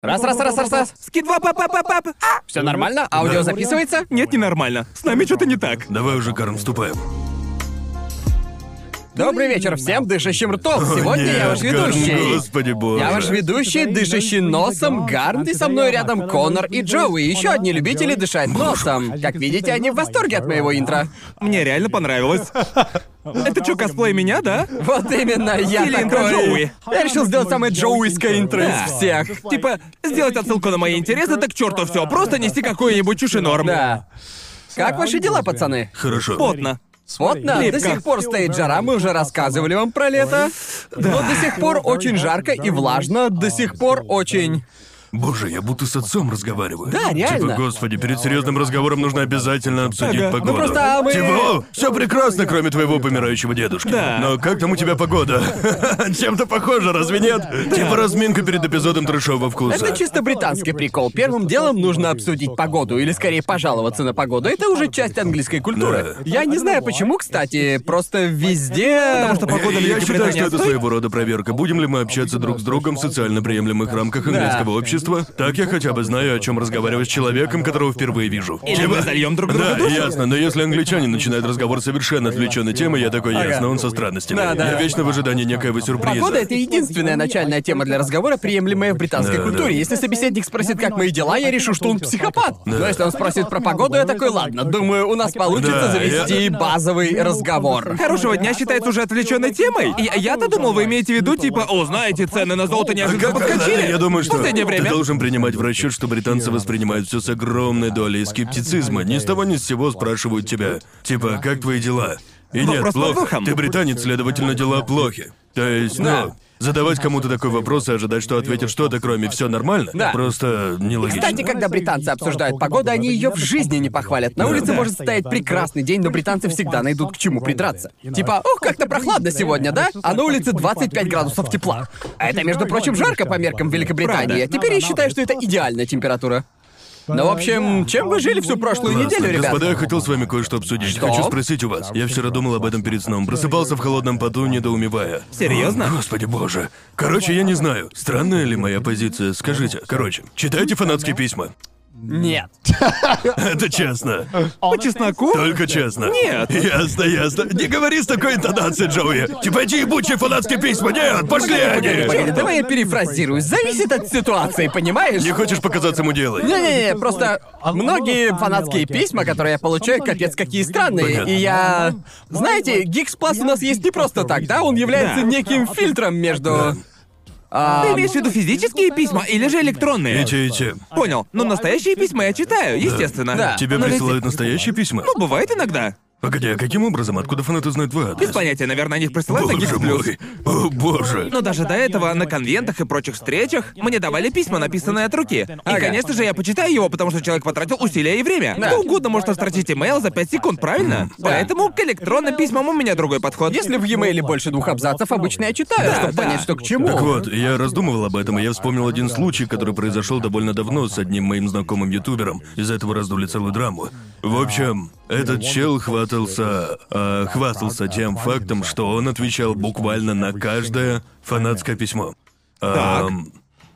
Раз, раз, раз, раз, раз. Скидва пап пап пап Все нормально? Аудио записывается? Нет, ненормально. С нами что-то не так. Давай уже, Карн, вступаем. Добрый вечер всем дышащим ртом. Сегодня Нет, я ваш ведущий. господи боже. Я ваш ведущий, дышащий носом, Гарнт, и со мной рядом Конор и Джоуи, еще одни любители дышать носом. Как видите, они в восторге от моего интро. Мне реально понравилось. Это что, косплей меня, да? Вот именно, я Или интро. Джоуи. Я решил сделать самое джоуиское интро Да. из всех. Типа, сделать отсылку на мои интересы, так черту все. Просто нести какую-нибудь чушь и норм. Да. Как ваши дела, пацаны? Хорошо. Потно. Потно. Липко. До сих пор стоит жара, мы уже рассказывали вам про лето. Но до сих пор очень жарко и влажно, до сих пор очень... Боже, я будто с отцом разговариваю. Да, реально. Типа, господи, перед серьезным разговором нужно обязательно обсудить Ага. погоду. Ну просто мы- Типа, все прекрасно, кроме твоего помирающего дедушки. Да. Но как там у тебя погода? Чем-то похоже, разве нет? Типа разминка перед эпизодом трешового вкуса. Это чисто британский прикол. Первым делом нужно обсудить погоду, или скорее пожаловаться на погоду. Это уже часть английской культуры. Да. Я не знаю почему, кстати, просто везде... Потому что погода в Я считаю, что это своего рода проверка. Будем ли мы общаться друг с другом в социально приемлемых рамках английского общества? Так я хотя бы знаю, о чем разговаривать с человеком, которого впервые вижу. Или мы зальем друг друга Да, душу. ясно, но если англичанин начинает разговор совершенно отвлеченной темы, я такой, ясно, он со странностями. Да, да. Я вечно в ожидании некоего сюрприза. Погода — это единственная начальная тема для разговора, приемлемая в британской Да, культуре. да. Если собеседник спросит, как мои дела, я решу, что он психопат. Но если он спросит про погоду, я такой, ладно, думаю, у нас получится Да, завести я- базовый разговор. Хорошего дня считается уже отвлеченной темой. И я-то думал, вы имеете в виду, типа, о, знаете, цены на золото А неожиданно как- подскочили. Я думаю, в что последнее ты время. Должен принимать в расчет, что британцы воспринимают все с огромной долей скептицизма. Ни с того ни с сего спрашивают тебя. Типа, как твои дела? И нет, Вопрос плохо. Ты британец, следовательно, дела плохи. То есть, ну, задавать кому-то такой вопрос и ожидать, что ответит что-то, кроме все нормально, Да. просто нелогично. Кстати, когда британцы обсуждают погоду, они ее в жизни не похвалят. На улице Да. может стоять прекрасный день, но британцы всегда найдут к чему придраться. Типа, ох, как-то прохладно сегодня, да? А на улице 25 градусов тепла. А это, между прочим, жарко по меркам Великобритании. Правда. Теперь я считаю, что это идеальная температура. Ну, в общем, чем вы жили всю прошлую Классно. неделю, ребят? Господа, я хотел с вами кое-что обсудить. Что? Хочу спросить у вас. Я вчера думал об этом перед сном. Просыпался в холодном поту, недоумевая. Серьезно? О, Господи боже. Короче, я не знаю, странная ли моя позиция. Скажите. Короче, читайте фанатские письма. Нет. Это честно. По чесноку? Только честно. Нет. Ясно, ясно. Не говори с такой интонацией, Джоуи. Типа эти ебучие фанатские письма. Нет, пошли они. погоди, давай я перефразирую. Зависит от ситуации, понимаешь? Не хочешь показаться ему делай. Не-не-не, просто многие фанатские письма, которые я получаю, капец какие странные. Понятно. И я... Знаете, Geeks Plus у нас есть не просто так, да? Он является Да. неким фильтром между... а, Ты имеешь в виду физические письма или же электронные? И те, и те. Понял. Но настоящие письма я читаю, естественно. Да. Тебе Но ведь- присылают настоящие письма? Ну, бывает иногда. Погоди, а каким образом? Откуда фанаты знают твой адрес? Без понятия, наверное, они их присылают на Боже Geeks Plus. мой. О, боже. Но даже до этого на конвентах и прочих встречах мне давали письма, написанные от руки. И, Ага. конечно же, я почитаю его, потому что человек потратил усилия и время. Да. Кто угодно может отстратить имейл за 5 секунд, правильно? Поэтому к электронным письмам у меня другой подход. Если в e-mail больше двух абзацев, обычно я читаю, чтобы да. понять, что к чему. Так вот, я раздумывал об этом, и я вспомнил один случай, который произошел довольно давно с одним моим знакомым ютубером. Из-за этого раздули целую драму. В общем, этот чел хватался... а, хвастался тем фактом, что он отвечал буквально на каждое фанатское письмо. Ам,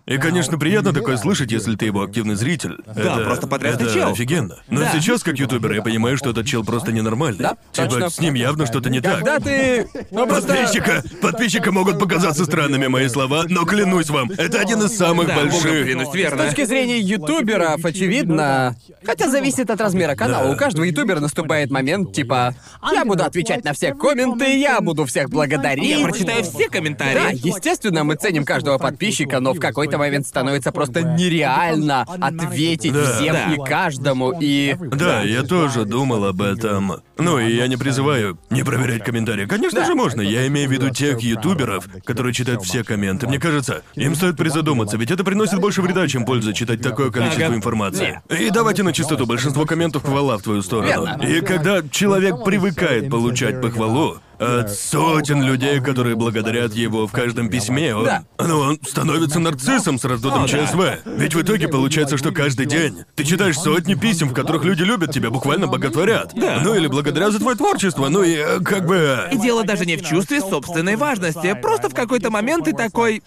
и, конечно, приятно такое слышать, если ты его активный зритель. Да, это, просто потрясный это чел. офигенно. Но Да. сейчас, как ютубер, я понимаю, что этот чел просто ненормальный. Да, типа, точно. с ним явно что-то не так. Когда ты... Ну, просто... Подписчика, подписчика могут показаться странными мои слова, но клянусь вам, это один из самых Да, больших. клянусь, С верно. точки зрения ютуберов, очевидно... Хотя зависит от размера канала. Да. У каждого ютубера наступает момент, типа... Я буду отвечать на все комменты, я буду всех благодарить. Я прочитаю все Да, комментарии. естественно, мы ценим каждого подписчика, но в какой-то момент становится просто нереально ответить Да. всем Да. и каждому, и... Да, я тоже думал об этом. Ну и я не призываю не проверять комментарии. Конечно же можно. Я имею в виду тех ютуберов, которые читают все комменты. Мне кажется, им стоит призадуматься, ведь это приносит больше вреда, чем пользы читать такое количество Ага. информации. И давайте на чистоту, большинство комментов хвала в твою сторону. Верно. И когда человек привыкает получать похвалу, от сотен людей, которые благодарят его в каждом письме, он, Да. ну, он становится нарциссом с раздутым. ЧСВ. Ведь в итоге получается, что каждый день ты читаешь сотни писем, в которых люди любят тебя, буквально боготворят. Да. Ну или благодаря за твое творчество, ну и э, как бы... И дело даже не в чувстве собственной важности. Просто в какой-то момент ты такой...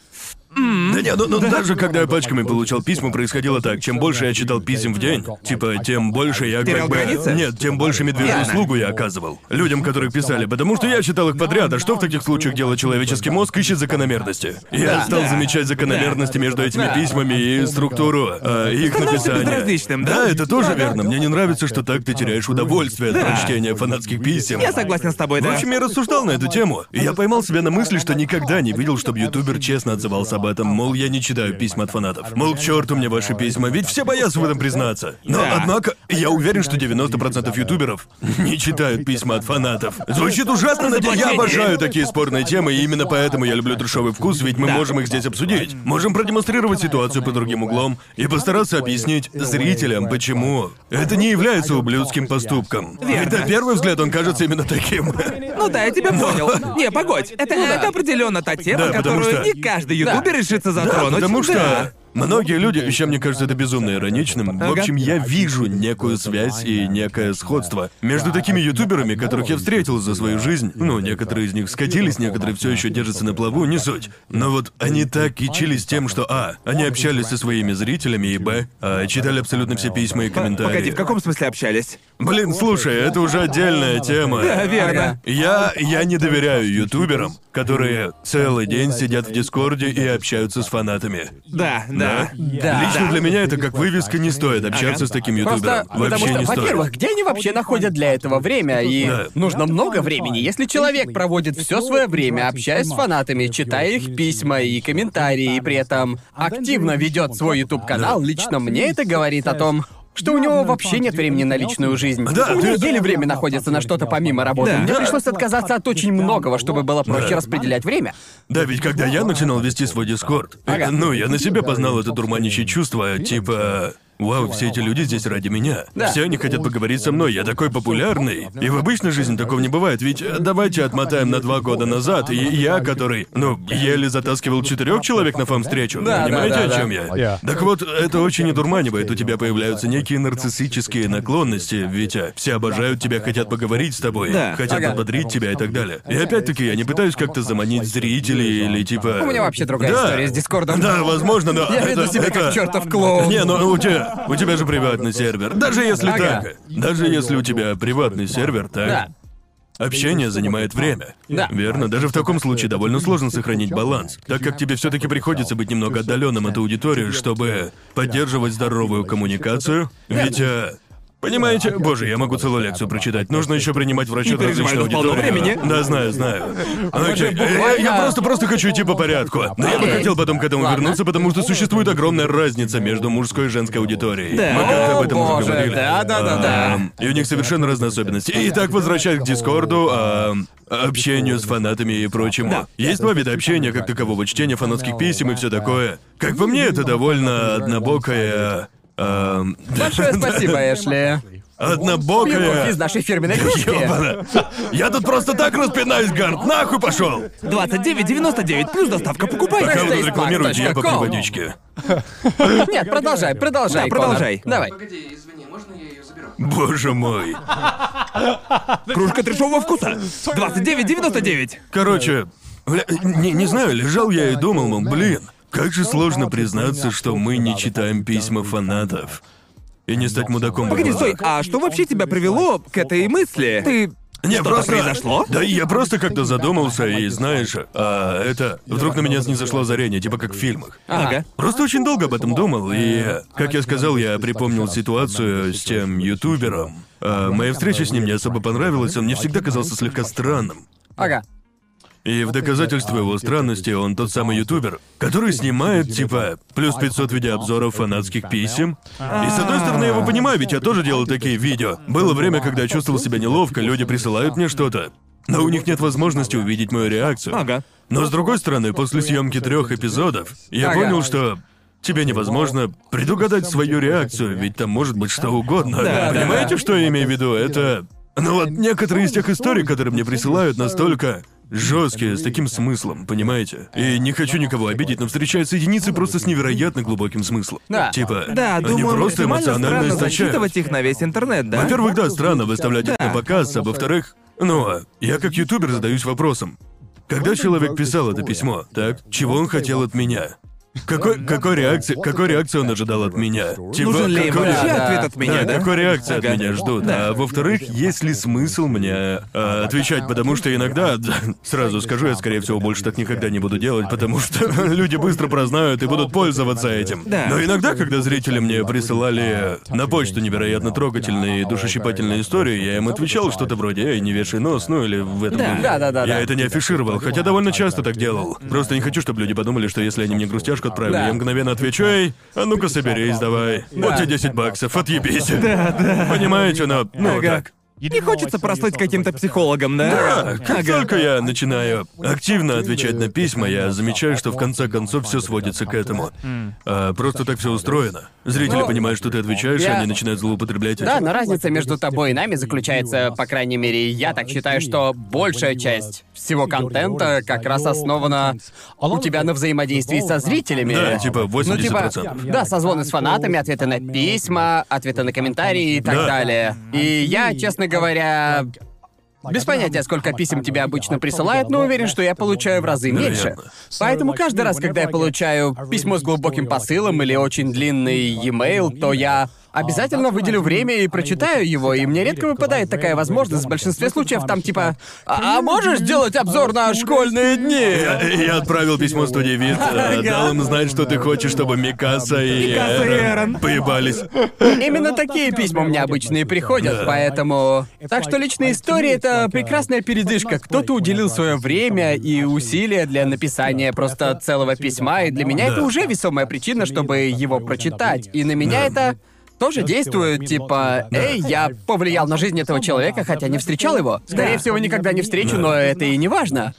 Да не, ну, ну даже когда я пачками получал письма, происходило так. Чем больше я читал писем в день, типа, тем больше я как бы... Нет, тем больше медвежью услугу я оказывал. Людям, которые писали, потому что я читал их подряд, а что в таких случаях делает человеческий мозг, ищет закономерности. Я стал замечать закономерности между этими письмами и структуру а, их написания. да? Это тоже верно. Мне не нравится, что так ты теряешь удовольствие от прочтения фанатских писем. Я согласен с тобой, В да. общем, я рассуждал на эту тему. И я поймал себя на мысли, что никогда не видел, чтобы ютубер честно отзывался об этом. Мол, я не читаю письма от фанатов. Мол, к черту мне ваши письма, ведь все боятся в этом признаться. Но, Да. однако, я уверен, что 90% ютуберов не читают письма от фанатов. Звучит ужасно, но я обожаю такие спорные темы, и именно поэтому я люблю трешовый вкус, ведь мы Да. можем их здесь обсудить. Можем продемонстрировать ситуацию по другим углом и постараться объяснить зрителям, почему это не является ублюдским поступком. Ведь на первый взгляд он кажется именно таким. Ну да, я тебя понял. Не, погодь. Это, это определенно та тема, Да, которую что- не каждый ютубер решится Да, затронуть. потому что Да. многие люди, еще мне кажется это безумно ироничным, в общем, я вижу некую связь и некое сходство между такими ютуберами, которых я встретил за свою жизнь. Ну, некоторые из них скатились, некоторые все еще держатся на плаву, не суть. Но вот они так кичились тем, что А, они общались со своими зрителями, и Б, а, читали абсолютно все письма и комментарии. Погоди, в каком смысле общались? Блин, слушай, это уже отдельная тема. Да, верно. Я, я не доверяю ютуберам, которые целый день сидят в Дискорде и общаются с фанатами. Да, да. Да. Лично для меня это как вывеска не стоит общаться Ага. с таким Просто ютубером. потому Вообще что, не стоит. во-первых, где они вообще находят для этого время? И Да. нужно много времени. Если человек проводит все свое время, общаясь с фанатами, читая их письма и комментарии, и при этом активно ведет свой YouTube канал, лично мне это говорит о том, что у него вообще нет времени на личную жизнь. Да, у меня еле время находится на что-то помимо работы. Да. Мне Да. пришлось отказаться от очень многого, чтобы было проще Да. распределять время. Да, ведь когда я начинал вести свой Дискорд, Ага. ну, я на себе познал это дурманящее чувство, типа... Вау, все эти люди здесь ради меня. Да. Все они хотят поговорить со мной, я такой популярный. И в обычной жизни такого не бывает, ведь э, давайте отмотаем на два года назад, и я, который, ну, еле затаскивал четырех человек на фам-встречу. Да, Понимаете, да, да, о чем да. я? Yeah. Так вот, это очень одурманивает, у тебя появляются некие нарциссические наклонности, Витя. Все обожают тебя, хотят поговорить с тобой, Да. хотят Ага. подбодрить тебя и так далее. И опять-таки, я не пытаюсь как-то заманить зрителей или типа... У меня вообще другая Да. история с Дискордом. Да, возможно, но Я это, веду себя это- как чертов клоун. Не, ну у тебя, у тебя же приватный сервер. Даже если Ага. так, даже если у тебя приватный сервер, так. Да. Общение занимает время. Да. Верно. Даже в таком случае довольно сложно сохранить баланс, так как тебе все-таки приходится быть немного отдаленным от аудитории, чтобы поддерживать здоровую коммуникацию. Ведь э, Понимаете? Боже, я могу целую лекцию прочитать. Нужно еще принимать в расчет Не переживай, различную тут полно аудиторию. времени. Да, знаю, знаю. Окей. Э, буквально- Я просто просто хочу идти по порядку. Но я бы Окей. хотел потом к этому Ладно. вернуться, потому что существует огромная разница между мужской и женской аудиторией. Да. Мы как-то об этом О, уже боже, говорили. да-да-да-да. Ам, И у них совершенно разные особенности. Итак, возвращаясь к Дискорду, ам, общению с фанатами и прочему. Есть два вида общения, как такового, чтение фанатских писем и все такое. Как по мне, это довольно однобокое... ам, Большое спасибо, Эшли. Однобокое... из нашей фирменной кружки. Ёбана. Я тут просто так распинаюсь, Гард, нахуй пошел! 29,99 плюс доставка. Покупай. Пока вы тут рекламируете, я попью ismark.com. водички. Нет, продолжай, продолжай. Конор. продолжай. Давай. Погоди, извини, можно я ее заберу? Боже мой. Кружка трешового вкуса. 29,99. Короче, бля, не, не знаю, лежал я и думал, мол, блин, как же сложно признаться, что мы не читаем письма фанатов. И не стать мудаком. Погоди, стой, а что вообще тебя привело к этой мысли? Ты... Не, Что-то просто... произошло? Да я просто как-то задумался, и знаешь, а это... Вдруг на меня снизошло озарение, типа как в фильмах. Ага. Просто очень долго об этом думал, и, как я сказал, я припомнил ситуацию с тем ютубером. А, моя встреча с ним не особо понравилась, он мне всегда казался слегка странным. Ага. И в доказательство его странности он тот самый ютубер, который снимает, типа, плюс 500 видеообзоров фанатских писем. И с одной стороны, я его понимаю, ведь я тоже делал такие видео. Было время, когда я чувствовал себя неловко, люди присылают мне что-то, но у них нет возможности увидеть мою реакцию. Ага. Но с другой стороны, после съемки трех эпизодов, я Ага. понял, что тебе невозможно предугадать свою реакцию, ведь там может быть что угодно. Да, Понимаете, да. что я имею в виду? Это. Ну вот некоторые из тех историй, которые мне присылают, настолько жесткие, с таким смыслом, понимаете? И не хочу никого обидеть, но встречаются единицы просто с невероятно глубоким смыслом. Да. Типа, Да, они думаю, просто эмоционально источают. их на весь интернет, да? Во-первых, да, странно выставлять их Да. на показ, а во-вторых, ну, я как ютубер задаюсь вопросом. Когда человек писал это письмо, так, чего он хотел от меня? Какой, какой реакции, какой реакции он ожидал от меня? Типа, Нужен ли им какой- вообще Да, ответ да. от меня, да? какой реакции Ага. от меня ждут? А во-вторых, есть ли смысл мне э, отвечать, потому что иногда, сразу скажу, я скорее всего больше так никогда не буду делать, потому что люди быстро прознают и будут пользоваться этим. Да. Но иногда, когда зрители мне присылали на почту невероятно трогательные и душещипательные истории, я им отвечал что-то вроде «Эй, не вешай нос», ну или в этом Да. духе. Да-да-да, Я да. это не афишировал, хотя довольно часто так делал. Просто не хочу, чтобы люди подумали, что если они мне грустяшку отправили, Да. я мгновенно отвечу «Эй, а ну-ка соберись давай. Вот тебе 10 баксов, отъебись». Да, да. Понимаете, но... Ну, Ага. так. Не хочется прослыть каким-то психологом, да? Да, как только я начинаю активно отвечать на письма, я замечаю, что в конце концов все сводится к этому. А, просто так все устроено. Зрители Ну, понимают, что ты отвечаешь, и я- они начинают злоупотреблять Да, этим. но разница между тобой и нами заключается, по крайней мере, я так считаю, что большая часть всего контента как раз основана у тебя на взаимодействии со зрителями. Да, типа Ну, типа, 80%. да, созвоны с фанатами, ответы на письма, ответы на комментарии и так Да. далее. И я, честно говоря, без понятия, сколько писем тебе обычно присылают, но уверен, что я получаю в разы меньше. Поэтому каждый раз, когда я получаю письмо с глубоким посылом или очень длинный e-mail, то я обязательно выделю время и прочитаю его, и мне редко выпадает такая возможность. В большинстве случаев там типа «А, а можешь сделать обзор на школьные дни?» Я, я отправил письмо студии Вид, э, дал им знать, что ты хочешь, чтобы Микаса и, Микаса и Эрон. поебались. Именно такие письма мне обычно и приходят, поэтому... Так что личная история — это прекрасная передышка. Кто-то уделил свое время и усилия для написания просто целого письма, и для меня это уже весомая причина, чтобы его прочитать. И на меня это тоже действует, типа, эй, я повлиял на жизнь этого человека, хотя не встречал его. Скорее всего, никогда не встречу, но это и не важно.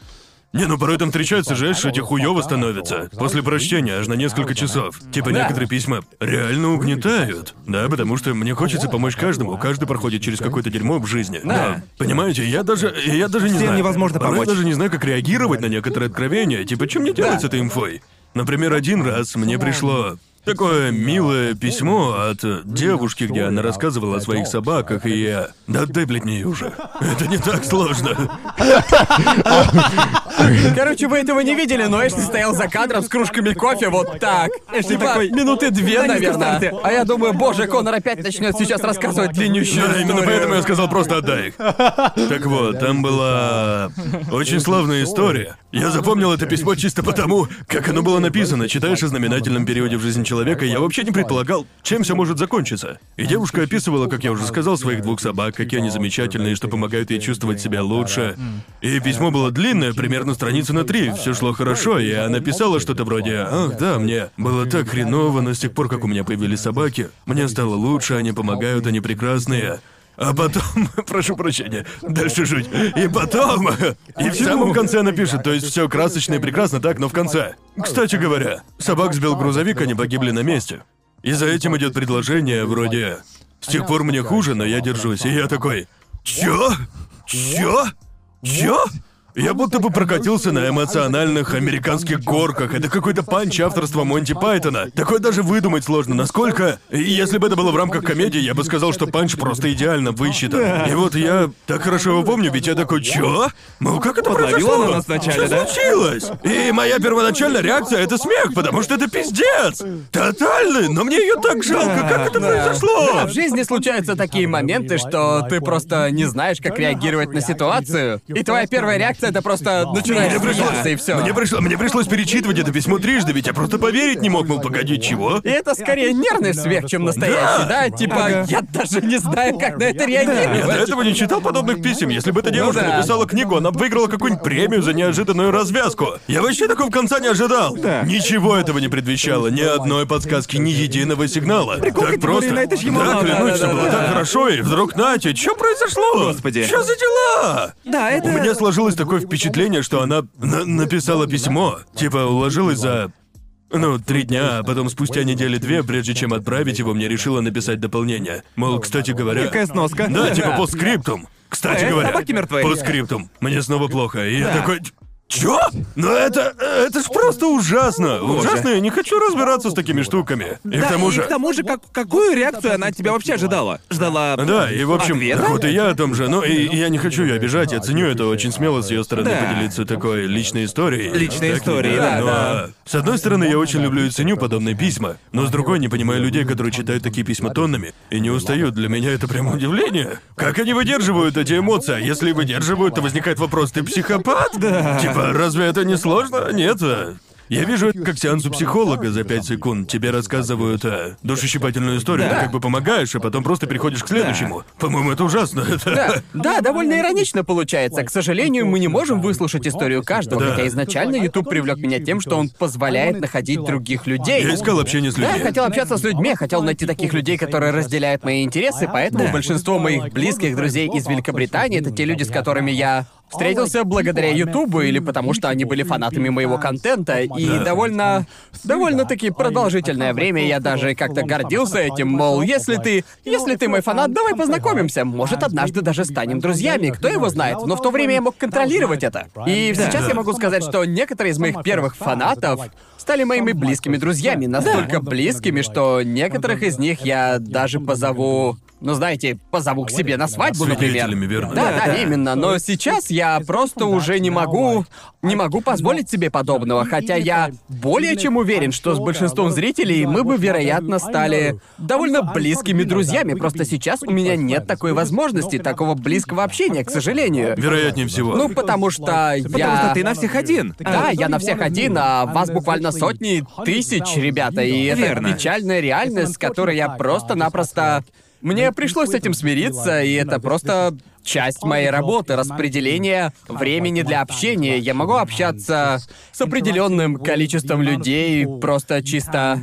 Не, ну порой там встречаются же, что эти хуёво становятся. После прочтения аж на несколько часов. Типа Да. некоторые письма реально угнетают. Да, потому что мне хочется помочь каждому. Каждый проходит через какое-то дерьмо в жизни. Да. Понимаете, я даже. Я даже не Всем знаю. невозможно Порой помочь. Я даже не знаю, как реагировать на некоторые откровения. Типа, что мне делать с этой инфой? Например, один раз мне пришло такое милое письмо от девушки, где она рассказывала о своих собаках, и я... Да её уже. Это не так сложно. Короче, вы этого не видели, но Эшли стоял за кадром с кружками кофе вот так. Эшли такой, минуты две, наверное. А я думаю, боже, Конор опять начнет сейчас рассказывать длиннющую Да, именно поэтому я сказал просто отдай их. Так вот, там была очень славная история. Я запомнил это письмо чисто потому, как оно было написано. Читаешь о знаменательном периоде в жизни человека, я вообще не предполагал, чем все может закончиться. И девушка описывала, как я уже сказал, своих двух собак, какие они замечательные, что помогают ей чувствовать себя лучше. И письмо было длинное, примерно страницы на три. Все шло хорошо, и она писала что-то вроде «Ах, да, мне было так хреново, но с тех пор, как у меня появились собаки, мне стало лучше, они помогают, они прекрасные». А потом, прошу прощения, дальше жуть. И потом, и в самом конце она пишет, то есть все красочно и прекрасно, так, но в конце. Кстати говоря, собак сбил грузовик, они погибли на месте. И за этим идет предложение вроде «С тех пор мне хуже, но я держусь». И я такой «Чё? Чё? Чё?» Я будто бы прокатился на эмоциональных американских горках. Это какой-то панч авторства Монти Пайтона. Такое даже выдумать сложно. Насколько... Если бы это было в рамках комедии, я бы сказал, что панч просто идеально высчитан. И вот я так хорошо его помню, ведь я такой, чё? Мол, как это Подловила произошло? она нас вначале, Что да? случилось? И моя первоначальная реакция — это смех, потому что это пиздец! Тотальный, но мне ее так жалко, как это Да. произошло? Да, в жизни случаются такие моменты, что ты просто не знаешь, как реагировать на ситуацию. И твоя первая реакция это просто начинаешь Мне пришлось, и все. мне, пришло- мне пришлось перечитывать это письмо трижды, ведь я просто поверить не мог, мол, погоди, чего? И это скорее нервный смех, чем настоящий, да? Типа, я даже не знаю, как на это Я до реагировать. этого не читал подобных писем. Если бы эта девушка да. написала книгу, она бы выиграла какую-нибудь премию за неожиданную развязку. Я вообще такого в конце не ожидал. Ничего этого не предвещало, ни одной подсказки, ни единого сигнала. так тем просто. на это ж ему да, надо. клянусь, все было Да-да-да. так хорошо, и вдруг Натя, что произошло? Господи. Что за дела? Да, это... У меня сложилось такое впечатление, что она на- написала письмо. Типа, уложилась за... Ну, три дня, а потом спустя недели две, прежде чем отправить его, мне решила написать дополнение. Мол, кстати говоря... Некая сноска. Да, типа по скриптум. Кстати Э, говоря, собаки мертвы. по скриптум. Мне снова плохо. И я такой... Чё? Ну это... это ж просто ужасно. Ужасно, я не хочу разбираться с такими штуками. И Да, к тому и же... к тому же, как, какую реакцию она от тебя вообще ожидала? Ждала... Да, и в общем, Ответа? вот и я о том же. Ну, и я не хочу ее обижать, я ценю это очень смело с ее стороны Да. поделиться такой личной историей. Личной Так, историей, да, но, да. С одной стороны, я очень люблю и ценю подобные письма, но с другой не понимаю людей, которые читают такие письма тоннами и не устают. Для меня это прямо удивление. Как они выдерживают эти эмоции? А если выдерживают, то возникает вопрос, ты психопат? Да. Типа, разве это не сложно? Нет. а. Я вижу это как сеанс у психолога за пять секунд. Тебе рассказывают э, душещипательную историю, Да. ты как бы помогаешь, а потом просто переходишь к следующему. По-моему, это ужасно. Да, да, довольно иронично получается. К сожалению, мы не можем выслушать историю каждого, Да. хотя изначально YouTube привлек меня тем, что он позволяет находить других людей. Я искал общение с Да, людьми. я хотел общаться с людьми, хотел найти таких людей, которые разделяют мои интересы, поэтому Да. большинство моих близких друзей из Великобритании это те люди, с которыми я встретился благодаря Ютубу или потому что они были фанатами моего контента, и довольно... довольно-таки продолжительное время я даже как-то гордился этим, мол, если ты... если ты мой фанат, давай познакомимся, может, однажды даже станем друзьями, кто его знает, но в то время я мог контролировать это. И сейчас я могу сказать, что некоторые из моих первых фанатов стали моими близкими друзьями, настолько близкими, что некоторых из них я даже позову, ну знаете, позову к себе на свадьбу, например. Верно? Да, Да, да, да. именно. Но сейчас я просто уже не могу, не могу позволить себе подобного, хотя я более чем уверен, что с большинством зрителей мы бы, вероятно, стали довольно близкими друзьями. Просто сейчас у меня нет такой возможности, такого близкого общения, к сожалению. Вероятнее всего. Ну, потому что я... Потому что ты на всех один. Да, я на всех один, а вас буквально сотни тысяч, ребята, и это Верно. печальная реальность, с которой я просто-напросто... Мне пришлось с этим смириться, и это просто часть моей работы, распределение времени для общения. Я могу общаться с определенным количеством людей, просто чисто...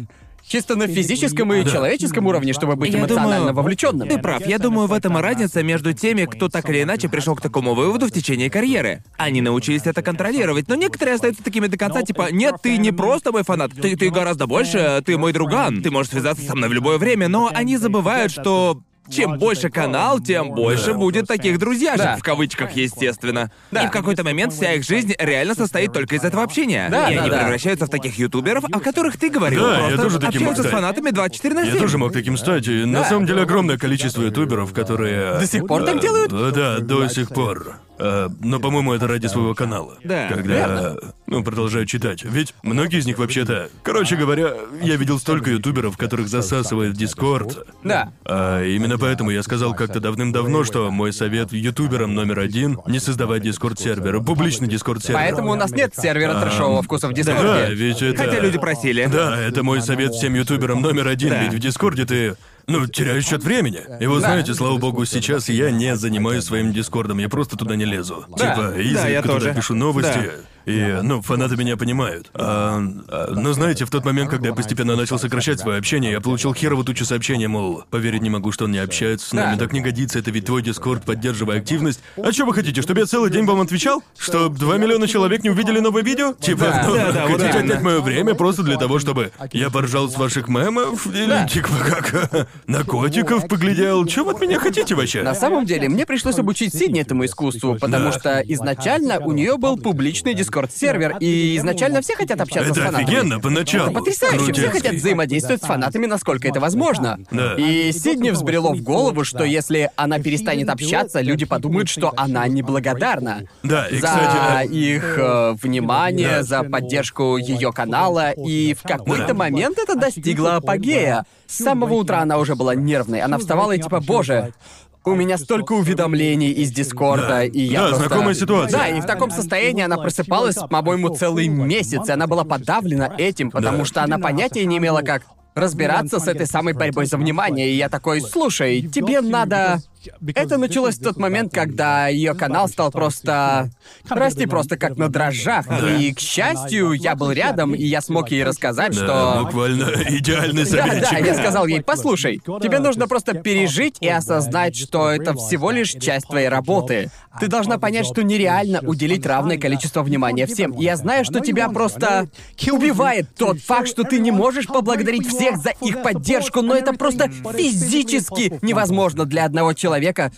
Чисто на физическом и человеческом уровне, чтобы быть Я эмоционально думаю, вовлеченным. Ты прав, я думаю, в этом и разница между теми, кто так или иначе пришел к такому выводу в течение карьеры. Они научились это контролировать, но некоторые остаются такими до конца, типа, нет, ты не просто мой фанат, ты, ты гораздо больше, ты мой друган, ты можешь связаться со мной в любое время, но они забывают, что чем больше канал, тем больше будет таких друзьяшек, Да. в кавычках, естественно. Да. И в какой-то момент вся их жизнь реально состоит только из этого общения. Да, и да, они да. превращаются в таких ютуберов, о которых ты говорил. Да, я Просто тоже таким мог общаются с стать. фанатами 24 на 7. Я тоже мог таким стать, и на Да. самом деле огромное количество ютуберов, которые... До сих пор так делают? Э, Да, до сих пор. Э, но, по-моему, это ради своего канала. Да, Когда, верно. ну, продолжаю читать. Ведь многие из них вообще-то... Короче говоря, я видел столько ютуберов, которых засасывает Дискорд. Да. А именно поэтому я сказал как-то давным-давно, что мой совет ютуберам номер один — не создавать дискорд-сервер, публичный дискорд-сервер. Поэтому у нас нет сервера трэшового вкуса в Да, Дискорде. ведь это... Хотя люди просили. Да, это мой совет всем ютуберам номер один, Да. ведь в Дискорде ты, ну, теряешь счет времени. И вы знаете, слава богу, сейчас я не занимаюсь своим Дискордом, я просто туда не лезу. Да. Типа, изредка я туда тоже. пишу новости. Да. И, ну, фанаты меня понимают. А, а, но знаете, в тот момент, когда я постепенно начал сокращать свое общение, я получил херово тучу сообщений, мол, поверить не могу, что он не общается с нами, так не годится, это ведь твой Дискорд, поддерживай активность. А что вы хотите, чтобы я целый день вам отвечал? Что два миллиона человек не увидели новое видео? Типа, Да. ну, Да, да, вот хотите именно. отнять мое время просто для того, чтобы я поржал с ваших мемов? Или Да. типа как на котиков поглядел? Чего вы от меня хотите вообще? На самом деле, мне пришлось обучить Сидни этому искусству, потому Да. что изначально у нее был публичный дискорд-сервер, и изначально все хотят общаться с Это фанатами. офигенно поначалу. Это потрясающе, все Крутецкий. хотят взаимодействовать с фанатами, насколько это возможно. Да. И Сидни взбрело в голову, что если она перестанет общаться, люди подумают, что она неблагодарна. Да, и, за кстати, э, их э, внимание, Да. за поддержку ее канала, и в какой-то Да. момент это достигло апогея. С самого утра она уже была нервной. Она вставала и типа, боже, у меня столько уведомлений из Дискорда, Да. и я Да, просто... знакомая ситуация. Да, и в таком состоянии она просыпалась, по-моему, целый месяц, и она была подавлена этим, потому Да. что она понятия не имела, как разбираться с этой самой борьбой за внимание. И я такой, слушай, тебе надо... Это началось в тот момент, когда ее канал стал просто расти просто как на дрожжах. И, к счастью, я был рядом, и я смог ей рассказать, да, что... буквально идеальный Да, советчик. да, я сказал ей, послушай, тебе нужно просто пережить и осознать, что это всего лишь часть твоей работы. Ты должна понять, что нереально уделить равное количество внимания всем. И я знаю, что тебя просто убивает тот факт, что ты не можешь поблагодарить всех за их поддержку, но это просто физически невозможно для одного человека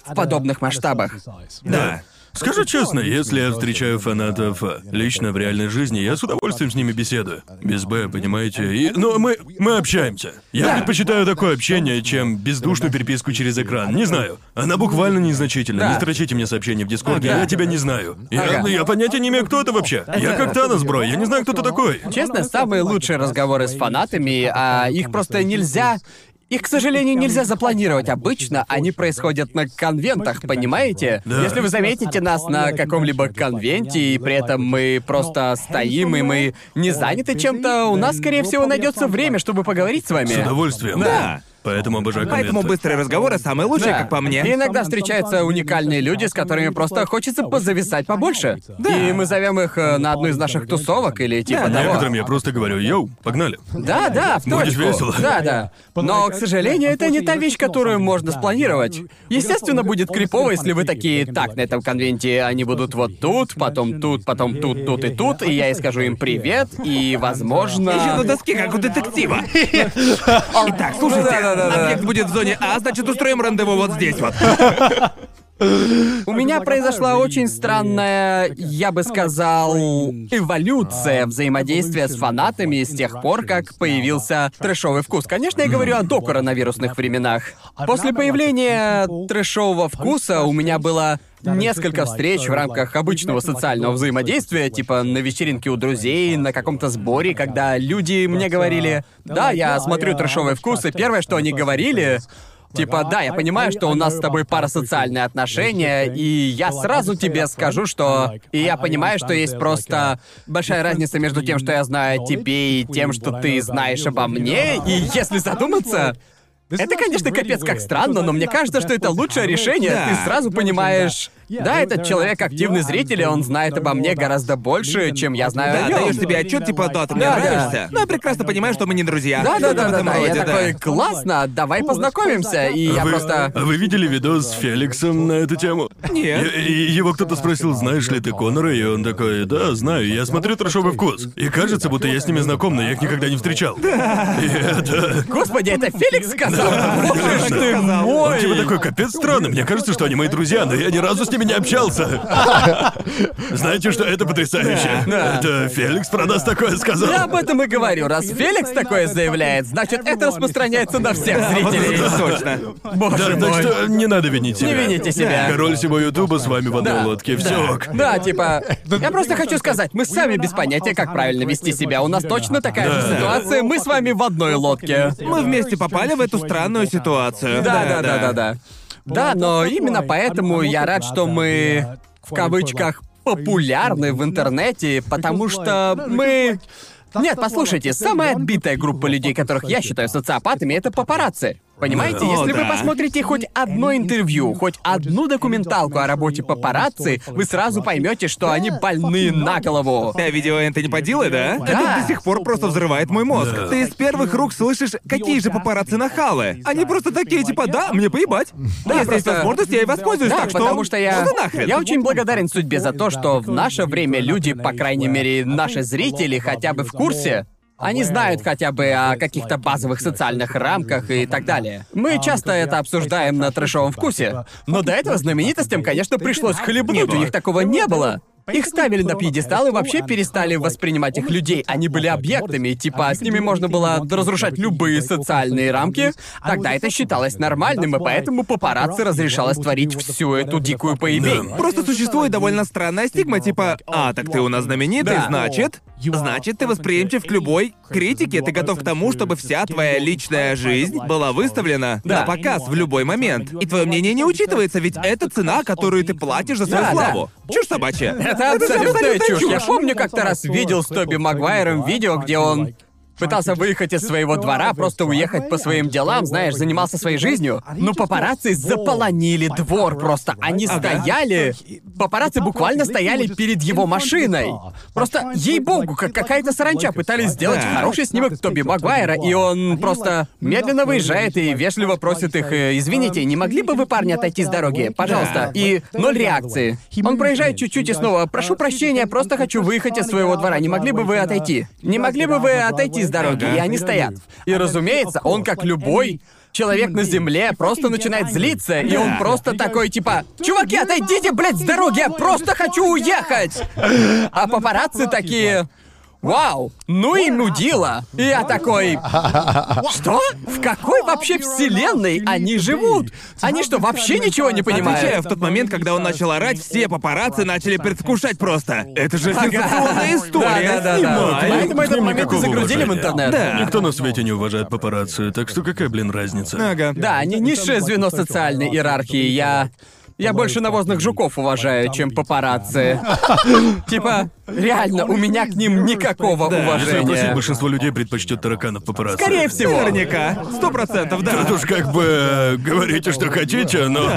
в подобных масштабах. Да. Скажу честно, если я встречаю фанатов а, лично в реальной жизни, я с удовольствием с ними беседую. Без Б, понимаете? И, но мы, мы общаемся. Я предпочитаю такое общение, чем бездушную переписку через экран. Не знаю. Она буквально незначительна. Да. Не строчите мне сообщение в Дискорде, Ага. я тебя не знаю. Я, Ага. я понятия не имею, кто это вообще. Я как Танос, бро, я не знаю, кто ты такой. Честно, самые лучшие разговоры с фанатами, а их просто нельзя... Их, к сожалению, нельзя запланировать. Обычно они происходят на конвентах, понимаете? Да. Если вы заметите нас на каком-либо конвенте, и при этом мы просто стоим, и мы не заняты чем-то, у нас, скорее всего, найдется время, чтобы поговорить с вами. С удовольствием. Да. Поэтому обожаю Поэтому конвенты. быстрые разговоры самые лучшие, Да. как по мне. И иногда встречаются уникальные люди, с которыми просто хочется позависать побольше. И мы зовем их э, на одну из наших тусовок или типа Да, того. Некоторым я просто говорю, йоу, погнали. Да, да, в точку. весело. Да, да. Но, к сожалению, это не та вещь, которую можно спланировать. Естественно, будет крипово, если вы такие, так, на этом конвенте они будут вот тут, потом тут, потом тут, тут и тут, и я и скажу им привет, и, возможно... Еще на доске, как у детектива. Итак, слушайте, Да-да-да-да. объект будет в зоне А, значит, устроим рандеву вот здесь вот. У меня произошла очень странная, я бы сказал, эволюция взаимодействия с фанатами с тех пор, как появился трэшовый вкус. Конечно, я говорю о докоронавирусных временах. После появления трэшового вкуса у меня было несколько встреч в рамках обычного социального взаимодействия, типа на вечеринке у друзей, на каком-то сборе, когда люди мне говорили, да, я смотрю трэшовый вкус, и первое, что они говорили, Типа, да, я понимаю, что у нас с тобой парасоциальные отношения, и я сразу тебе скажу, что... И я понимаю, что есть просто большая разница между тем, что я знаю о тебе, и тем, что ты знаешь обо мне, и если задуматься... Это, конечно, капец как странно, но мне кажется, что это лучшее решение. Ты сразу понимаешь... Да, этот человек активный зритель, и он знает обо мне гораздо больше, чем я знаю Да, о нем. даешь себе отчет, типа, да, ты мне Да, да. нравишься. Но я прекрасно понимаю, что мы не друзья. Да, да, Что-то да, в да, этом да. Я роде, да. такой, классно, давай познакомимся. И я вы, просто. а вы видели видос с Феликсом на эту тему? Нет. И, и его кто-то спросил, знаешь ли ты Конора, и он такой, да, знаю, я смотрю трешовый вкус. И кажется, будто я с ними знаком, но я их никогда не встречал. Да. И это... Господи, это Феликс сказал? Боже ж ты Он мой! типа такой, капец странно, мне кажется, что они мои друзья, но я ни разу с ними не общался. Знаете, что это потрясающе? Да. Это Феликс про нас такое сказал. Я об этом и говорю. Раз Феликс такое заявляет, значит, это распространяется на всех Вот зрителей. это точно. Боже Да, так мой. что не надо винить себя. Не вините себя. Король всего Ютуба с вами в одной лодке, все ок. Да, типа, я просто хочу сказать, мы сами без понятия, как правильно вести себя. У нас точно такая же ситуация, мы с вами в одной лодке. Мы вместе попали в эту странную ситуацию. Да, да, да, да, да. Да, но именно поэтому я рад, что мы в кавычках популярны в интернете, потому что мы... Нет, послушайте, самая отбитая группа людей, которых я считаю социопатами, это папарацци. Понимаете, если вы да. посмотрите хоть одно интервью, хоть одну документалку о работе папарацци, вы сразу поймете, что они больны на голову. Да, видео Энтони Падилы, да? Это до сих пор просто взрывает мой мозг. Да. Ты из первых рук слышишь, какие же папарацци нахалы. Они просто такие, типа, да, мне поебать. Да, если есть просто- возможность, я и воспользуюсь, Да, так что... потому что я... Да нахрен. Я очень благодарен судьбе за то, что в наше время люди, по крайней мере, наши зрители хотя бы в курсе. Они знают хотя бы о каких-то базовых социальных рамках и так далее. Мы часто это обсуждаем на трэшовом вкусе. Но до этого знаменитостям, конечно, пришлось хлебнуть, у них такого не было. Их ставили на пьедестал и вообще перестали воспринимать их людей. Они были объектами, типа с ними можно было разрушать любые социальные рамки. Тогда это считалось нормальным, и поэтому папарацци разрешалось творить всю эту дикую поебень. Просто существует довольно странная стигма, типа, а, так ты у нас знаменитый, Да. значит... Значит, ты восприимчив к любой критике, ты готов к тому, чтобы вся твоя личная жизнь была выставлена Да. на показ в любой момент. И твое мнение не учитывается, ведь это цена, которую ты платишь за свою Да, да. славу. Чушь собачья. Это абсолютная чушь. Я помню, как-то раз видел с Тоби Магуайром видео, где он пытался выехать из своего двора, просто уехать по своим делам, знаешь, занимался своей жизнью. Но папарацци заполонили двор просто. Они стояли... Папарацци буквально стояли перед его машиной. Просто, ей-богу, как какая-то саранча пытались сделать хороший снимок Тоби Магуайра, и он просто медленно выезжает и вежливо просит их, «Э, извините, не могли бы вы, парни, отойти с дороги, пожалуйста? И ноль реакции. Он проезжает чуть-чуть и снова, прошу прощения, просто хочу выехать из своего двора, не могли бы вы отойти? Не могли бы вы отойти с дороги, Ага. и они стоят. И, разумеется, он, как любой человек на земле, просто начинает злиться, и он просто такой, типа, «Чуваки, отойдите, блядь, с дороги, я просто хочу уехать!» А папарацци такие... Вау, ну и нудила. И я такой... Что? В какой вообще вселенной они живут? Они что, вообще ничего не Отвечаю, понимают? в тот момент, когда он начал орать, все папарацци начали предвкушать просто. Это же сенсационная история. Да-да-да. Снимай. Поэтому К этот момент и загрузили в интернет. Да. Никто на свете не уважает папарацци, так что какая, блин, разница? Ага. Да, они низшее звено социальной иерархии. Я... Я больше навозных жуков уважаю, чем папарацци. Типа, реально, у меня к ним никакого уважения. большинство людей предпочтет тараканов папарацци. Скорее всего. Наверняка. Сто процентов, да. Тут уж как бы э, говорите, что хотите, но...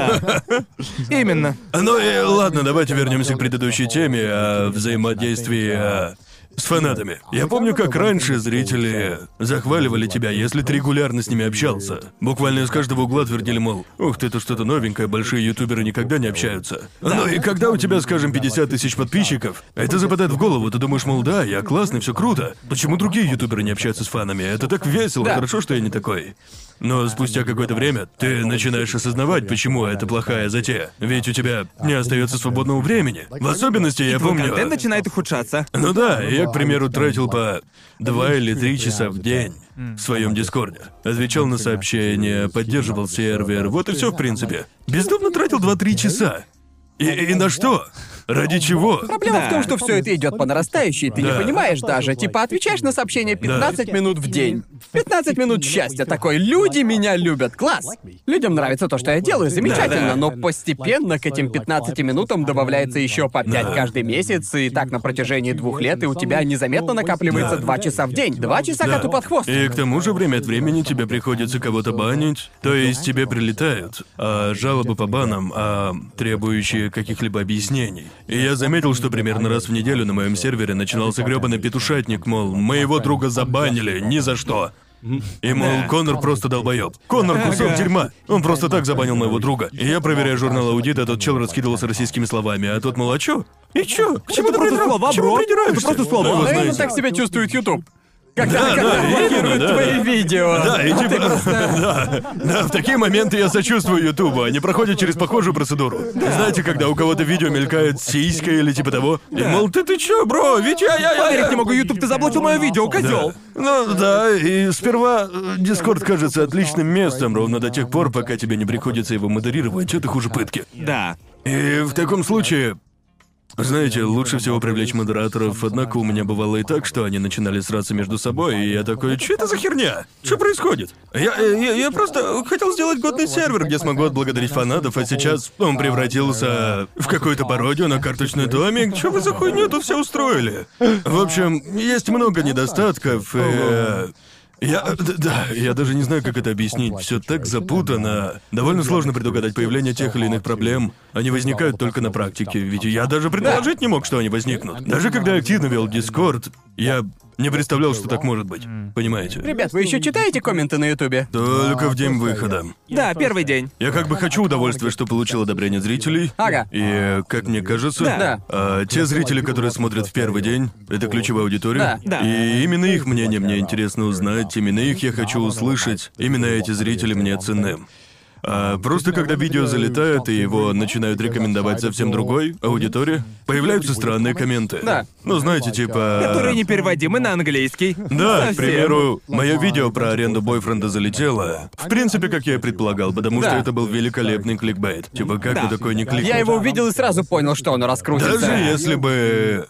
Именно. Ну и ладно, давайте вернемся к предыдущей теме о взаимодействии э, с фанатами. Я помню, как раньше зрители захваливали тебя, если ты регулярно с ними общался. Буквально из каждого угла твердили, мол, ух ты, это что-то новенькое, большие ютуберы никогда не общаются. Ну и когда у тебя, скажем, 50 тысяч подписчиков, это западает в голову, ты думаешь, мол, да, я классный, все круто. Почему другие ютуберы не общаются с фанами? Это так весело, хорошо, что я не такой. Но спустя какое-то время ты начинаешь осознавать, почему это плохая затея. Ведь у тебя не остается свободного времени. В особенности я помню. контент начинает ухудшаться. Ну да, я, к примеру, тратил по два или три часа в день в своем Дискорде. Отвечал на сообщения, поддерживал сервер, вот и все в принципе. Бездумно тратил 2-3 часа. И, и на что? Ради чего? Проблема в том, что все это идет по нарастающей, ты не Да. понимаешь даже. Типа, отвечаешь на сообщение 15 минут в день. 15 минут счастья. Такой, люди меня любят. Класс. Людям нравится то, что я делаю, замечательно. Да-да. Но постепенно к этим 15 минутам добавляется еще по 5 каждый месяц, и так на протяжении двух лет, и у тебя незаметно накапливается Да. 2 часа в день. 2 часа Да. коту под хвост. И к тому же время от времени тебе приходится кого-то банить, то есть тебе прилетают а, жалобы по банам, а, требующие каких-либо объяснений. И я заметил, что примерно раз в неделю на моем сервере начинался грёбаный петушатник, мол, моего друга забанили ни за что. И, мол, Конор просто долбоёб. Конор кусок дерьма. Он просто так забанил моего друга. И я, проверяя журнал аудита, тот чел раскидывался российскими словами, а тот, мол, а чё? И чё? К чему ты просто придира- слова, к чему бро. придираешься? Это просто слова. Ну, Наверное, знаете. так себя чувствует YouTube. Когда, Да, когда да, блокируют именно, да, твои да. видео. Да, и типа... Да, да, в такие моменты я сочувствую Ютубу, они проходят через похожую процедуру. Знаете, когда у кого-то видео мелькает сиська или типа того, и мол, ты ты чё, бро, ведь я, я, я, Поверить я... не могу, YouTube, ты заблочил мое видео, козел. Ну да, и сперва э, Дискорд кажется отличным местом, ровно до тех пор, пока тебе не приходится его модерировать, это хуже пытки. Да. И в таком случае, знаете, лучше всего привлечь модераторов, однако у меня бывало и так, что они начинали сраться между собой, и я такой, что это за херня? Что происходит? Я, я, я просто хотел сделать годный сервер, где смогу отблагодарить фанатов, а сейчас он превратился в какую-то пародию на карточный домик. Что вы за хуйню тут все устроили? В общем, есть много недостатков, и... Я, да, я даже не знаю, как это объяснить. Все так запутано. Довольно сложно предугадать появление тех или иных проблем. Они возникают только на практике, ведь я даже предположить не мог, что они возникнут. Даже когда я активно вел Дискорд, я не представлял, что так может быть. Понимаете? Ребят, вы еще читаете комменты на Ютубе? Только в день выхода. Да, первый день. Я как бы хочу удовольствия, что получил одобрение зрителей. Ага. И, как мне кажется, Да. а, те зрители, которые смотрят в первый день, это ключевая аудитория. Да. Да. И именно их мнение мне интересно узнать, именно их я хочу услышать. Именно эти зрители мне ценны. А просто когда видео залетает и его начинают рекомендовать совсем другой аудитории, появляются странные комменты. Да. Ну, знаете, типа... Которые непереводимы на английский. Да, к примеру, мое видео про аренду бойфренда залетело. В принципе, как я и предполагал, потому что Да. это был великолепный кликбейт. Типа, как Да. бы такой не кликнул? Я его увидел и сразу понял, что оно раскрутится. Даже если бы...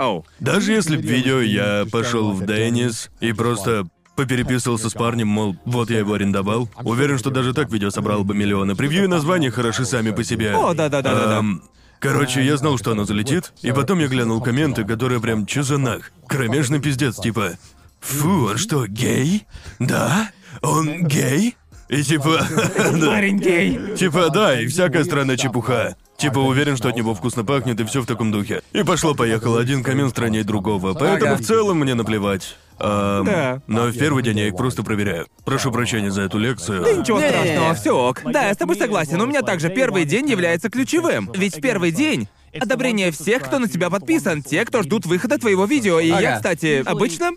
Оу. Даже если б видео я пошел в Деннис и просто попереписывался с парнем, мол, вот я его арендовал. Уверен, что даже так видео собрало бы миллионы. Превью и названия хороши сами по себе. О, да-да-да-да-да. Эм, Короче, я знал, что оно залетит, и потом я глянул комменты, которые прям чё за нах? Кромешный пиздец, типа Фу, он что, гей? Да? Он гей? И типа... да. Парень гей. Типа, да, и всякая странная чепуха. Типа, уверен, что от него вкусно пахнет, и все в таком духе. И пошло-поехало, один коммент страннее другого. Поэтому в целом мне наплевать. Ам, Да. Но в первый день я их просто проверяю. Прошу прощения за эту лекцию. Ничего Не-не-не. страшного, все ок. Да, я с тобой согласен. У меня также первый день является ключевым. Ведь в первый день одобрение всех, кто на тебя подписан, те, кто ждут выхода твоего видео. И я, Ага. кстати, обычно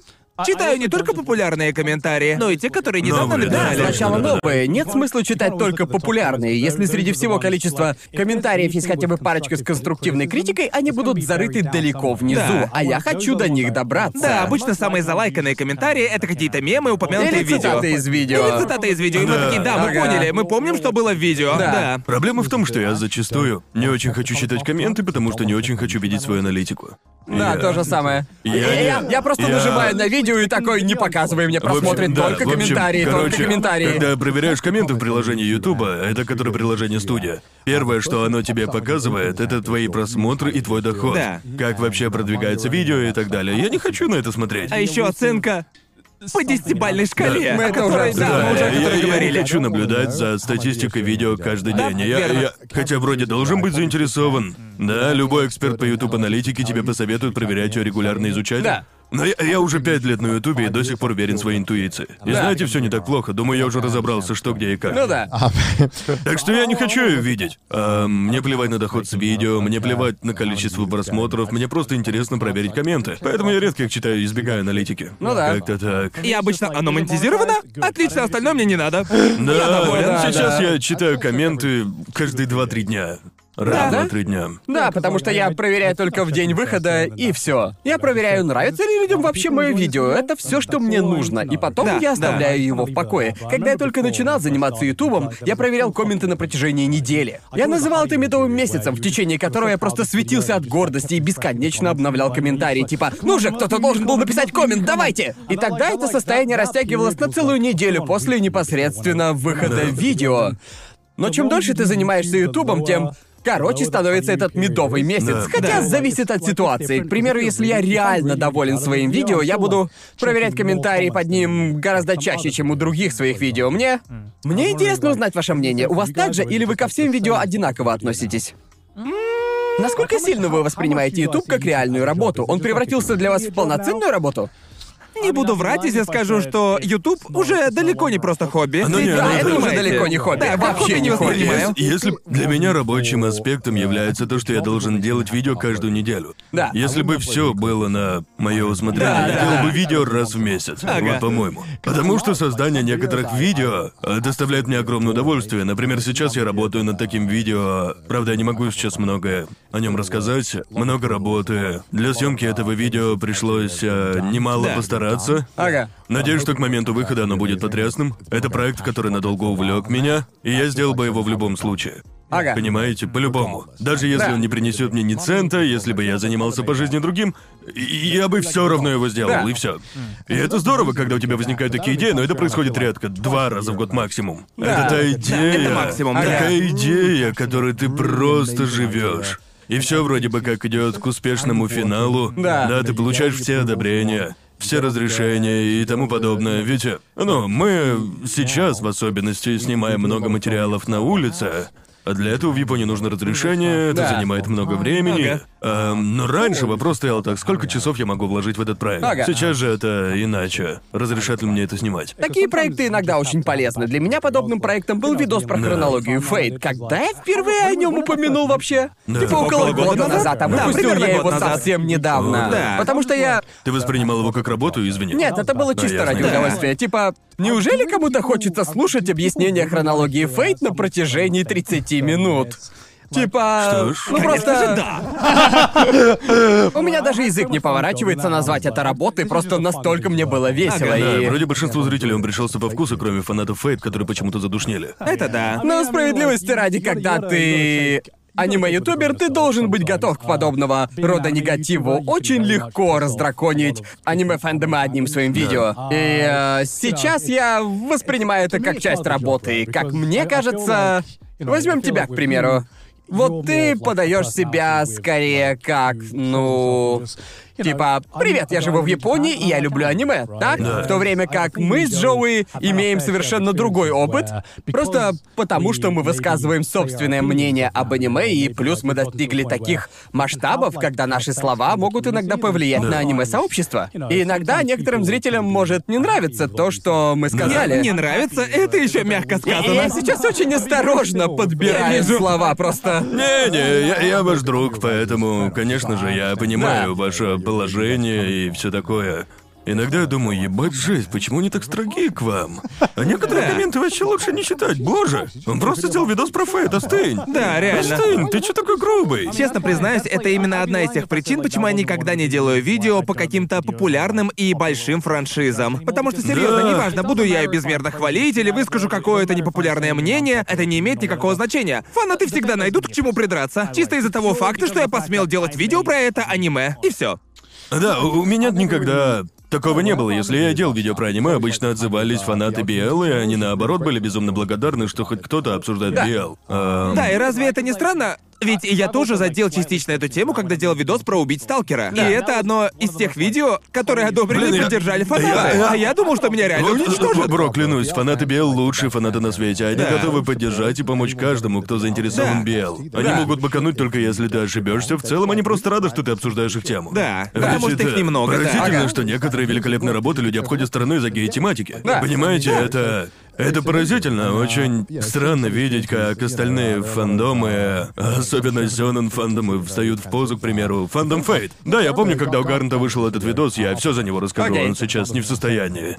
Читаю не только популярные комментарии, но и те, которые недавно Новые, да, написали. да, Сначала новые. Нет смысла читать только популярные. Если среди всего количества комментариев есть хотя бы парочка с конструктивной критикой, они будут зарыты далеко внизу, Да. а я хочу до них добраться. Да, обычно самые залайканные комментарии — это какие-то мемы, упомянутые Или в видео. цитаты из видео. Или цитаты из видео, и мы Да. такие, да, мы Ага. поняли, мы помним, что было в видео. Да. Да. Проблема в том, что я зачастую не очень хочу читать комменты, потому что не очень хочу видеть свою аналитику. Да, Я- то же самое. Я Я, я- я просто я- нажимаю на видео и такой, не показывай мне общем, просмотры, да, только в общем, комментарии, короче, только комментарии. Когда проверяешь комменты в приложении Ютуба, это которое приложение студия. Первое, что оно тебе показывает, это твои просмотры и твой доход. Да. Как вообще продвигается видео и так далее. Я не хочу на это смотреть. А еще оценка по десятибальной шкале. Мы о это уже да, обсуждали. мы уже я, я говорили. не хочу наблюдать за статистикой видео каждый Да, день. Я, верно. я- хотя вроде должен быть заинтересован. Да, любой эксперт по YouTube аналитике тебе посоветует проверять ее регулярно изучать. Да. Но я, я уже пять лет на Ютубе и до сих пор уверен своей интуиции. И Да. знаете, все не так плохо. Думаю, я уже разобрался, что где и как. Ну да. Так что я не хочу ее видеть. А, мне плевать на доход с видео, мне плевать на количество просмотров, мне просто интересно проверить комменты. Поэтому я редко их читаю и избегаю аналитики. Ну да. Как-то так. И обычно оно монетизировано? Отлично, остальное мне не надо. Да, доволен, да, сейчас да. я читаю комменты каждые 2-3 дня. Раз Да? два-три дня. Да, потому что я проверяю только в день выхода, и все. Я проверяю, нравится ли людям вообще мое видео. Это все, что мне нужно. И потом Да, я да. оставляю его в покое. Когда я только начинал заниматься Ютубом, я проверял комменты на протяжении недели. Я называл это медовым месяцем, в течение которого я просто светился от гордости и бесконечно обновлял комментарии, типа «Ну же, кто-то должен был написать коммент, давайте!» И тогда это состояние растягивалось на целую неделю после непосредственно выхода видео. Но чем дольше ты занимаешься Ютубом, тем короче становится этот медовый месяц. Да. Хотя Да. зависит от ситуации. К примеру, если я реально доволен своим видео, я буду проверять комментарии под ним гораздо чаще, чем у других своих видео. Мне... Мне интересно узнать ваше мнение. У вас так же или вы ко всем видео одинаково относитесь? Насколько сильно вы воспринимаете YouTube как реальную работу? Он превратился для вас в полноценную работу? Не буду врать, если скажу, что YouTube уже далеко не просто хобби. Оно не- да, это это уже далеко не хобби. Да, Вообще не хобби. воспринимаю. Если, если для меня рабочим аспектом является то, что я должен делать видео каждую неделю. Да. Если бы все было на мое усмотрение, Да, я да. делал бы видео раз в месяц. Ага. Вот по-моему. Потому что создание некоторых видео э, доставляет мне огромное удовольствие. Например, сейчас я работаю над таким видео. Правда, я не могу сейчас многое о нем рассказать. Много работы. Для съемки этого видео пришлось э, немало Да. Постараться. Ага. Надеюсь, что к моменту выхода оно будет потрясным. Это проект, который надолго увлек меня, и я сделал бы его в любом случае. Ага. Понимаете, по-любому. Даже если Да. он не принесет мне ни цента, если бы я занимался по жизни другим, я бы все равно его сделал, Да. и все. И это здорово, когда у тебя возникают такие идеи, но это происходит редко, два раза в год максимум. Да. Это та идея. это максимум, да. Такая идея, которой ты просто живешь. И все вроде бы как идет к успешному финалу. Да. Да, ты получаешь все одобрения, все разрешения и тому подобное. Ведь, э, ну, мы сейчас в особенности снимаем много материалов на улице. А для этого в Японии нужно разрешение, это Да. занимает много времени. Ага. Эм, но раньше вопрос стоял так, сколько часов я могу вложить в этот проект. Ага. Сейчас же это иначе. Разрешат ли мне это снимать? Такие проекты иногда очень полезны. Для меня подобным проектом был видос про Да. хронологию Фейт. Когда я впервые о нем упомянул вообще? Да. Типа около Около года года назад? а Да, выпустил примерно я год его назад. совсем недавно. Да. Потому что я... Ты воспринимал его как работу, извини? Нет, это было чисто ясно. ради Да. удовольствия. Типа, неужели кому-то хочется слушать объяснение хронологии Фейт на протяжении 30 минут? Типа, Что ж. ну просто... же, да. У меня даже язык не поворачивается назвать это работой, просто настолько мне было весело. Да, и... вроде большинству зрителей он пришелся по вкусу, кроме фанатов Фейт, которые почему-то задушнили. Это да. Но справедливости ради, когда ты аниме-ютубер, ты должен быть готов к подобного рода негативу. Очень легко раздраконить аниме-фэндомы одним своим видео. И э, сейчас я воспринимаю это как часть работы. Как мне кажется... Возьмем тебя, к примеру. Вот ты подаешь себя скорее как, ну... Типа, привет, я живу в Японии, и я люблю аниме, так? В то время как мы с Джоуи имеем совершенно другой опыт, просто потому что мы высказываем собственное мнение об аниме, и плюс мы достигли таких масштабов, когда наши слова могут иногда повлиять на аниме-сообщество. И иногда некоторым зрителям может не нравиться то, что мы сказали. Не нравится, это еще мягко сказано. я сейчас очень осторожно подбираю Я вижу. слова, просто... Не-не, я, я ваш друг, поэтому, конечно же, я понимаю Да. ваше положение и все такое. Иногда я думаю, ебать жесть, почему они так строги к вам? А некоторые комменты вообще лучше не читать, боже. Он просто сделал видос про Фейт, остынь. Да, реально. Остынь, ты чё такой грубый? Честно признаюсь, это именно одна из тех причин, почему я никогда не делаю видео по каким-то популярным и большим франшизам. Потому что, серьезно, Да. неважно, буду я ее безмерно хвалить или выскажу какое-то непопулярное мнение, это не имеет никакого значения. Фанаты всегда найдут к чему придраться. Чисто из-за того факта, что я посмел делать видео про это аниме. И все. Да, у меня никогда такого не было. Если я делал видео про аниме, обычно отзывались фанаты BL, и они наоборот были безумно благодарны, что хоть кто-то обсуждает BL. Ам, Да, и разве это не странно? Ведь я тоже задел частично эту тему, когда делал видос про убить сталкера. И это одно из тех видео, которые одобрили Блин, и я- поддержали фанаты. я- А я думал, что меня реально уничтожат. Бро, клянусь, фанаты BL лучшие фанаты на свете. Они Да. готовы поддержать и помочь каждому, кто заинтересован Да. BL. Они Да. могут бакануть только если ты ошибешься. В целом, они просто рады, что ты обсуждаешь их тему. Да, Ведь потому что их это немного, да. Поразительно, Ага. что некоторые великолепные работы люди обходят стороной за гей-тематики. Да. Понимаете, это... Это поразительно, очень странно видеть, как остальные фандомы, особенно Сёнэн фандомы, встают в позу, к примеру, фандом Фейт. Да, я помню, когда у Гарнта вышел этот видос, я все за него расскажу, он сейчас не в состоянии.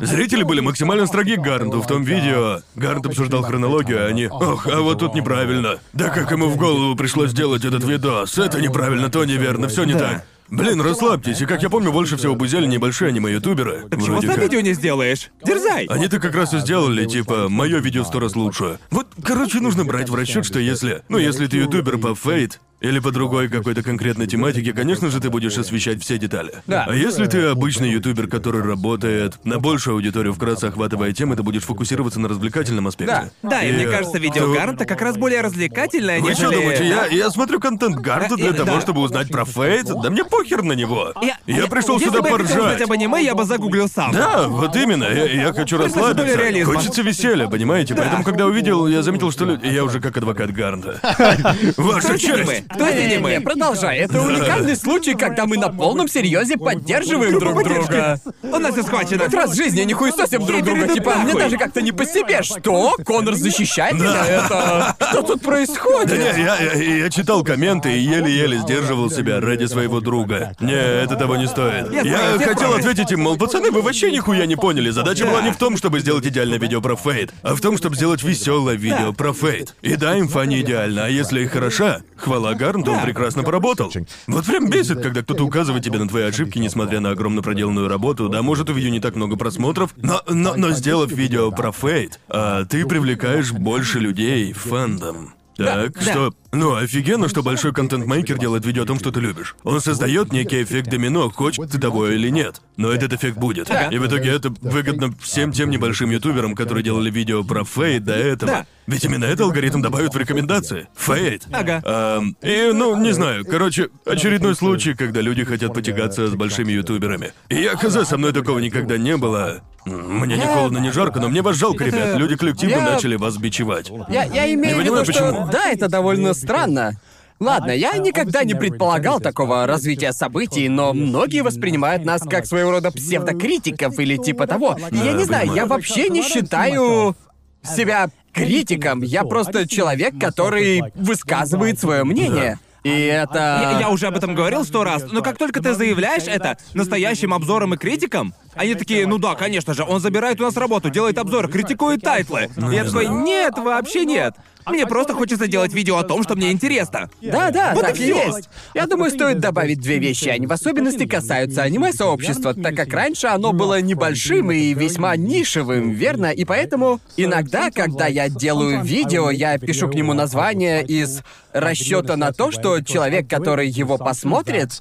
Зрители были максимально строги к Гарнту в том видео. Гарнт обсуждал хронологию, а они... Ох, а вот тут неправильно. Да как ему в голову пришлось сделать этот видос? Это неправильно, то неверно, все не так. Блин, расслабьтесь, и как я помню, больше всего бузели небольшие аниме-ютуберы. Чего Вроде за как. видео не сделаешь? Дерзай! Они-то как раз и сделали, типа, мое видео сто раз лучше. Вот, короче, нужно брать в расчет, что если. Ну, если ты ютубер по фейт. Или по другой какой-то конкретной тематике, конечно же, ты будешь освещать все детали. Да. А если ты обычный ютубер, который работает на большую аудиторию, вкратце охватывая темы, ты будешь фокусироваться на развлекательном аспекте. Да, и мне э, кажется, видео то- Гарнта как раз более развлекательное, Вы что нежели... думаете, я, я смотрю контент Гарта для Да, того, да. чтобы узнать про Фейт? Да мне похер на него. Я, пришел если сюда бы я хотел узнать поржать. об аниме, я бы загуглил сам. Да, вот именно. Я, я хочу доля расслабиться. Хочется веселья, понимаете? Поэтому, когда увидел, я заметил, что люди... Я уже как адвокат Гарнта. Ваша честь! Кто эти Не-не-не, аниме? продолжай. Это уникальный случай, когда мы на полном серьезе поддерживаем друг друга. У нас все схвачено. Хоть раз в жизни не хуесосим друг друга. Типа, мне даже как-то не по себе. Что? Конор защищает меня? Это... Что тут Да происходит? не, я, я, я читал комменты и еле-еле сдерживал себя ради своего друга. Не, это того не стоит. Я хотел ответить им, мол, пацаны, вы вообще нихуя не поняли. Задача Да. была не в том, чтобы сделать идеальное видео про Фейт, а в том, чтобы сделать веселое видео про Фейт. И да, инфа не идеальна, а если и хороша, хвала Гарнту, он прекрасно поработал. Вот прям бесит, когда кто-то указывает тебе на твои ошибки, несмотря на огромно проделанную работу. Да, может, у видео не так много просмотров, но, но, но сделав видео про Фейт, а, ты привлекаешь больше людей в фандом. Так, да. что... Ну, офигенно, что большой контент-мейкер делает видео о том, что ты любишь. Он создает некий эффект домино, хочешь ты того или нет. Но этот эффект будет. И в итоге это выгодно всем тем небольшим ютуберам, которые делали видео про Фейт до этого. Да. Ведь именно это алгоритм добавит в рекомендации. Фейт. Ага. Ам, и, ну, не знаю, короче, очередной случай, когда люди хотят потягаться с большими ютуберами. И я хз, со мной такого никогда не было. Мне не холодно, не жарко, но мне вас жалко, ребят. Люди коллективно Я- начали вас бичевать. Я, я имею в виду, понимаю, что почему. да, это довольно странно. Ладно, я никогда не предполагал такого развития событий, но многие воспринимают нас как своего рода псевдокритиков или типа того. И я не знаю, я вообще не считаю себя критиком. Я просто человек, который высказывает свое мнение. И это... Я, я уже об этом говорил сто раз, но как только ты заявляешь это настоящим обзором и критикой, они такие, ну да, конечно же, он забирает у нас работу, делает обзор, критикует тайтлы. я такой, нет, вообще нет. Мне просто хочется делать видео о том, что мне интересно. Да, да, Вот так и всё. есть. Я думаю, стоит добавить две вещи. Они в особенности касаются аниме-сообщества, так как раньше оно было небольшим и весьма нишевым, верно? И поэтому иногда, когда я делаю видео, я пишу к нему название из расчета на то, что человек, который его посмотрит,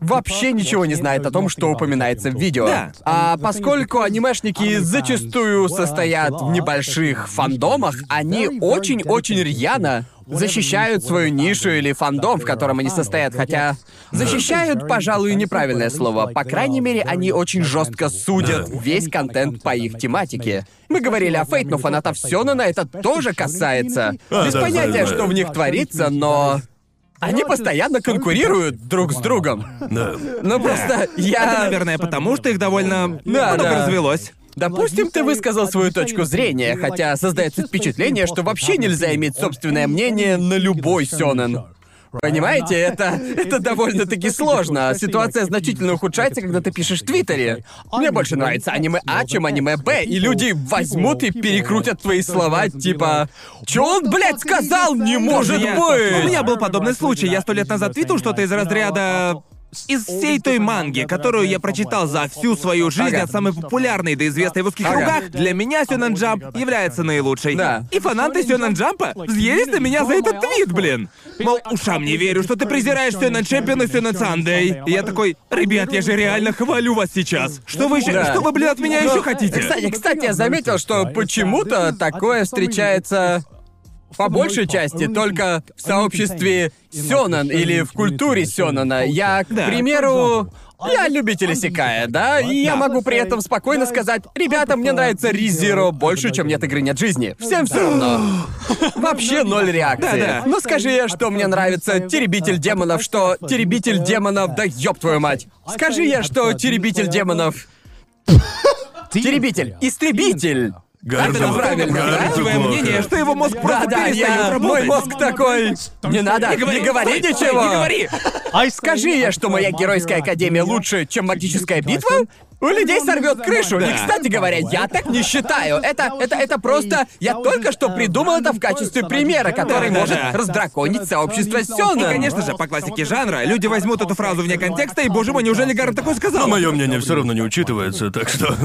вообще ничего не знает о том, что упоминается в видео. Да. А поскольку анимешники зачастую состоят в небольших фандомах, они очень-очень рьяно защищают свою нишу или фандом, в котором они состоят, хотя защищают, пожалуй, неправильное слово. По крайней мере, они очень жестко судят весь контент по их тематике. Мы говорили о Фейт, но фанатов Сёна на это тоже касается. А, Без да, понятия, что в них творится, но они постоянно конкурируют друг с другом. Да. Ну просто Это, я... наверное, потому что их довольно Да, много да. развелось. Допустим, ты высказал свою точку зрения, хотя создается впечатление, что вообще нельзя иметь собственное мнение на любой сёнэн. Понимаете, это, это довольно-таки сложно. Ситуация значительно ухудшается, когда ты пишешь в Твиттере. Мне больше нравится аниме А, чем аниме Б, и люди возьмут и перекрутят твои слова, типа... Чё он, блядь, сказал? Не может быть! У меня был подобный случай. Я сто лет назад твитил что-то из разряда... Из всей той манги, которую я прочитал за всю свою жизнь Ага. от самой популярной до известной в узких Ага. кругах, для меня Сёнэн Джамп является наилучшей. Да. И фанаты Сёнэн Джампа взъелись на меня за этот твит, блин. Мол, ушам не верю, что ты презираешь Сёнэн Чемпион и Сёнэн Сандей. И я такой, ребят, я же реально хвалю вас сейчас. Что вы еще, Да. что вы, блин, от меня еще хотите? Кстати, кстати, я заметил, что почему-то такое встречается по большей части только в сообществе Сёнэн или в культуре Сёнэна. Я, к Да. примеру, я любитель Исекая, да, и я могу при этом спокойно сказать, ребята, мне нравится Re:Zero больше, чем нет игры нет жизни. Всем все равно. Вообще ноль реакции. Да-да. Но скажи я, что мне нравится Истребитель демонов, что Истребитель демонов, да ёб твою мать. Скажи я, что Истребитель демонов... Теребитель, истребитель. Гарн Это правильно, да? плохо. мнение, что его мозг просто Да-да, перестает я... работать. Мой мозг такой... Не надо, не говори, стой, стой, ничего. не говори. Скажи я, что моя геройская академия лучше, чем магическая битва? У людей сорвет крышу. И, кстати говоря, я так не считаю. Это, это, это просто... Я только что придумал это в качестве примера, который Да-да-да. может раздраконить сообщество И, Сёнэн. конечно же, по классике жанра, люди возьмут эту фразу вне контекста, и, боже мой, неужели Гарн такое сказал? Но мое мнение все равно не учитывается, так что.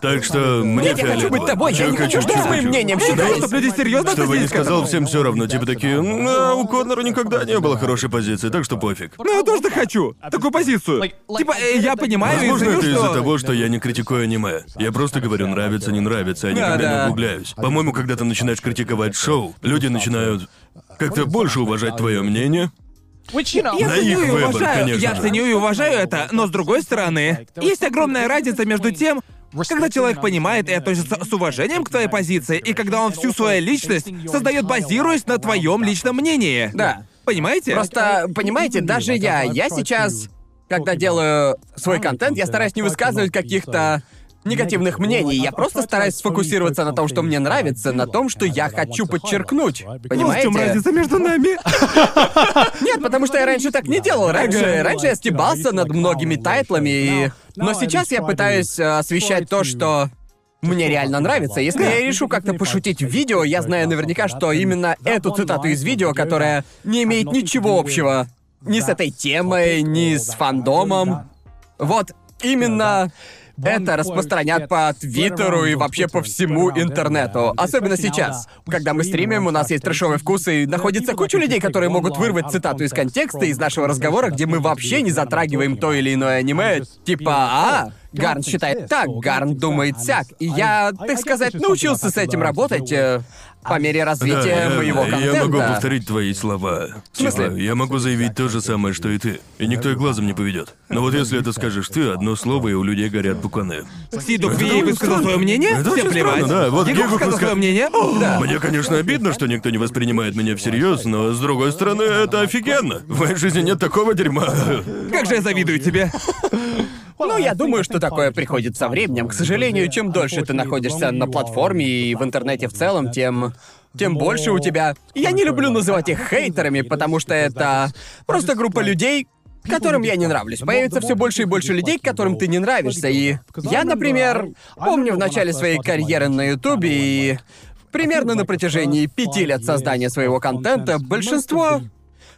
Так что мне Нет, я хочу быть тобой, я не хочу, что с моим мнением Ну, считались. чтоб люди серьезно Что бы относились ни к этому. сказал, всем все равно. Типа такие, «М, а, у Коннора никогда не было хорошей позиции, так что пофиг. Ну, я тоже так хочу. Такую позицию. Типа, э, я понимаю и Возможно, это из-за того, что я не критикую аниме. Я просто говорю, нравится, не нравится, я никогда Да-да. не углубляюсь. По-моему, когда ты начинаешь критиковать шоу, люди начинают как-то больше уважать твое мнение. Я На ценю их и выбор, уважаю, конечно я же. ценю и уважаю это, но с другой стороны, есть огромная разница между тем, когда человек понимает и относится с уважением к твоей позиции, и когда он всю свою личность создает, базируясь на твоем личном мнении. Да. Понимаете? Просто, понимаете, даже я, я сейчас, когда делаю свой контент, я стараюсь не высказывать каких-то негативных мнений. Я просто стараюсь сфокусироваться на том, что мне нравится, на том, что я хочу подчеркнуть. Ну, в Понимаете? чем разница между нами? Нет, потому что я раньше так не делал. Раньше, раньше я стебался над многими тайтлами, и... Но сейчас я пытаюсь э, освещать то, что мне реально нравится. Если я решу как-то пошутить в видео, я знаю наверняка, что именно эту цитату из видео, которая не имеет ничего общего ни с этой темой, ни с фандомом. Вот именно это распространят по Твиттеру и вообще по всему интернету. Особенно сейчас. Когда мы стримим, у нас есть трэшовый вкус, и находится куча людей, которые могут вырвать цитату из контекста из нашего разговора, где мы вообще не затрагиваем то или иное аниме. Типа, а, Гарн считает так, Гарн думает сяк. И я, так сказать, научился с этим работать по мере развития Да, моего да, контента. Я могу повторить твои слова. В смысле? Типа, я могу заявить то же самое, что и ты. И никто и глазом не поведет. Но вот если это скажешь ты, одно слово, и у людей горят букваны. Сиду Квей высказал свое мнение? Это Всем плевать. странно, да. Вот Гигу высказал свое мнение? Мне, конечно, обидно, что никто не воспринимает меня всерьез, но с другой стороны, это офигенно. В моей жизни нет такого дерьма. Как же я завидую тебе. Ну, я думаю, что такое приходит со временем. К сожалению, чем дольше ты находишься на платформе и в интернете в целом, тем тем больше у тебя. Я не люблю называть их хейтерами, потому что это просто группа людей, которым я не нравлюсь. Появится все больше и больше людей, которым ты не нравишься. И я, например, помню в начале своей карьеры на Ютубе и примерно на протяжении пяти лет создания своего контента большинство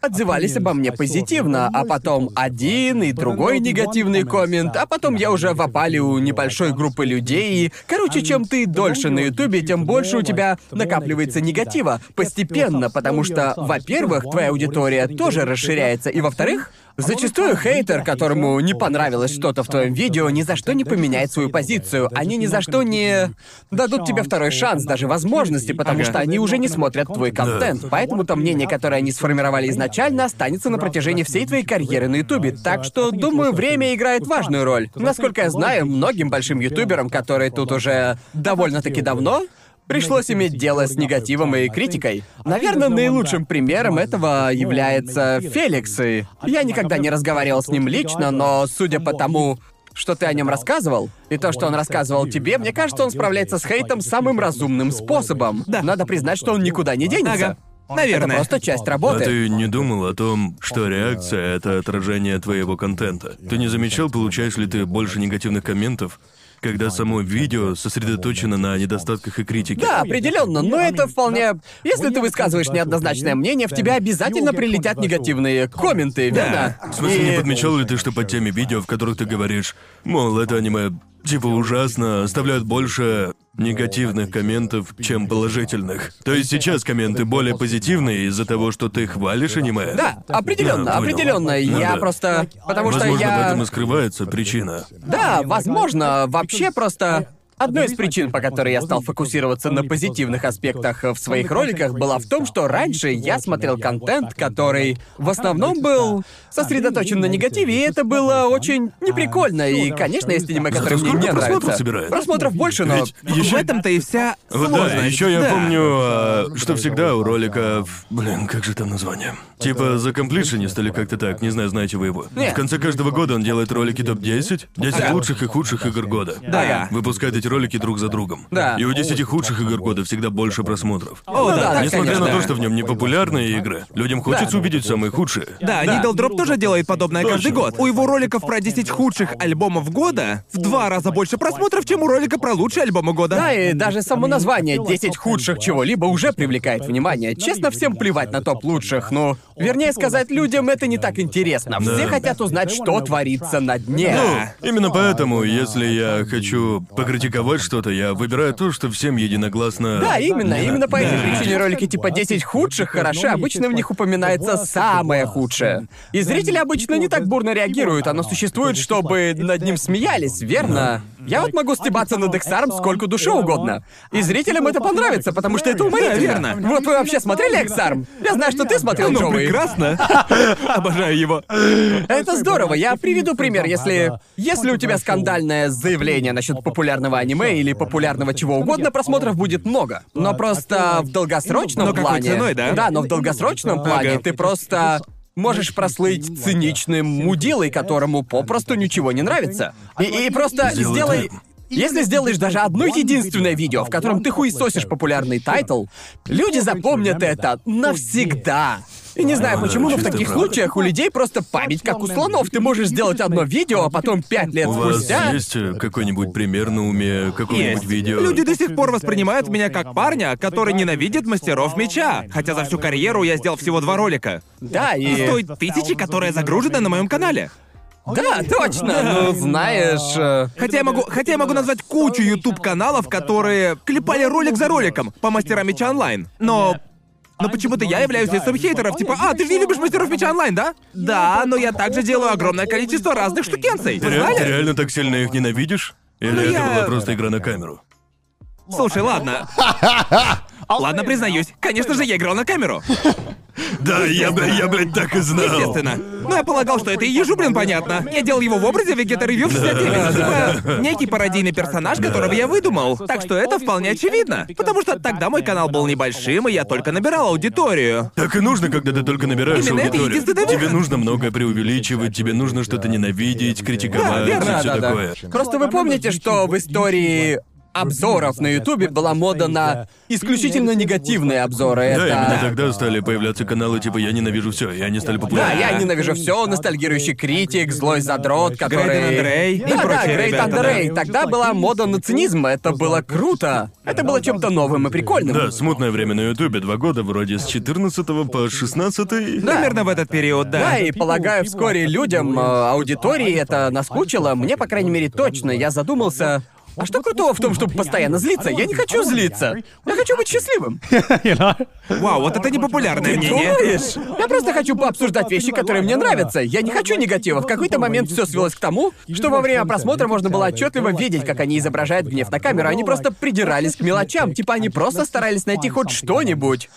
отзывались обо мне позитивно, а потом один и другой негативный коммент, а потом я уже в опале у небольшой группы людей. Короче, чем ты дольше на Ютубе, тем больше у тебя накапливается негатива постепенно, потому что, во-первых, твоя аудитория тоже расширяется, и во-вторых, Зачастую хейтер, которому не понравилось что-то в твоем видео, ни за что не поменяет свою позицию. Они ни за что не дадут тебе второй шанс, даже возможности, потому что они уже не смотрят твой контент. Поэтому то мнение, которое они сформировали изначально, останется на протяжении всей твоей карьеры на Ютубе. Так что, думаю, время играет важную роль. Насколько я знаю, многим большим ютуберам, которые тут уже довольно-таки давно, Пришлось иметь дело с негативом и критикой. Наверное, наилучшим примером этого является Феликс. И я никогда не разговаривал с ним лично, но судя по тому, что ты о нем рассказывал, и то, что он рассказывал тебе, мне кажется, он справляется с хейтом самым разумным способом. Да. Надо признать, что он никуда не денется. Ага. Наверное. Это просто часть А работы. ты не думал о том, что реакция — это отражение твоего контента? Ты не замечал, получаешь ли ты больше негативных комментов, когда само видео сосредоточено на недостатках и критике? Да, определенно, но это вполне... Если ты высказываешь неоднозначное мнение, в тебя обязательно прилетят негативные комменты, верно? В смысле, не подмечал ли ты, что под теми видео, в которых ты говоришь, мол, это аниме типа ужасно, оставляют больше негативных комментов, чем положительных? То есть сейчас комменты более позитивные из-за того, что ты хвалишь аниме? Да, определенно, понял. определенно. Ну я да. просто... Потому что Возможно, в я... этом и скрывается причина. Да, возможно, вообще просто... Одной из причин, по которой я стал фокусироваться на позитивных аспектах в своих роликах, была в том, что раньше я смотрел контент, который в основном был сосредоточен на негативе, и это было очень неприкольно. И, конечно, есть аниме, которые мне не просмотров нравятся. собирает? Просмотров больше, но... Ведь В еще этом-то и вся Вот да, сложность. еще я Да. помню, а, что всегда у роликов... Блин, как же там название? Типа The Completionist или как-то так, не знаю, знаете вы его. Нет. В конце каждого года он делает ролики топ-10, 10 Да. лучших и худших игр года. Да. Выпускает эти ролики друг за другом. Да. И у 10 худших игр года всегда больше просмотров. О, Ну да, да, так, Несмотря конечно. на то, что в нем не популярные игры, людям хочется увидеть самые худшие. Да, Needle Drop тоже делает подобное каждый Точно. год. У его роликов про 10 худших альбомов года в два раза больше просмотров, чем у ролика про лучшие альбомы года. Да, и даже само название «10 худших чего-либо» уже привлекает внимание. Честно, всем плевать на топ лучших, но... Вернее сказать, людям это не так интересно. Все Да. хотят узнать, что творится на дне. Ну, именно поэтому, если я хочу покритиковать что-то, я выбираю то, что всем единогласно... Да, именно, именно по этой Да. причине ролики типа 10 худших хороши, обычно в них упоминается самое худшее. И зрители обычно не так бурно реагируют, оно существует, чтобы над ним смеялись, верно? Я вот могу стебаться над Эксаром сколько душе угодно. И зрителям это понравится, потому что это уморительно. верно. Вот вы вообще смотрели Эксарм? Я знаю, что ты смотрел, Ну, Джоуи. прекрасно. Обожаю его. Это здорово. Я приведу пример. Если, если у тебя скандальное заявление насчет популярного аниме или популярного чего угодно, просмотров будет много. Но просто в долгосрочном Но какой плане... ценой, да? Да, но в долгосрочном плане ты просто можешь прослыть циничным мудилой, которому попросту ничего не нравится. И, и просто Сделай. Если сделаешь даже одно единственное видео, в котором ты хуесосишь популярный тайтл, люди запомнят это навсегда. И не знаю почему, но в таких случаях у людей просто память как у слонов. Ты можешь сделать одно видео, а потом пять лет У вас спустя... есть э, какой-нибудь пример на уме, какое-нибудь Есть. видео? Люди до сих пор воспринимают меня как парня, который ненавидит мастеров меча. Хотя за всю карьеру я сделал всего два ролика. Да, и... Из той тысячи, которая загружена на моем канале. Да, точно. Ну, знаешь... э, Хотя я могу, хотя я могу назвать кучу YouTube каналов, которые клепали ролик за роликом по мастерам меча онлайн. Но но почему-то я являюсь лицом хейтеров, типа, а, ты же не любишь мастеров меча онлайн, да? Да, но я также делаю огромное количество разных штукенций. Ты, ре- ты реально так сильно их ненавидишь? Или Ну, это я- была просто игра на камеру? Слушай, ладно. Ладно, признаюсь. Конечно же, я играл на камеру. Да, я, бля- я, блядь, так и знал. Естественно. Но я полагал, что это и ежу, блин, понятно. Я делал его в образе Vegeta Review в 69. Типа, некий пародийный персонаж, которого я выдумал. Так что это вполне очевидно. Потому что тогда мой канал был небольшим, и я только набирал аудиторию. Так и нужно, когда ты только набираешь Именно это аудиторию. единственный выход. Тебе нужно многое преувеличивать, тебе нужно что-то ненавидеть, критиковать верно, и Да, все да, да. такое. Просто вы помните, что в истории обзоров на Ютубе была мода на исключительно негативные обзоры. Да, именно Это... тогда стали появляться каналы типа «Я ненавижу все», и они стали Да, популярны. я ненавижу все, ностальгирующий критик, злой задрот, который... Грейден Андрей и Да, да, прочие Грейт ребята, Андерей. да. Тогда была мода на цинизм, это было круто. Это было чем-то новым и прикольным. Да, смутное время на Ютубе, два года, вроде с 14 по 16 Примерно в этот период, да. Да, и полагаю, вскоре людям, э, аудитории это наскучило. Мне, по крайней мере, точно. Я задумался. А что крутого в том, чтобы постоянно злиться? Я не хочу злиться. Я хочу быть счастливым. Вау, вот это непопулярное мнение. думаешь? Я просто хочу пообсуждать вещи, которые мне нравятся. Я не хочу негатива. В какой-то момент все свелось к тому, что во время просмотра можно было отчетливо видеть, как они изображают гнев на камеру. Они просто придирались к мелочам. Типа они просто старались найти хоть что-нибудь.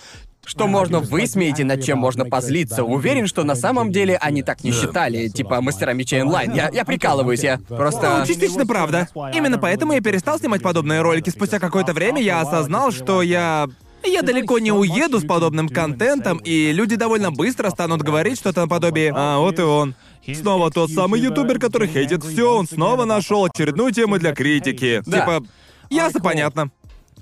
Что можно высмеять и над чем можно позлиться. Уверен, что на самом деле они так не считали, типа мастера мечей онлайн. Я, я прикалываюсь, я просто. Ну, частично правда. Именно поэтому я перестал снимать подобные ролики. Спустя какое-то время я осознал, что я... Я далеко не уеду с подобным контентом, и люди довольно быстро станут говорить что-то наподобие «А, вот и он». Снова тот самый ютубер, который хейтит все, он снова нашел очередную тему для критики. Да. Типа, ясно, понятно.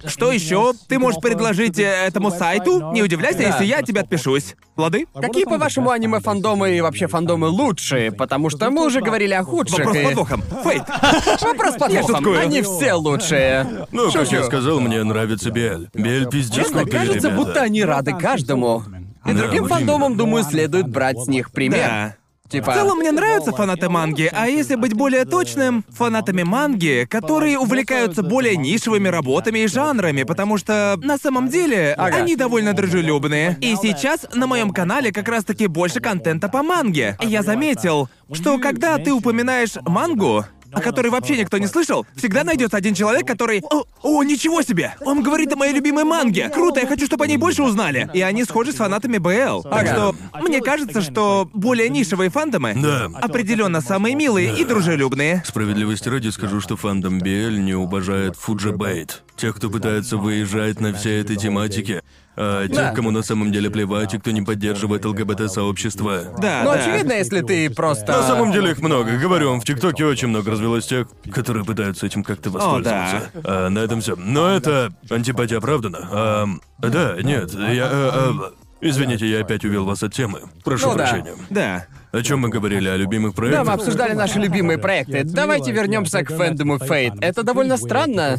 Что еще ты можешь предложить э, этому сайту? Не удивляйся, Да. если я от тебя отпишусь. Лады? Какие, по-вашему, аниме-фандомы и вообще фандомы лучшие? Потому что мы уже говорили о худших Вопрос с и... подвохом. Фейт. Вопрос с подвохом. Они все лучшие. Ну, как я сказал, мне нравится Бель. Бель пиздец Честно, крутые кажется, ребята. будто они рады каждому. И Да, другим вот фандомам, думаю, следует брать с них пример. Да. Типа... В целом мне нравятся фанаты манги, а если быть более точным, фанатами манги, которые увлекаются более нишевыми работами и жанрами, потому что на самом деле Ага. они довольно дружелюбные. И сейчас на моем канале как раз таки больше контента по манге. Я заметил, что когда ты упоминаешь мангу, о которой вообще никто не слышал, всегда найдется один человек, который... О, о, ничего себе! Он говорит о моей любимой манге! Круто, я хочу, чтобы они больше узнали! И они схожи с фанатами БЛ. Так что мне кажется, что более нишевые фандомы Да. определенно самые милые и дружелюбные. Справедливости ради скажу, что фандом BL не уважает фуджибейт. Тех, кто пытается выезжать на все этой тематике. А тех, Да. кому на самом деле плевать и кто не поддерживает ЛГБТ-сообщество. Да, Ну, да. очевидно, если ты просто... На самом деле их много. Говорю вам, в ТикТоке очень много развелось тех, которые пытаются этим как-то воспользоваться. А, на этом все. Но это антипатия оправдана. А, да, нет, я. а, а, извините, я опять увел вас от темы. Прошу Ну да. прощения. Да. О чем мы говорили? О любимых Да, мы проектах? обсуждали наши любимые проекты. Давайте вернемся к фэндому Фейт. Это довольно странно.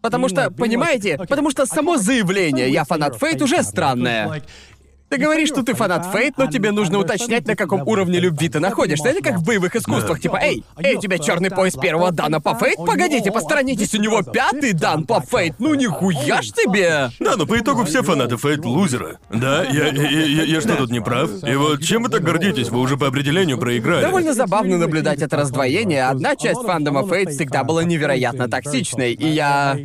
Потому что, понимаете, потому что само заявление «я фанат Фейт» уже странное. Ты говоришь, что ты фанат Фейт, но тебе нужно уточнять, на каком уровне любви ты находишься. Это как в боевых искусствах. Типа, эй, эй, у тебя черный пояс первого дана по Фейт? Погодите, посторонитесь, у него пятый дан по Фейт. Ну нихуя ж тебе! Да, но по итогу все фанаты Фейт лузеры. Да, я, я, я, я что тут не прав? И вот чем вы так гордитесь? Вы уже по определению проиграли. Довольно забавно наблюдать это раздвоение. Одна часть фандома Фейт всегда была невероятно токсичной, и я...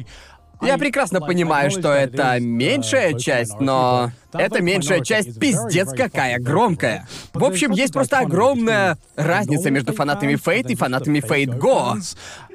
Я прекрасно понимаю, что это меньшая часть, но эта меньшая часть пиздец какая громкая. В общем, есть просто огромная разница между фанатами Фейт и фанатами Фейт Го,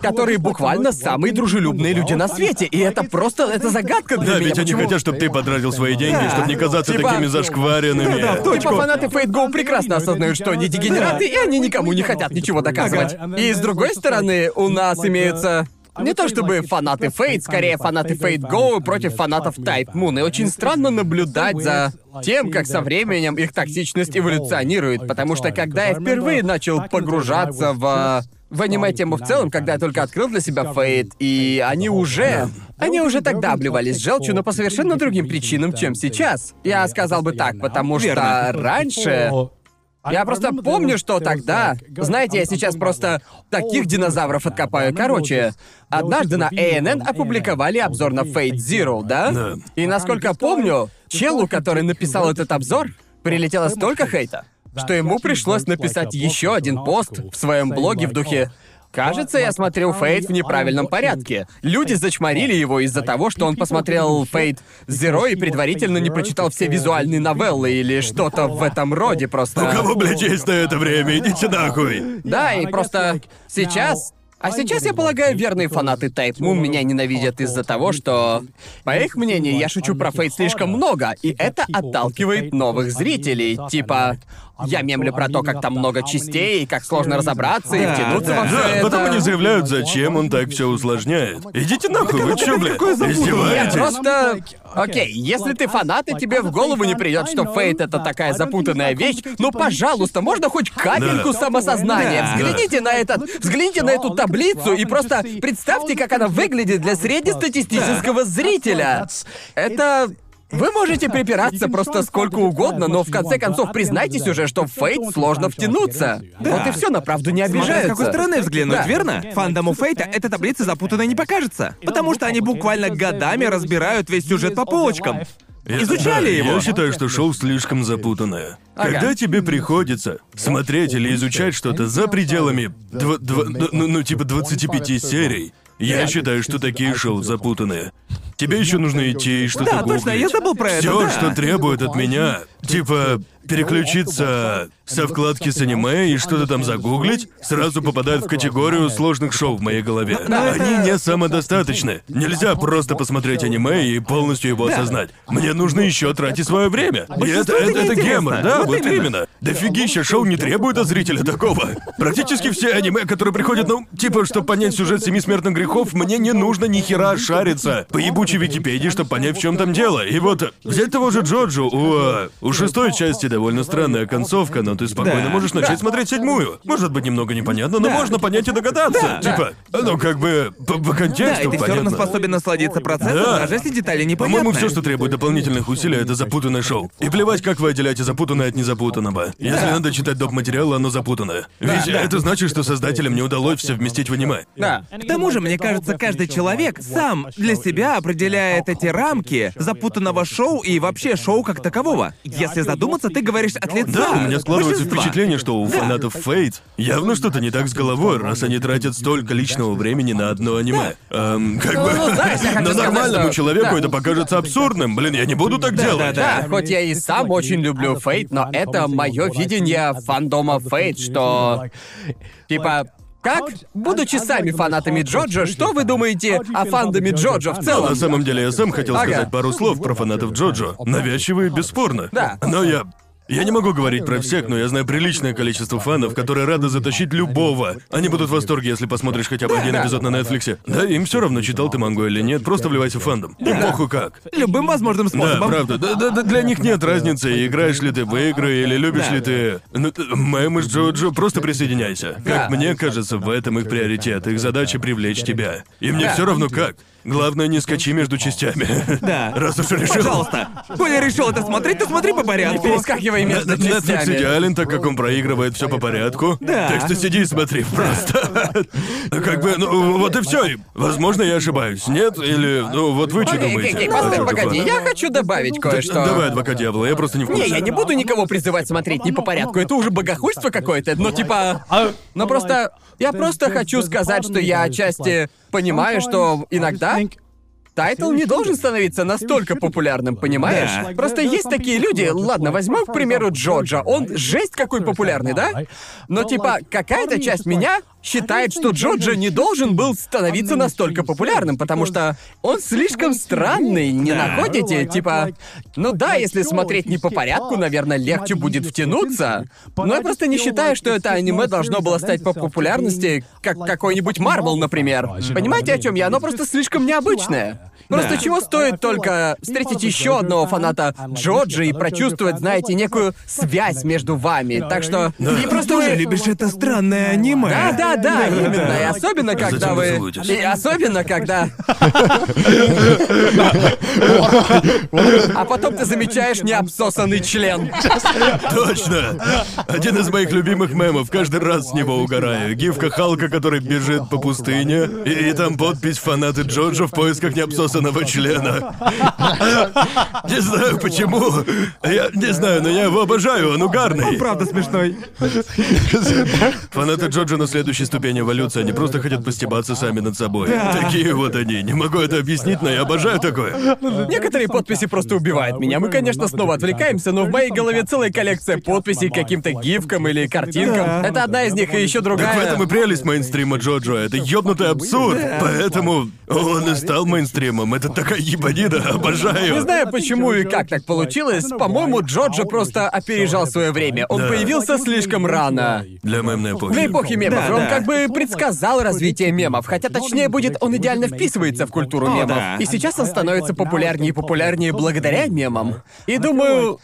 которые буквально самые дружелюбные люди на свете. И это просто, это загадка для Да, меня. ведь они почему- хотят, чтобы ты потратил свои деньги, Да. чтобы не казаться Типа- такими зашкваренными. Да, да, в Типа фанаты Fate Go прекрасно осознают, что они дегенераты, и они никому не хотят ничего доказывать. И с другой стороны, у нас имеются... Не то чтобы фанаты Fate, скорее фанаты Fate Go против фанатов Type Moon. И очень странно наблюдать за тем, как со временем их токсичность эволюционирует. Потому что когда я впервые начал погружаться в в аниме-тему в целом, когда я только открыл для себя Фейт, и они уже... Они уже тогда обливались желчью, но по совершенно другим причинам, чем сейчас. Я сказал бы так, потому что раньше... Я просто помню, что тогда... Знаете, я сейчас просто таких динозавров откопаю. Короче, однажды на ANN опубликовали обзор на Fate Zero, да? Да. И насколько помню, челу, который написал этот обзор, прилетело столько хейта, что ему пришлось написать еще один пост в своем блоге в духе Кажется, я смотрел Фейт в неправильном порядке. Люди зачморили его из-за того, что он посмотрел Фейт Zero и предварительно не прочитал все визуальные новеллы или что-то в этом роде просто. У кого, блядь, есть на это время? Идите нахуй. Да, и просто сейчас... А сейчас, я полагаю, верные фанаты Type Moon меня ненавидят из-за того, что, по их мнению, я шучу про Фейт слишком много, и это отталкивает новых зрителей. Типа, я мемлю про то, как там много частей, и как сложно разобраться и втянуться во все Да, это. потом они заявляют, зачем он так все усложняет. Идите нахуй, вы чё, блядь, Я издеваетесь? просто... Окей, если ты фанат, и тебе в голову не придет, что Фейт это такая запутанная вещь, ну, пожалуйста, можно хоть капельку Да. самосознания. Да. Взгляните на этот... Взгляните на эту таблицу и просто представьте, как она выглядит для среднестатистического зрителя. Это... Вы можете припираться просто сколько угодно, но в конце концов признайтесь уже, что в Фейт сложно втянуться. Вот и все, на правду не Смотря с обижаются. какой стороны взглянуть, Да. верно? Фандому Фейта эта таблица запутанной не покажется. Потому что они буквально годами разбирают весь сюжет по полочкам. Я- Изучали да, его. Я считаю, что шоу слишком запутанное. Ага. Когда тебе приходится смотреть или изучать что-то за пределами дв- дв- ну, ну, типа 25 серий, я считаю, что такие шоу запутанные. Тебе еще нужно идти и что-то Да, точно, я забыл про это, Все, да. что требует от меня, типа переключиться со вкладки с аниме и что-то там загуглить, сразу попадает в категорию сложных шоу в моей голове. Они не самодостаточны. Нельзя просто посмотреть аниме и полностью его осознать. Мне нужно еще тратить свое время. И это, это это, это гемор, да, Вот вот именно. именно. Дофигища шоу не требует от зрителя такого. Практически все аниме, которые приходят, ну, типа, чтобы понять сюжет Семи смертных грехов, мне не нужно ни хера шариться по кучей Википедии, чтобы понять, в чем там дело. И вот взять того же Джоджо, у, а, у шестой части довольно странная концовка, но ты спокойно Да. можешь начать смотреть седьмую. Может быть, немного непонятно, но можно понять и догадаться. Типа, ну как бы по, по Да, контексту и ты все равно понятно. способен насладиться процессом, Да. даже если детали непонятны. По-моему, все, что требует дополнительных усилий, это запутанное шоу. И плевать, как вы отделяете запутанное от незапутанного. Если надо читать доп. материал, оно запутанное. Ведь это значит, что создателям не удалось все вместить в аниме. Да. К тому же, мне кажется, каждый человек сам для себя определяет эти рамки запутанного шоу и вообще шоу как такового. Если задуматься, ты говоришь от лица. Да, у меня складывается большинства. впечатление, что у фанатов Фейт явно что-то не так с головой, раз они тратят столько личного времени на одно аниме. Эм, как бы... ну, знаешь, я хочу Но сказать, нормальному что- человеку да. это покажется абсурдным. Блин, я не буду так делать. да. Да, хоть я и сам очень люблю Фейт, но это мое видение фандома Фейт, что... Типа, как, будучи сами фанатами Джоджо, что вы думаете о фандоме Джоджо в На целом? самом деле я сам хотел Ага. сказать пару слов про фанатов Джоджо. Навязчивые, бесспорно. Да. Но я... Я не могу говорить про всех, но я знаю приличное количество фанов, которые рады затащить любого. Они будут в восторге, если посмотришь хотя бы один да. эпизод на Netflix. Да, им все равно, читал ты мангу или нет, просто вливайся в фандом. И похуй как. Любым возможным Да, способом. правда. Да, да, да, для них нет разницы, играешь ли ты в игры или любишь Да. ли ты. Ну, мемы с Джоджо, просто присоединяйся. Да. Как мне кажется, в этом их приоритет. Их задача привлечь тебя. И мне Да. все равно как. Главное, не скачи между частями. Да. Раз уж решил. Пожалуйста. Коля решил это смотреть, то смотри по порядку. Перескакивай между Netflix частями. идеален, так как он проигрывает все по порядку. Да. Так что сиди и смотри просто. Ну, Как бы, ну вот и все. Возможно, я ошибаюсь. Нет? Или, ну вот вы что Окей, думаете? окей, окей, постой, О чём погоди, я хочу добавить кое-что. Давай, адвокат дьявола, я просто не в курсе. Не, я не буду никого призывать смотреть не по порядку, это уже богохульство какое-то, но типа... Но просто... Я просто хочу сказать, что я отчасти понимаю, что иногда тайтл не должен становиться настолько популярным, понимаешь? Да. Просто есть такие люди, ладно, возьмем, к примеру, Джоджо, он жесть какой популярный, да? Но типа, какая-то часть меня считает, что Джоджо не должен был становиться настолько популярным, потому что он слишком странный, не Да. находите? Типа, ну да, если смотреть не по порядку, наверное, легче будет втянуться. Но я просто не считаю, что это аниме должно было стать по популярности, как какой-нибудь Марвел, например. Понимаете, о чем я? Оно просто слишком необычное. Просто Да. чего стоит только встретить еще одного фаната Джоджи и прочувствовать, знаете, некую связь между вами. Так что... И просто вы... любишь это странное аниме. Да, да, да, именно. И особенно, когда вы... И особенно, когда... А потом ты замечаешь необсосанный член. Точно! Один из моих любимых мемов, каждый раз с него угораю. Гифка Халка, который бежит по пустыне, и, и там подпись «Фанаты Джоджо в поисках необсосанного члена». Не знаю почему. Я не знаю, но я его обожаю, он угарный. Правда смешной. Фанаты Джоджо на следующей ступени эволюции, они просто хотят постебаться сами над собой. Такие вот они. Не могу это объяснить, но я обожаю такое. Некоторые подписи просто убивают меня. Мы, конечно, снова отвлекаемся, но в моей голове целая коллекция подписей к каким-то гифкам или картинкам. Да. Это одна из них, и еще другая. Так в этом и прелесть мейнстрима Джоджо. Это ёбнутый абсурд. Поэтому он и стал мейнстримом. Это такая ебанина, обожаю. Не знаю, почему и как так получилось. По-моему, Джоджо просто опережал свое время. Он Да. появился слишком рано. Для мемной эпохи. Для эпохи мемов. Да, он да. Как бы предсказал развитие мемов. Хотя точнее будет, он идеально вписывается в культуру О, мемов. да. И сейчас он становится популярнее и популярнее благодаря мемам. И думаю,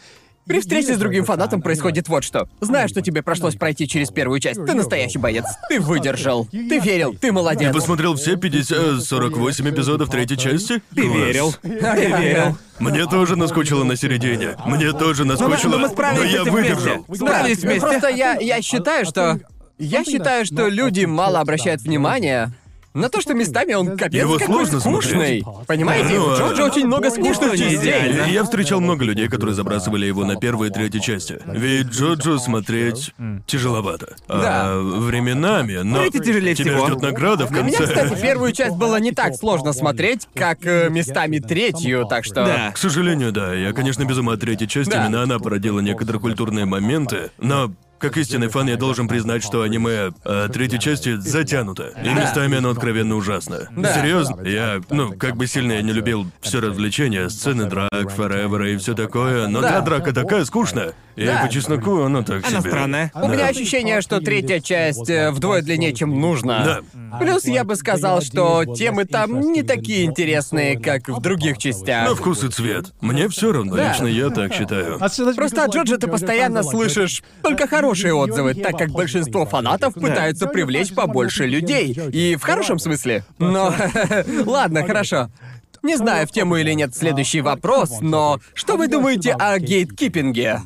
при встрече с другим фанатом происходит вот что. Знаю, что тебе пришлось пройти через первую часть. Ты настоящий боец. Ты выдержал. Ты верил. Ты молодец. Ты посмотрел все 50, 48 эпизодов третьей части? Ты Класс. верил. Ты верил. Мне тоже наскучило на середине. Мне тоже наскучило. но мы справились но я выдержал. вместе. Справились Да, вместе. Просто я, я считаю, что... Я считаю, что люди мало обращают внимания на то, что местами он капец Его какой сложно скучный. Понимаете, Ну, в Джорджа а- очень много скучных частей. идеально. Я встречал много людей, которые забрасывали его на первые и третьи части. Ведь Джоджо смотреть тяжеловато. А временами, но Третий тяжелее тебя всего. ждет награда в Для меня, конце. кстати, первую часть было не так сложно смотреть, как э, местами третью, так что... Да. К сожалению, да. Я, конечно, без ума от третьей части. Да. Именно она породила некоторые культурные моменты. Но как истинный фан, я должен признать, что аниме э, третьей части затянуто. И местами оно откровенно ужасно. Да. Серьезно, я, ну, как бы сильно я не любил все развлечения, сцены драк, форевера и все такое, но Да. та драка такая скучная. И Да. по чесноку оно так Она себе. странная. У меня Да. ощущение, что третья часть э, вдвое длиннее, чем нужно. Да. Плюс я бы сказал, что темы там не такие интересные, как в других частях. На вкус и цвет. Мне все равно, Да. лично я так считаю. Просто от Джоджа ты постоянно слышишь только хорошие отзывы, так как большинство фанатов пытаются привлечь побольше людей. И в хорошем смысле. Но... Ладно, хорошо. Не знаю, в тему или нет следующий вопрос, но что вы думаете о гейткипинге?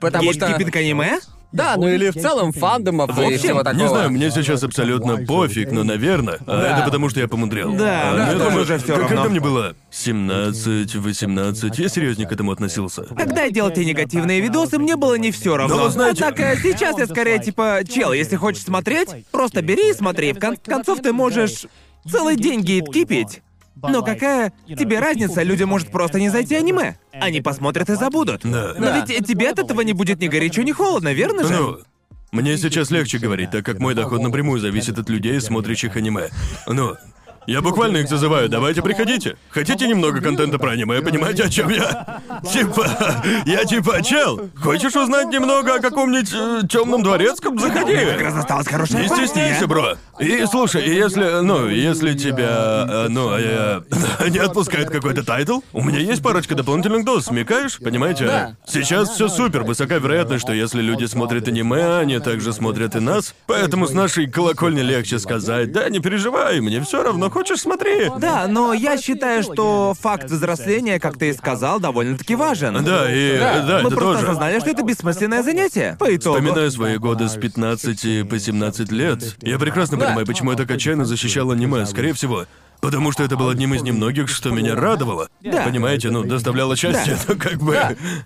Потому что... Гейткипинг аниме? Да, ну или в целом фандомов и всего такого. Не знаю, мне сейчас абсолютно пофиг, но, наверное, а Да. это потому, что я помудрел. Да, А да, мне тоже тоже- уже всё к- равно. Когда мне было 17, 18, я серьезнее к этому относился. Когда я делал те негативные видосы, мне было не все равно. Ну, знаете- А так а сейчас я скорее типа, чел, если хочешь смотреть, просто бери и смотри. В кон- концов ты можешь целый день гейткипить. Но какая тебе разница, людям может просто не зайти аниме. Они посмотрят и забудут. Да. Но Да. ведь тебе от этого не будет ни горячо, ни холодно, верно же? Ну, мне сейчас легче говорить, так как мой доход напрямую зависит от людей, смотрящих аниме. Ну, я буквально их зазываю, давайте приходите. Хотите немного контента про аниме, понимаете, о чем я? Типа, я типа, чел, хочешь узнать немного о каком-нибудь темном дворецком? Заходи. Как раз осталась хорошая Не партия. стесняйся, бро. И слушай, и если, ну, если тебя, э, ну, э, не отпускает какой-то тайтл, у меня есть парочка дополнительных доз, смекаешь? Понимаете? Да. Сейчас все супер, высока вероятность, что если люди смотрят аниме, они также смотрят и нас. Поэтому с нашей колокольни легче сказать, да, не переживай, мне все равно, хочешь смотри. Да, но я считаю, что факт взросления, как ты и сказал, довольно-таки важен. Да, и Да. да, Мы это просто тоже. осознали, что это бессмысленное занятие. По итогу. Вспоминая свои годы с 15 по 17 лет, я прекрасно. Понимаю, почему я так отчаянно защищал аниме, скорее всего. Потому что это был одним из немногих, что меня радовало. Да. Понимаете, ну, доставляло счастье, ну, как бы.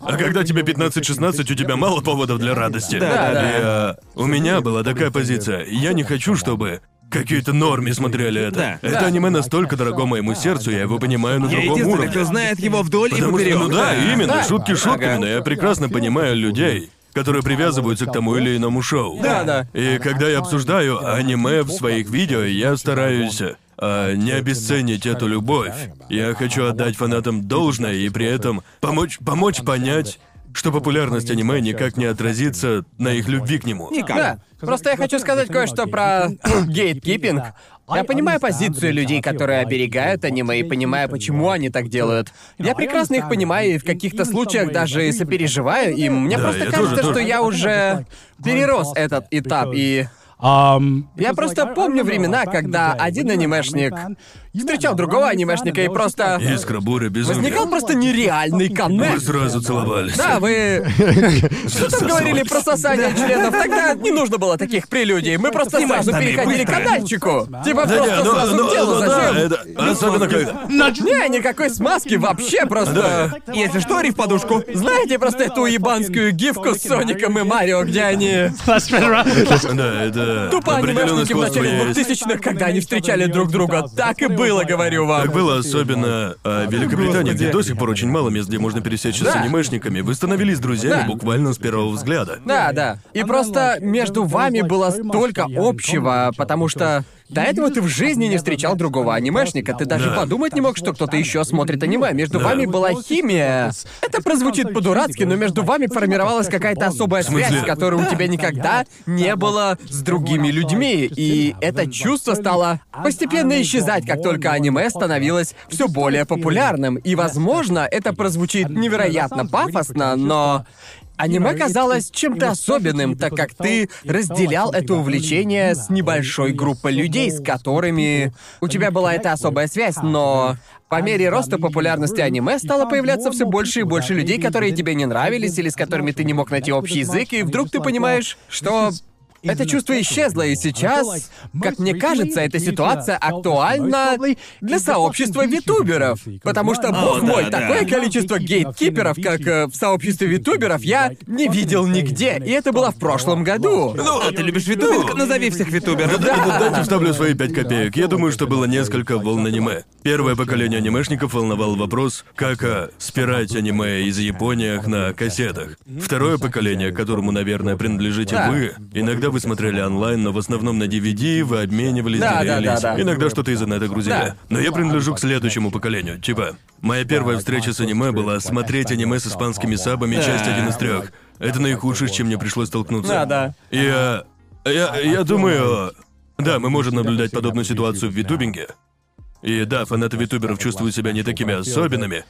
А когда тебе 15-16, у тебя мало поводов для радости. Да, да. И а, у меня была такая позиция. Я не хочу, чтобы какие-то норми смотрели это. Да. Это Да. аниме настолько дорого моему сердцу, я его понимаю на Я другом уровне. кто знает его вдоль и Потому что, ну да, именно, Да. шутки шутками, Ага. но я прекрасно понимаю людей, которые привязываются к тому или иному шоу. Да, да. И когда я обсуждаю аниме в своих видео, я стараюсь а, не обесценить эту любовь. Я хочу отдать фанатам должное и при этом помочь, помочь понять, что популярность аниме никак не отразится на их любви к нему. Никак. Да. Просто я хочу сказать кое-что про гейткипинг. Я понимаю позицию людей, которые оберегают аниме, и понимаю, почему они так делают. Я прекрасно их понимаю и в каких-то случаях даже сопереживаю им. Мне Да, просто кажется, тоже, что тоже. я уже перерос этот этап, и Я просто помню времена, когда один анимешник встречал другого анимешника и просто... Искра, буря, безумие. Возникал просто нереальный Мы коннект. сразу целовались. Да, вы... Что там говорили про сосание членов? Тогда не нужно было таких прелюдий. Мы просто сразу переходили к быстро. дальчику. Типа просто ну, сразу к делу, зачем? Особенно когда... Не, никакой смазки вообще просто... Если что, ори в подушку. Знаете просто эту ебанскую гифку с Соником и Марио, где они... Да, это... Тупо анимешники в начале есть. 2000-х, когда они встречали друг друга. Так и было, говорю вам. Так было особенно а, в Великобритании, где до сих пор очень мало мест, где можно пересечься с Да. анимешниками. Вы становились друзьями Да. буквально с первого взгляда. Да, да. И просто между вами было столько общего, потому что до этого ты в жизни не встречал другого анимешника. Ты даже Да. подумать не мог, что кто-то еще смотрит аниме. Между Да. вами была химия. Это прозвучит по-дурацки, но между вами формировалась какая-то особая связь, которой у тебя никогда не было с другими людьми. И это чувство стало постепенно исчезать, как только аниме становилось все более популярным. И, возможно, это прозвучит невероятно пафосно, но Аниме казалось чем-то особенным, так как ты разделял это увлечение с небольшой группой людей, с которыми у тебя была эта особая связь, но по мере роста популярности аниме стало появляться все больше и больше людей, которые тебе не нравились или с которыми ты не мог найти общий язык, и вдруг ты понимаешь, что это чувство исчезло, и сейчас, как мне кажется, эта ситуация актуальна для сообщества витуберов. Потому что, бог мой, да, да. такое количество гейткиперов, как э, в сообществе витуберов, я не видел нигде. И это было в прошлом году. Ну, А ты любишь витуберов? Назови всех витуберов. Да, да, дайте вставлю свои пять копеек. Я думаю, что было несколько волн аниме. Первое поколение анимешников волновал вопрос, как а, спирать аниме из Японии на кассетах. Второе поколение, которому, наверное, принадлежите вы, иногда вы смотрели онлайн, но в основном на DVD вы обменивались, Да, да, делились. да, да. Иногда что-то из инета грузили. Да. Но я принадлежу к следующему поколению. Типа, моя первая встреча с аниме была смотреть аниме с испанскими сабами, часть один из трех. Это наихудшее, с чем мне пришлось столкнуться. Да, да. Я... Я, я думаю... Да, мы можем наблюдать подобную ситуацию в витубинге. И да, фанаты витуберов чувствуют себя не такими особенными.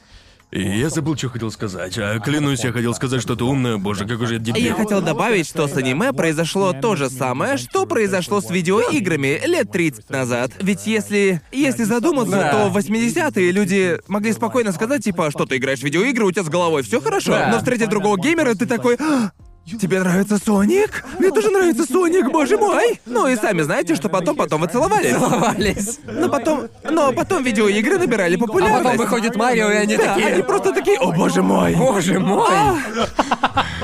И я забыл, что хотел сказать. А клянусь, я хотел сказать что-то умное. Боже, какой же я дебил. Я хотел добавить, что с аниме произошло то же самое, что произошло с видеоиграми лет 30 назад. Ведь если... Если задуматься, Да. то в 80-е люди могли спокойно сказать, типа, что ты играешь в видеоигры, у тебя с головой все хорошо. Да. Но встретив другого геймера, ты такой... «А, Тебе нравится Соник? Мне тоже нравится Соник, боже мой! Ну и сами знаете, что потом потом вы целовались. Целовались. Но потом... Но потом видеоигры набирали А популярность. потом выходит Марио, и они Да, такие... они просто такие, о боже мой! Боже мой!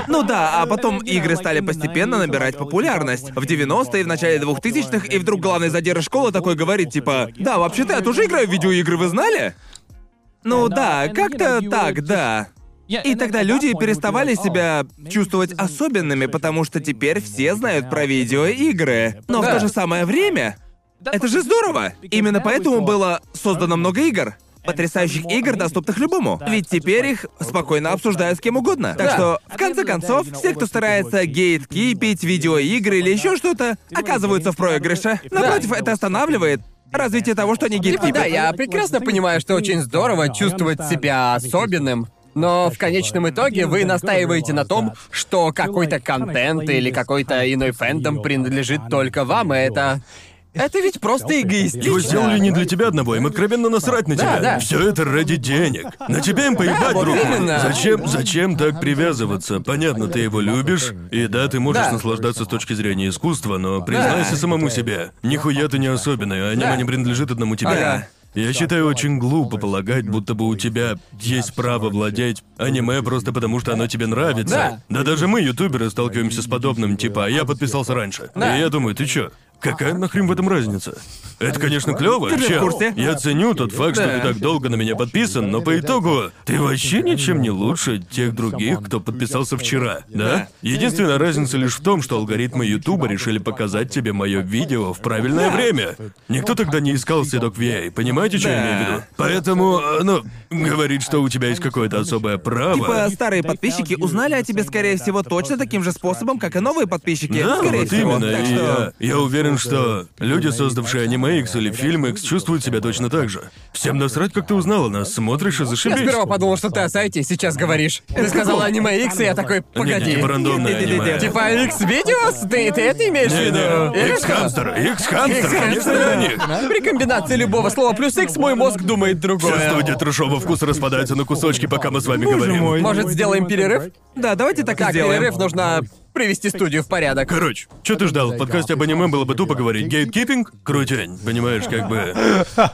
Ну да, а потом игры стали постепенно набирать популярность. В 90-е, в начале 2000-х, и вдруг главный задира школы такой говорит, типа, «Да, вообще-то я тоже играю в видеоигры, вы знали?» Ну да, как-то так, да. И тогда люди переставали себя чувствовать особенными, потому что теперь все знают про видеоигры. Но в Да. то же самое время... Это же здорово! Именно поэтому было создано много игр. Потрясающих игр, доступных любому. Ведь теперь их спокойно обсуждают с кем угодно. Так Да. что, в конце концов, все, кто старается гейткипить видеоигры или еще что-то, оказываются в проигрыше. Напротив, это останавливает развитие того, что они Типа, гейткипят. да, я прекрасно понимаю, что очень здорово чувствовать себя особенным. Но в конечном итоге вы настаиваете на том, что какой-то контент или какой-то иной фэндом принадлежит только вам, и это... Это ведь просто эгоистично. Его сделали не для тебя одного, им откровенно насрать на Да, тебя. да. Все это ради денег. На тебя им поебать, вот друг именно. Зачем, зачем так привязываться? Понятно, ты его любишь, и да, ты можешь Да. наслаждаться с точки зрения искусства, но признайся Да. самому себе. Нихуя ты не особенный, аниме Да. не принадлежит одному тебе. Ага. Я считаю очень глупо полагать, будто бы у тебя есть право владеть аниме просто потому, что оно тебе нравится. Да, даже мы, ютуберы, сталкиваемся с подобным, типа, «А я подписался раньше. Да. И я думаю, ты чё? Какая нахрен в этом разница? Это, конечно, клево. Ты чел. курсе. Я ценю тот факт, что ты так долго на меня подписан, но по итогу ты вообще ничем не лучше тех других, кто подписался вчера, да? Единственная разница лишь в том, что алгоритмы Ютуба решили показать тебе мое видео в правильное время. Никто тогда не искал следок VA, понимаете, что я имею в виду? Поэтому, э, ну, говорить, что у тебя есть какое-то особое право. Типа старые подписчики узнали о тебе, скорее всего, точно таким же способом, как и новые подписчики. Да, скорее вот всего. именно. Так что... я, я уверен, что люди, создавшие аниме X или фильм X, чувствуют себя точно так же. Всем насрать, как ты узнал о нас. Смотришь и Я зашибись. сперва подумал, что ты о сайте сейчас говоришь. Ты сказал аниме X, и я такой, Не, не, погоди. типа рандомное аниме. Типа X видеос? Ты, ты это имеешь в виду? X-Hamster, конечно, для них. При комбинации любого слова плюс X мой мозг думает другое. Студия трешового вкуса распадается на кусочки, пока мы с вами говорим. Может, сделаем перерыв? Да, давайте так, и Так, сделаем. перерыв нужно привести студию в порядок. Короче, что ты ждал? В подкасте об аниме было бы тупо говорить гейткипинг? Крутень, понимаешь, как бы...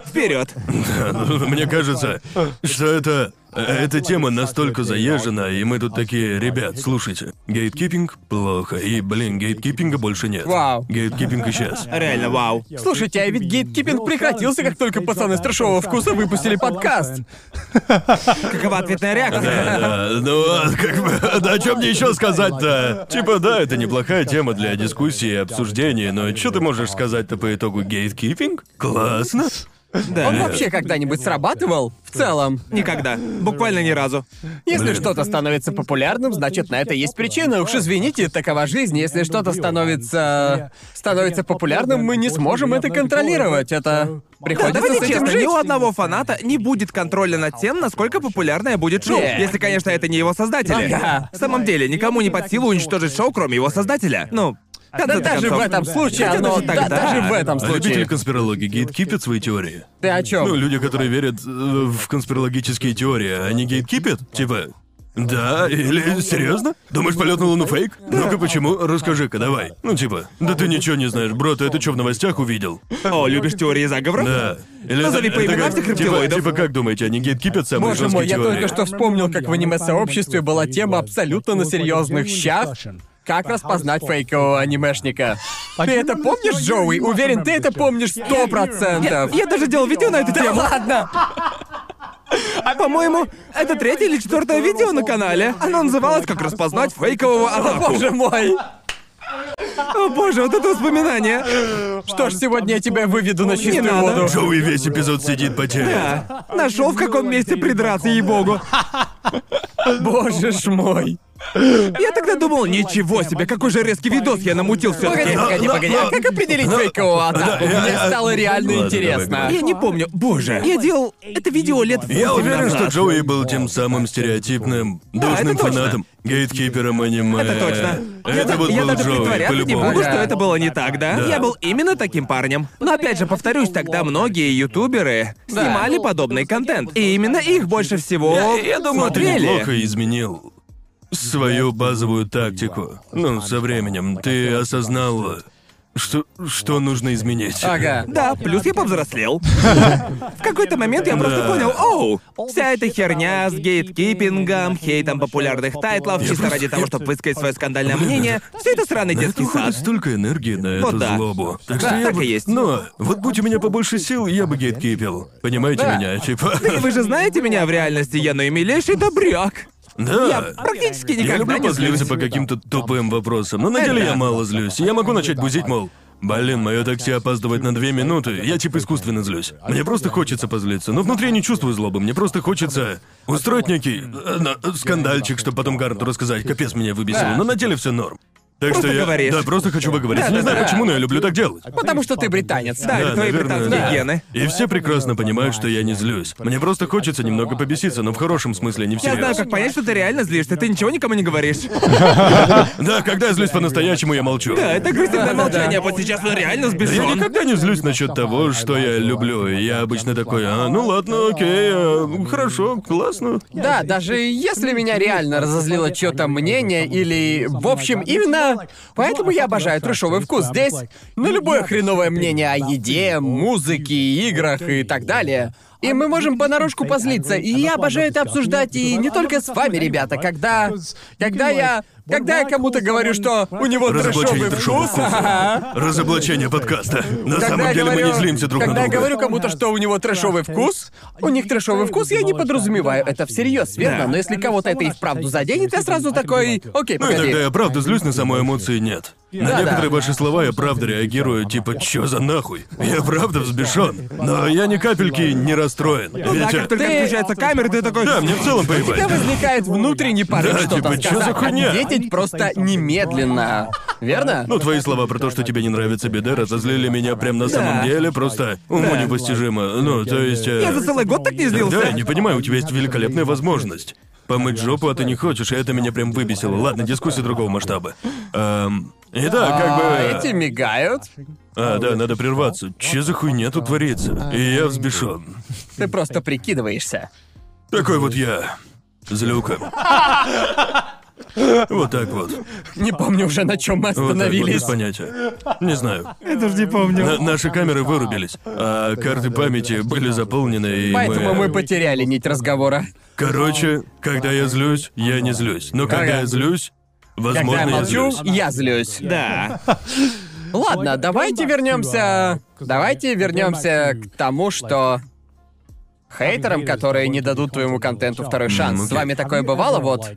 Вперед. Ну, Мне кажется, что это... Эта тема настолько заезжена, и мы тут такие, ребят, слушайте, гейткипинг плохо, и, блин, гейткипинга больше нет. Вау. Гейткипинг исчез. Реально, вау. Слушайте, а ведь гейткипинг прекратился, как только пацаны с трешового вкуса выпустили подкаст. Какова ответная реакция? Да, да, ну, а как бы, да о чем мне еще сказать-то? Типа, да, это неплохая тема для дискуссии и обсуждения, но что ты можешь сказать-то по итогу гейткипинг? Классно. Да. Он вообще когда-нибудь срабатывал? В целом. Никогда. Буквально ни разу. Если Блин. что-то становится популярным, значит, на это есть причина. Уж извините, такова жизнь. Если что-то становится... становится популярным, мы не сможем это контролировать. Это... Да, Приходится давайте с этим честно, жить. ни у одного фаната не будет контроля над тем, насколько популярное будет шоу. Не. Если, конечно, это не его создатели. Ага. В самом деле, никому не под силу уничтожить шоу, кроме его создателя. Ну, Да конце даже в этом случае оно... да, даже в этом А любители случае. конспирологии гейткипят свои теории? Ты о чем? Ну, люди, которые верят э, в конспирологические теории, они гейткипят? Типа, да, или серьезно? Думаешь, полет на Луну фейк? Ну-ка, почему? Расскажи-ка, давай. Ну, типа, да ты ничего не знаешь, бро, ты это что в новостях увидел? О, любишь теории заговоров? Да. Или Назови это- по это именам как- всех типа, рептилоидов. типа, как думаете, они гейткипят самые Боже мой, жесткие я теории? только что вспомнил, как в аниме-сообществе была тема абсолютно на серьезных щах. Как распознать фейкового анимешника? Ты это помнишь, Джоуи? Уверен, ты это помнишь сто Я, процентов. я даже делал видео на эту Да тему. ладно! А по-моему, это третье или четвертое видео на канале. Оно называлось «Как распознать фейкового О, атаку». боже мой! О боже, вот это воспоминание. Что ж, сегодня я тебя выведу на чистую надо. воду. Джоуи весь эпизод сидит потерян. Да. Нашел в каком месте придраться, ей-богу. Боже ж мой. Я тогда думал, ничего себе, какой же резкий видос я намутил все Погоди, таки погоди, погоди. А как определить фейковую атаку? я- Мне я- стало реально интересно. Я не помню, боже. Я делал это видео лет 8 Я уверен, что Джоуи был тем самым стереотипным, должным фанатом, гейткипером аниме. Это точно. Это я, вот я был даже Джоуи, притворяться не по-любому. буду, Ага. что это было не так, да? Да. Я был именно таким парнем. Но опять же, повторюсь, тогда многие ютуберы снимали подобный контент. И именно их больше всего Я, я думаю, ты неплохо изменил свою базовую тактику. Ну, со временем ты осознал, что, что нужно изменить. Ага. Да, плюс я повзрослел. В какой-то момент я просто понял, оу, вся эта херня с гейткипингом, хейтом популярных тайтлов, чисто ради того, чтобы высказать свое скандальное мнение, все это сраный детский сад. столько энергии на эту злобу. Так Да, что я так бы... и есть. Но вот будь у меня побольше сил, я бы гейткипил. Понимаете меня? Типа... И вы же знаете меня в реальности, я наимилейший добряк. Да. Я практически Я никогда люблю не позлиться злюсь. по каким-то тупым вопросам, но на деле я мало злюсь. Я могу начать бузить, мол, Блин, мое такси опаздывает на две минуты. Я типа искусственно злюсь. Мне просто хочется позлиться. Но внутри я не чувствую злобы. Мне просто хочется устроить некий э, на- скандальчик, чтобы потом Гарнту рассказать. Капец меня выбесило. Но на деле все норм. Так Просто что я. говоришь. Да, просто хочу поговорить. Не знаю почему, но я люблю так делать. Потому что ты британец. Да, это твои наверное, британские да. гены. И все прекрасно понимают, что я не злюсь. Мне просто хочется немного побеситься, но в хорошем смысле, не Я знаю, всерьез. как понять, что ты реально злишься, ты ничего никому не говоришь. Да, когда я злюсь по-настоящему, я молчу. Да, это агрессивное молчание, а вот сейчас он реально Я сбешен. никогда не злюсь насчет того, что я люблю. Я обычно такой, а, ну ладно, окей, а, хорошо, классно. Да, даже если меня реально разозлило чьё-то мнение или... В общем, именно поэтому я обожаю трешовый вкус. Здесь на любое хреновое мнение о еде, музыке, играх и так далее. И мы можем понарошку позлиться. И я обожаю это обсуждать и не только с вами, ребята, когда... Когда я... Когда я кому-то говорю, что у него Разоблачение трешовый вкус. Разоблачение подкаста. На Когда самом деле мы говорю- не злимся друг на Когда я друга. говорю кому-то, что у него трэшовый вкус, у них трэшовый вкус, я не подразумеваю это всерьез, верно? Да. Но если кого-то это и вправду заденет, я сразу такой, окей, Ну, погоди. иногда я правда злюсь, на самой эмоции нет. На Да-да. некоторые ваши слова я правда реагирую, типа, чё за нахуй? Я правда взбешен. Но я ни капельки не расстроен. Ну да, Ведь, как только Ты- включается камера, ты такой... Да, мне в целом У тебя поебать. возникает внутренний порыв Да, что-то типа, чё за хуйня? ответить просто немедленно. Верно? Ну, твои слова про то, что тебе не нравится беда, разозлили меня прям на самом деле, просто уму непостижимо. Ну, то есть... э, Я за целый год так не злился. Да, я не понимаю, у тебя есть великолепная возможность. Помыть жопу, а ты не хочешь, и это меня прям выбесило. Ладно, дискуссия другого масштаба. Эм, итак, как А, бы... эти мигают. А, да, надо прерваться. Че за хуйня тут творится? И я взбешен. Ты просто прикидываешься. Такой вот я. Злюка. Вот так вот. Не помню уже, на чем мы Вот так вот, без остановились. понятия. Не знаю. Я даже не помню. На- наши камеры вырубились, а карты памяти были заполнены, и Поэтому мы мы... потеряли нить разговора. Короче, когда я злюсь, я не злюсь. Но когда Ага. я злюсь, возможно, Когда я я молчу, злюсь. я злюсь. Да. Ладно, давайте вернемся. Давайте вернемся к тому, что хейтерам, которые не дадут твоему контенту второй шанс. С вами такое бывало, вот?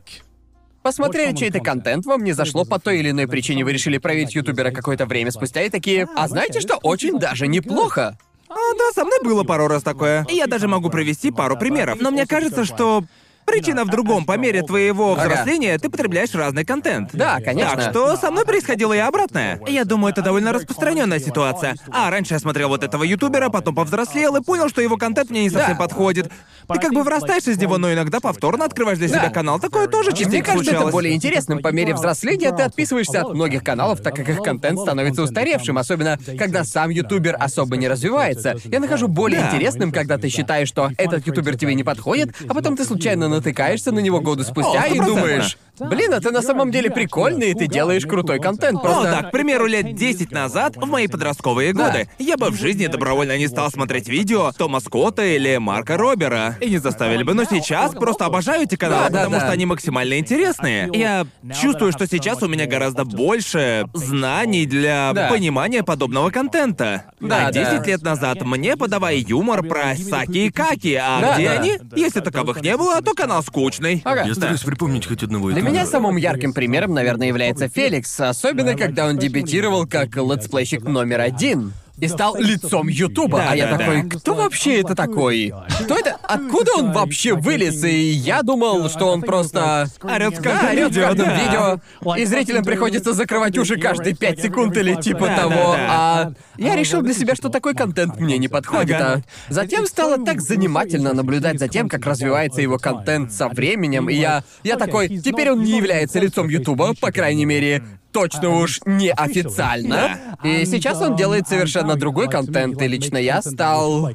Посмотрели чей-то контент, вам не зашло по той или иной причине, вы решили проверить ютубера какое-то время спустя и такие, а знаете что, очень даже неплохо. А, да, со мной было пару раз такое. И я даже могу привести пару примеров. Но мне кажется, что причина в другом. По мере твоего Ага. взросления ты потребляешь разный контент. Да, конечно. Так что со мной происходило и обратное. Я думаю, это довольно распространенная ситуация. А, раньше я смотрел вот этого ютубера, потом повзрослел и понял, что его контент мне не совсем Да. подходит. Ты как бы вырастаешь из него, но иногда повторно открываешь для себя Да. канал. Такое тоже И мне частенько кажется, это случалось. более интересным. По мере взросления ты отписываешься от многих каналов, так как их контент становится устаревшим, особенно когда сам ютубер особо не развивается. Я нахожу более Да. интересным, когда ты считаешь, что этот ютубер тебе не подходит, а потом ты случайно натыкаешься на него годы спустя и думаешь, блин, а ты на самом деле прикольный, и ты делаешь крутой контент. Ну Просто... так, к примеру, лет 10 назад, в мои подростковые Да. годы, я бы в жизни добровольно не стал смотреть видео Тома Скотта или Марка Робера. И не заставили бы, но сейчас просто обожаю эти каналы, Да, да, потому да. что они максимально интересные. Я чувствую, что сейчас у меня гораздо больше знаний для Да. понимания подобного контента. Да, а 10 да. лет назад мне подавай юмор про Саки и Каки, а Да, где да. они? Если таковых не было, то канал скучный. Ага. Я стараюсь припомнить хоть одного Для этого. Меня самым ярким примером, наверное, является Феликс, особенно когда он дебютировал как летсплейщик номер один. И стал лицом Ютуба. Да, а я да, такой, да. кто вообще это такой? Кто это? Откуда он вообще вылез? И я думал, что он просто... Орёт в Да, каждом орёт в видео, каждом да. видео. И зрителям приходится закрывать уши каждые пять секунд или типа Да, того. да, да. А я решил для себя, что такой контент мне не подходит. А затем стало так занимательно наблюдать за тем, как развивается его контент со временем. И я, я такой, теперь он не является лицом Ютуба, по крайней мере, точно уж не официально. И сейчас он делает совершенно другой контент, и лично я стал...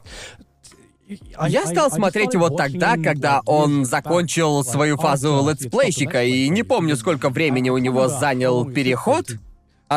Я стал смотреть его тогда, когда он закончил свою фазу летсплейщика, и не помню, сколько времени у него занял переход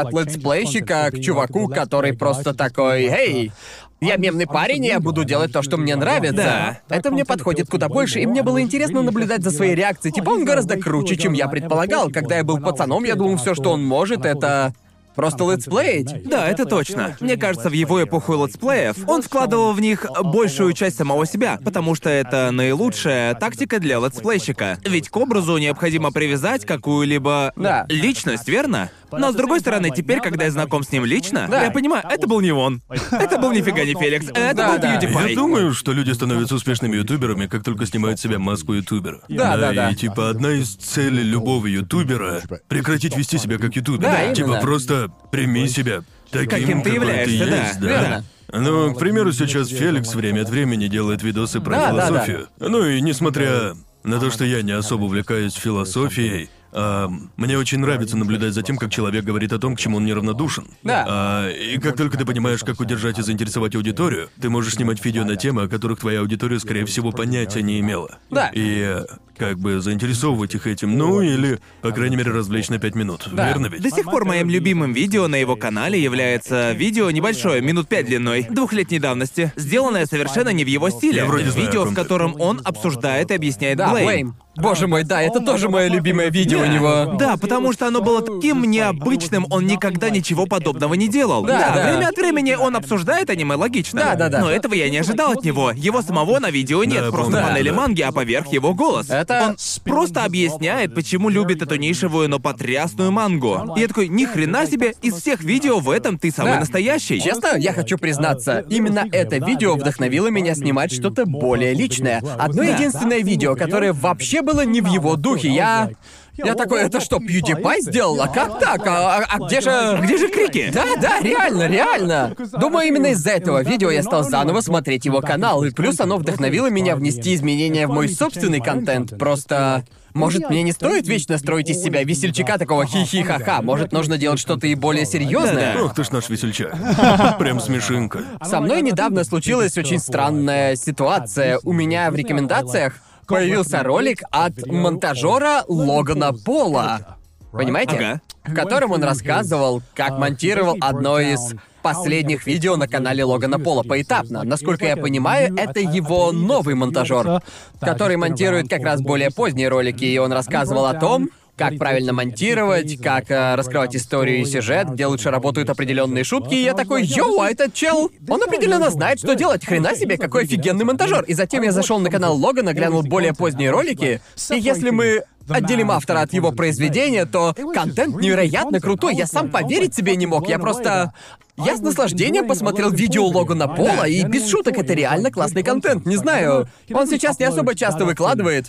от летсплейщика к чуваку, который просто такой, «Эй, я мемный парень, и я буду делать то, что мне нравится. Да. Это мне подходит куда больше, и мне было интересно наблюдать за своей реакцией. Типа, он гораздо круче, чем я предполагал. Когда я был пацаном, я думал, все, что он может, это просто летсплеить. Да, это точно. Мне кажется, в его эпоху летсплеев он вкладывал в них большую часть самого себя, потому что это наилучшая тактика для летсплейщика. Ведь к образу необходимо привязать какую-либо Да. личность, верно? Но с другой стороны, теперь, когда я знаком с ним лично, Да. я понимаю, это был не он. Это был нифига не Феликс, это Да, был да. PewDiePie. Я думаю, что люди становятся успешными ютуберами, как только снимают с себя маску ютубера. Да, да, да. И типа одна из целей любого ютубера — прекратить вести себя как ютубер. Да, типа именно. просто прими себя таким, Каким ты какой являешься, да. есть, да. Верно. Ну, к примеру, сейчас Феликс время от времени делает видосы про Да, да, да. философию. Ну и несмотря на то, что я не особо увлекаюсь философией, а, мне очень нравится наблюдать за тем, как человек говорит о том, к чему он неравнодушен. Да. А, и как только ты понимаешь, как удержать и заинтересовать аудиторию, ты можешь снимать видео на темы, о которых твоя аудитория, скорее всего, понятия не имела. Да. И э, как бы заинтересовывать их этим, ну или, по крайней мере, развлечь на пять минут. Да. Верно ведь? До сих пор моим любимым видео на его канале является видео небольшое, минут пять длиной, двухлетней давности, сделанное совершенно не в его стиле. Я вроде знаю, видео, в котором он обсуждает и объясняет Да, Блейм. Блейм. Боже мой, да, это тоже мое любимое видео у него. Да, потому что оно было таким необычным, он никогда ничего подобного не делал. Да, да. время от времени он обсуждает аниме, логично. Да, да, да. Но этого я не ожидал от него. Его самого на видео нет, Да, просто помню, панели да. манги, а поверх его голос. Это- Он просто объясняет, почему любит эту нишевую, но потрясную мангу. И я такой, ни хрена себе, из всех видео в этом ты самый Да. настоящий. Честно, я хочу признаться, именно это видео вдохновило меня снимать что-то более личное. Одно единственное видео, которое вообще было не в его духе. Я... Я такой, это что, PewDiePie сделал? А как так? А, а- а где же... Где же крики? Да, да, реально, реально. Думаю, именно из-за этого видео я стал заново смотреть его канал, и плюс оно вдохновило меня внести изменения в мой собственный контент. Просто... Может, мне не стоит вечно строить из себя весельчака такого хи-хи-ха-ха. Может, нужно делать что-то и более серьезное. Ох ты ж наш весельчак. Прям смешинка. Со мной недавно случилась очень странная ситуация. У меня в рекомендациях появился ролик от монтажера Логана Пола. Понимаете? Ага. В котором он рассказывал, как монтировал одно из последних видео на канале Логана Пола поэтапно. Насколько я понимаю, это его новый монтажер, который монтирует как раз более поздние ролики, и он рассказывал о том, как правильно монтировать, как э, раскрывать историю и сюжет, где лучше работают определенные шутки. И я такой, йоу, а этот чел, он определенно знает, что делать. Хрена себе, какой офигенный монтажер. И затем я зашел на канал Логана, глянул более поздние ролики. И если мы отделим автора от его произведения, то контент невероятно крутой. Я сам поверить себе не мог. Я просто... Я с наслаждением посмотрел видео Логана Пола, и без шуток, это реально классный контент. Не знаю, он сейчас не особо часто выкладывает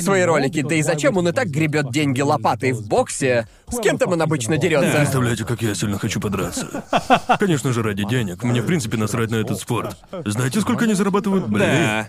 свои ролики, да и зачем он и так гребет деньги лопатой в боксе? С кем там он обычно дерется? Представляете, как я сильно хочу подраться. Конечно же, ради денег. Мне, в принципе, насрать на этот спорт. Знаете, сколько они зарабатывают? Блин. Да.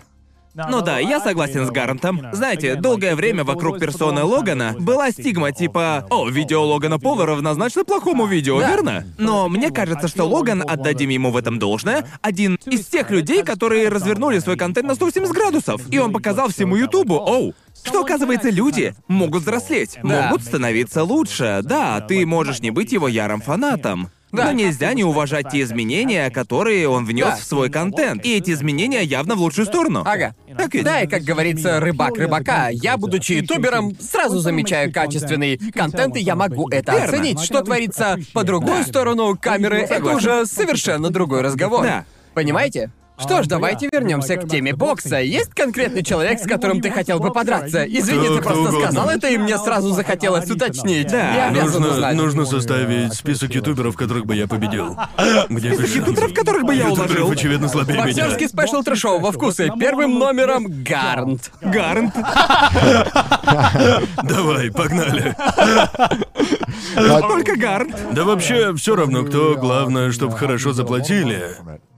Ну да, я согласен с Гарантом. Знаете, долгое время вокруг персоны Логана была стигма типа «О, видео Логана Пола равнозначно плохому видео, Да. верно?» Но мне кажется, что Логан, отдадим ему в этом должное, один из тех людей, которые развернули свой контент на 180 градусов. И он показал всему Ютубу «Оу, что, оказывается, люди могут взрослеть, Да. могут становиться лучше. Да, ты можешь не быть его ярым фанатом. Да. Но нельзя не уважать те изменения, которые он внес Да. в свой контент. И эти изменения явно в лучшую сторону. Ага. Так ведь? Да, и как говорится, рыбак рыбака. Я, будучи ютубером, сразу замечаю качественный контент, и я могу это Верно. оценить. Что творится по другую сторону камеры, это Согласен. уже совершенно другой разговор. Да. Понимаете? Что ж, давайте вернемся к теме бокса. Есть конкретный человек, с которым ты хотел бы подраться? Извини, Кто- ты кто просто угодно. сказал это, и мне сразу захотелось уточнить. Да. Я обязан Нужно, узнать. нужно составить список ютуберов, которых бы я победил. Где Ютуберов, которых бы я Ютуберов, уложил. очевидно, слабее меня. Боксерский спешл трэшового вкуса. Первым номером Гарнт. Гарнт. Давай, погнали. Только Гарнт. Да вообще, все равно кто, главное, чтобы хорошо заплатили.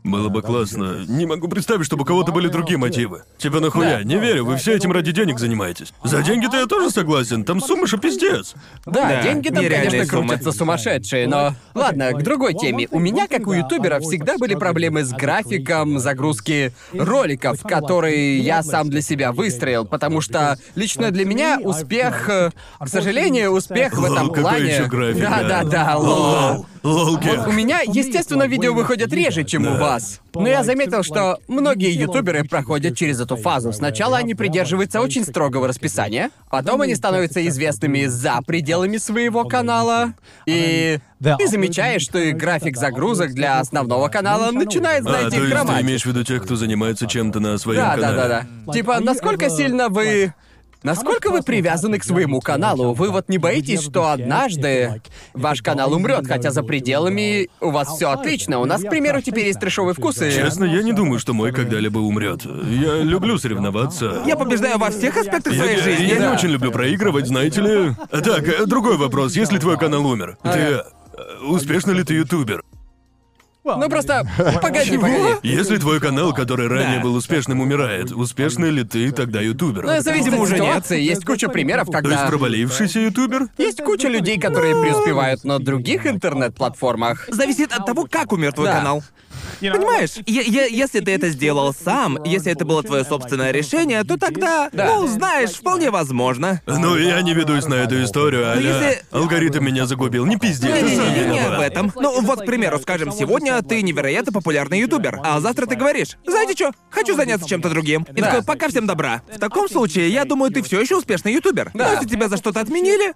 Было бы классно. Не могу представить, чтобы у кого-то были другие мотивы. Типа нахуя? Не верю, вы все этим ради денег занимаетесь. За деньги-то я тоже согласен, там суммы же пиздец. Да, Да, деньги там, конечно, суммы. крутятся сумасшедшие, но... Ладно, к другой теме. У меня, как у ютубера, всегда были проблемы с графиком загрузки роликов, которые я сам для себя выстроил, потому что лично для меня успех... э, К сожалению, успех в этом плане... ещё график, да, да? да, да, лол. Лол, лол, Вот кек. у меня, естественно, видео выходят реже, чем у вас. Но я заметил, что многие ютуберы проходят через эту фазу. Сначала они придерживаются очень строгого расписания, потом они становятся известными за пределами своего канала, и ты замечаешь, что и график загрузок для основного канала начинает, А, знаете, то есть ты хромать. имеешь в виду тех, кто занимается чем-то на своем Да, да, канале? да, да. Типа, насколько сильно вы... Насколько вы привязаны к своему каналу? Вы вот не боитесь, что однажды ваш канал умрет, хотя за пределами у вас все отлично. У нас, к примеру, теперь есть трешовые вкусы. Честно, я не думаю, что мой когда-либо умрет. Я люблю соревноваться. Я побеждаю во всех аспектах Я, своей я- жизни. я не очень люблю проигрывать, знаете ли. Так, э, другой вопрос. Если твой канал умер, ты... э, Успешно ли ты ютубер? Ну просто... Погоди, погоди. Если твой канал, который ранее Да. был успешным, умирает, успешный ли ты тогда ютубер? Ну, зависит Видимо, уже нет. ситуации. Есть куча примеров, То есть когда... провалившийся ютубер? Есть куча людей, которые преуспевают на других интернет-платформах. Зависит от того, как умер твой Да. канал. Понимаешь, если ты это сделал сам, если это было твое собственное решение, то тогда, Да. ну, знаешь, вполне возможно. Ну, я не ведусь на эту историю, а если- алгоритм меня загубил. Не пизди, ты сам Не-не-не, не виноват. об этом. Ну, вот, к примеру, скажем, сегодня ты невероятно популярный ютубер, а завтра ты говоришь, знаете что, хочу заняться чем-то другим. И Да. такой, пока всем добра. В таком случае, я думаю, ты все еще успешный ютубер. Да. Но если тебя за что-то отменили,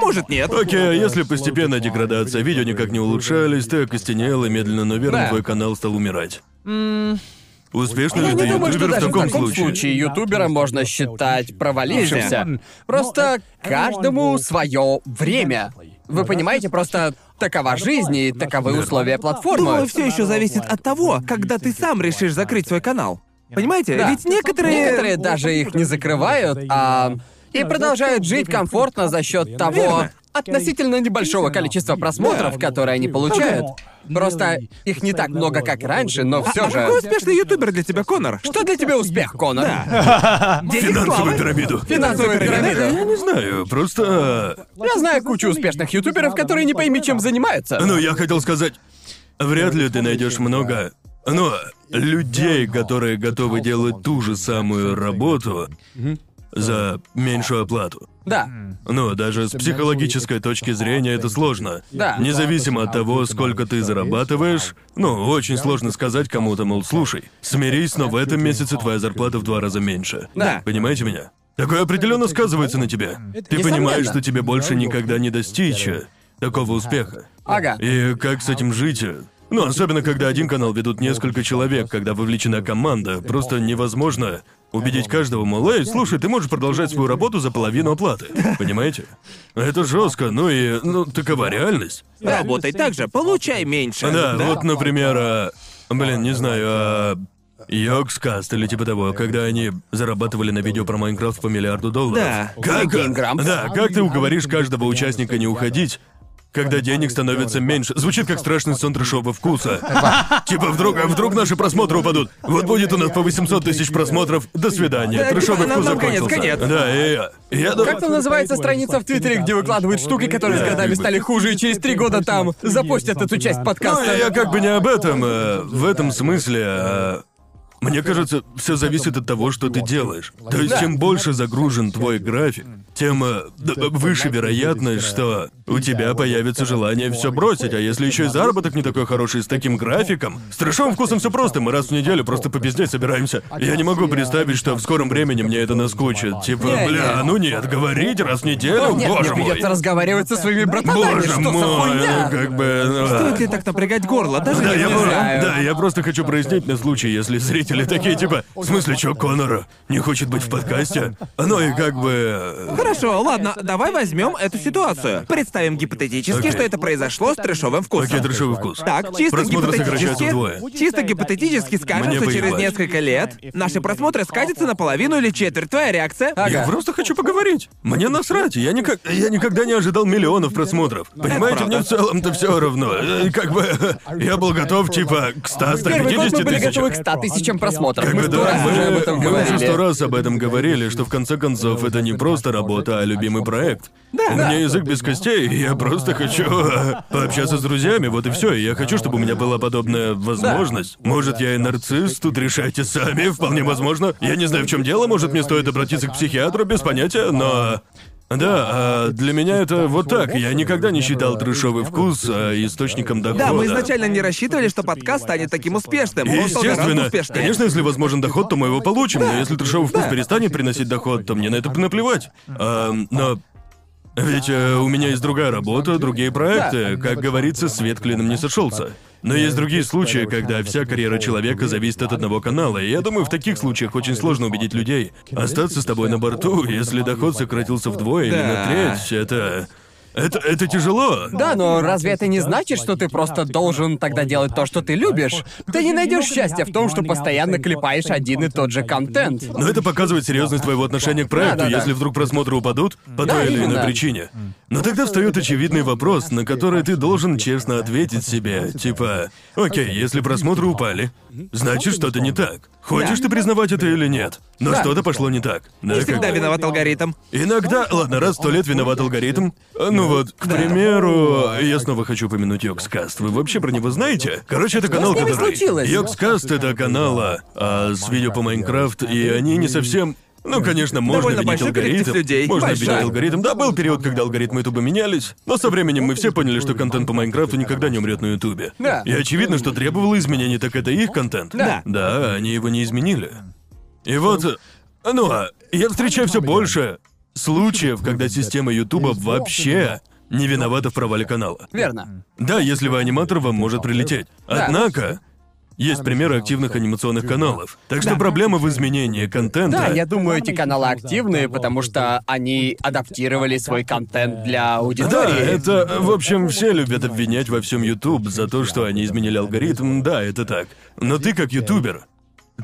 может, нет. Окей, а если постепенно деградация, видео никак не улучшались, ты окостенел, и медленно, но верно Да. твой канал стал умирать. Успешно Я ли ты не думаю, что ютубер в даже в таком таком случае? случае ютубера можно считать провалившимся. Просто каждому свое время. Вы понимаете, просто такова жизнь и таковы условия платформы. Думаю, все еще зависит от того, когда ты сам решишь закрыть свой канал. Понимаете? Да. Ведь некоторые... Некоторые даже их не закрывают, а и продолжают жить комфортно за счет того Верно. относительно небольшого количества просмотров, которые они получают. Просто их не так много, как раньше, но все А же. какой успешный ютубер для тебя, Конор? Что для тебя успех, Конор? Денег Финансовую пирамиду. Финансовая пирамида. Я не знаю, просто... Я знаю кучу успешных ютуберов, которые не пойми, чем занимаются. Ну, я хотел сказать, вряд ли ты найдешь много, ну, людей, которые готовы делать ту же самую работу за меньшую оплату. Да. Ну, даже с психологической точки зрения это сложно. Да. Независимо от того, сколько ты зарабатываешь, ну, очень сложно сказать кому-то, мол, слушай, смирись, но в этом месяце твоя зарплата в два раза меньше. Да. Понимаете меня? Такое определенно сказывается на тебе. Ты Несомненно. понимаешь, что тебе больше никогда не достичь э, такого успеха. Ага. И как с этим жить? Ну, особенно когда один канал ведут несколько человек, когда вовлечена команда, просто невозможно убедить каждого, мол, эй, слушай, ты можешь продолжать свою работу за половину оплаты. Понимаете? Это жестко, ну и, ну, такова реальность. Работай так же, получай меньше. Да, вот, например, а, блин, не знаю, а, Йокскаст или типа того, когда они зарабатывали на видео про Майнкрафт по миллиарду долларов. Да. Как, да, как ты уговоришь каждого участника не уходить, когда денег становится меньше. Звучит как страшный сон трешового вкуса. Типа вдруг, а вдруг наши просмотры упадут. Вот будет у нас по 800 тысяч просмотров. До свидания. Да, Трешовый типа, вкус нам конец, закончился. конец. Да, и я. Я. Как там называется страница в Твиттере, где выкладывают штуки, которые с Да, годами стали хуже, и через три года там запостят эту часть Ну, подкаста? я как бы не об этом. э, в этом смысле... э, Мне кажется, все зависит от того, что ты делаешь. То есть, чем больше загружен твой график, тем э, д- выше вероятность, что у тебя появится желание все бросить. А если еще и заработок не такой хороший с таким графиком, с трешовым вкусом все просто. Мы раз в неделю просто попиздеть собираемся. Я не могу представить, что в скором времени мне это наскучит. Типа, Не, бля, не. ну нет, говорить раз в неделю, Нет, боже мне мой. придется разговаривать со своими братанами. Боже что за мой, хуйня? ну как бы. ну, Стоит ли так напрягать горло? Даже Да не я, не про- знаю. да, я просто хочу прояснить на случай, если зрители такие типа, в смысле, что Конора не хочет быть в подкасте? Оно и как бы... э, Хорошо, ладно, давай возьмем эту ситуацию. Представим гипотетически, Окей. что это произошло с трэшовым вкусом. Окей, трешовый вкус. Так, чисто Просмотры сокращаются гипотетически, вдвое. чисто гипотетически скажем, Мне что через поебать. несколько лет наши просмотры скатятся на половину или четверть. Твоя реакция? Я просто хочу поговорить. Мне насрать. Я, никак... я никогда не ожидал миллионов просмотров. Понимаете, мне в целом-то все равно. Э, Как бы я был готов, типа, к 100 Первый год мы 150 были готовы к 100 тысячам просмотров. Как Мы сто да, раз мы, уже об этом мы уже говорили. сто раз об этом говорили, что в конце концов это не просто работа, а любимый проект. У меня язык без костей, и я просто хочу э, пообщаться с друзьями, вот и все. И я хочу, чтобы у меня была подобная возможность. Может, я и нарцисс, тут решайте сами, вполне возможно. Я не знаю, в чем дело, может, мне стоит обратиться к психиатру, без понятия, но... Да, а для меня это вот так. Я никогда не считал трешовый вкус а, источником дохода. Да, мы изначально не рассчитывали, что подкаст станет таким успешным. Он стал гораздо Естественно. успешнее. Конечно, если возможен доход, то мы его получим. Но если трешовый вкус перестанет приносить доход, то мне на это наплевать. А, но ведь э, у меня есть другая работа, другие проекты. Как говорится, свет клином не сошелся. Но есть другие случаи, когда вся карьера человека зависит от одного канала, и я думаю, в таких случаях очень сложно убедить людей остаться с тобой на борту, если доход сократился вдвое или на треть. Это... Это, это тяжело. Да, но разве это не значит, что ты просто должен тогда делать то, что ты любишь? Ты не найдешь счастья в том, что постоянно клепаешь один и тот же контент. Но это показывает серьезность твоего отношения к проекту, Да-да-да. если вдруг просмотры упадут по Да, той или иной именно. причине. Но тогда встает очевидный вопрос, на который ты должен честно ответить себе. Типа, окей, если просмотры упали, значит что-то не так. Хочешь ты признавать это или нет? Но Да. что-то пошло не так. Да, Не как всегда бы. виноват алгоритм. Иногда, ладно, раз сто лет виноват алгоритм. Ну вот, к примеру, я снова хочу упомянуть Йокскаст. Вы вообще про него знаете? Короче, это канал, с ними который... случилось? Йокскаст — это канал а, с видео по Майнкрафт, и они не совсем... Ну, конечно, можно Довольно винить большой коллектив алгоритм. людей. Можно Большой. обвинять алгоритм. Да, был период, когда алгоритмы Ютуба менялись, но со временем мы все поняли, что контент по Майнкрафту никогда не умрет на Ютубе. Да. И очевидно, что требовало изменений, так это их контент. Да. Да, они его не изменили. И вот, э, ну, а я встречаю все больше случаев, когда система Ютуба вообще не виновата в провале канала. Верно. Да, если вы аниматор, вам может прилететь. Да. Однако, есть примеры активных анимационных каналов. Так что проблема в изменении контента. Да, я думаю, эти каналы активные, потому что они адаптировали свой контент для Да, аудитории. это, в общем, все любят обвинять во всем YouTube за то, что они изменили алгоритм. Да, это так. Но ты как ютубер,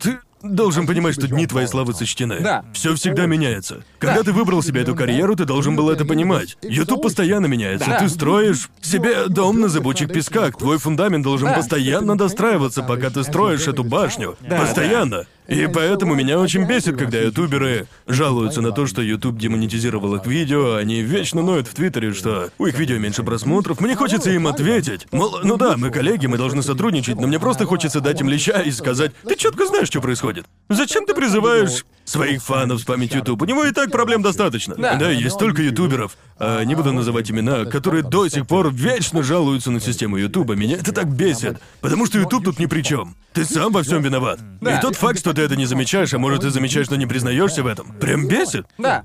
ты должен понимать, что дни твоей славы сочтены. Да. Все всегда меняется. Когда Да. ты выбрал себе эту карьеру, ты должен был это понимать. YouTube постоянно меняется. Да. Ты строишь себе дом на зыбучих песках. Твой фундамент должен Да. постоянно достраиваться, пока ты строишь эту башню. Постоянно. И поэтому меня очень бесит, когда ютуберы жалуются на то, что YouTube демонетизировал их видео, они вечно ноют в Твиттере, что у их видео меньше просмотров. Мне хочется им ответить. Мол, ну да, мы коллеги, мы должны сотрудничать, но мне просто хочется дать им леща и сказать, ты четко знаешь, что происходит. Зачем ты призываешь своих фанов спамить YouTube? У него и так проблем достаточно. Да. есть столько ютуберов, а, не буду называть имена, которые до сих пор вечно жалуются на систему Ютуба. Меня это так бесит. Потому что Ютуб тут ни при чем. Ты сам во всем виноват. Да. И тот факт, что ты это не замечаешь, а может ты замечаешь, но не признаешься в этом, прям бесит. Да.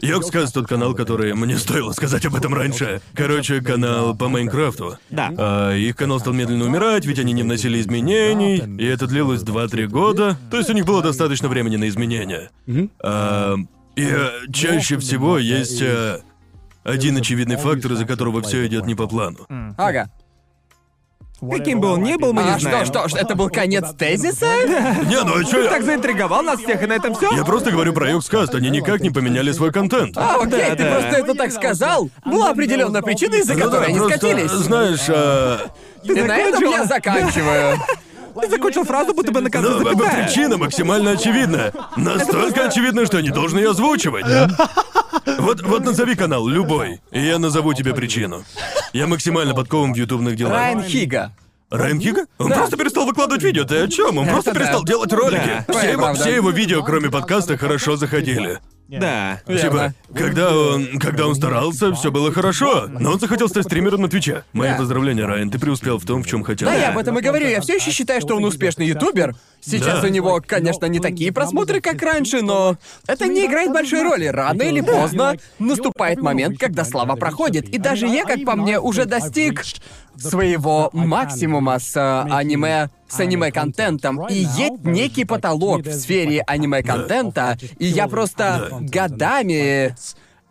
Йоксказ тот канал, который мне стоило сказать об этом раньше. Короче, канал по Майнкрафту. Да. А, их канал стал медленно умирать, ведь они не вносили изменений, и это длилось 2-3 года. То есть у них было достаточно времени на изменения. А, и э, чаще всего есть э, один очевидный фактор, из-за которого все идет не по плану. Ага. Каким бы он ни был, мы А не что, знаем. что, что, это был конец тезиса? Не, ну а чё я... Так заинтриговал нас всех, и на этом все. Я просто говорю про Йокскаст, они никак не поменяли свой контент. А, окей, Да, ты да. просто это так сказал. Была определенная причина, из-за Ну да, которой они просто, скатились. Знаешь, а, И на этом я заканчиваю. Ты закончил фразу, будто бы на конце Ну, запятая. причина максимально очевидна. Настолько очевидна, что я не должен ее озвучивать. Вот, вот назови канал, любой, и я назову тебе причину. Я максимально подкован в ютубных делах. Райан Хига. Райан Хига? Он просто перестал выкладывать видео, ты о чем? Он просто да. перестал делать ролики. Да, все, его, все его видео, кроме подкаста, хорошо заходили. Да. Типа, когда он, когда он старался, все было хорошо, но он захотел стать стримером на Твиче. Мои Да. поздравления, Райан, ты преуспел в том, в чем хотел. Да, я об этом и говорю. Я все еще считаю, что он успешный ютубер. Сейчас Да. у него, конечно, не такие просмотры, как раньше, но это не играет большой роли. Рано или поздно наступает момент, когда слава проходит. И даже я, как по мне, уже достиг своего максимума с э, аниме, с аниме-контентом. И есть некий потолок в сфере аниме-контента, и я просто годами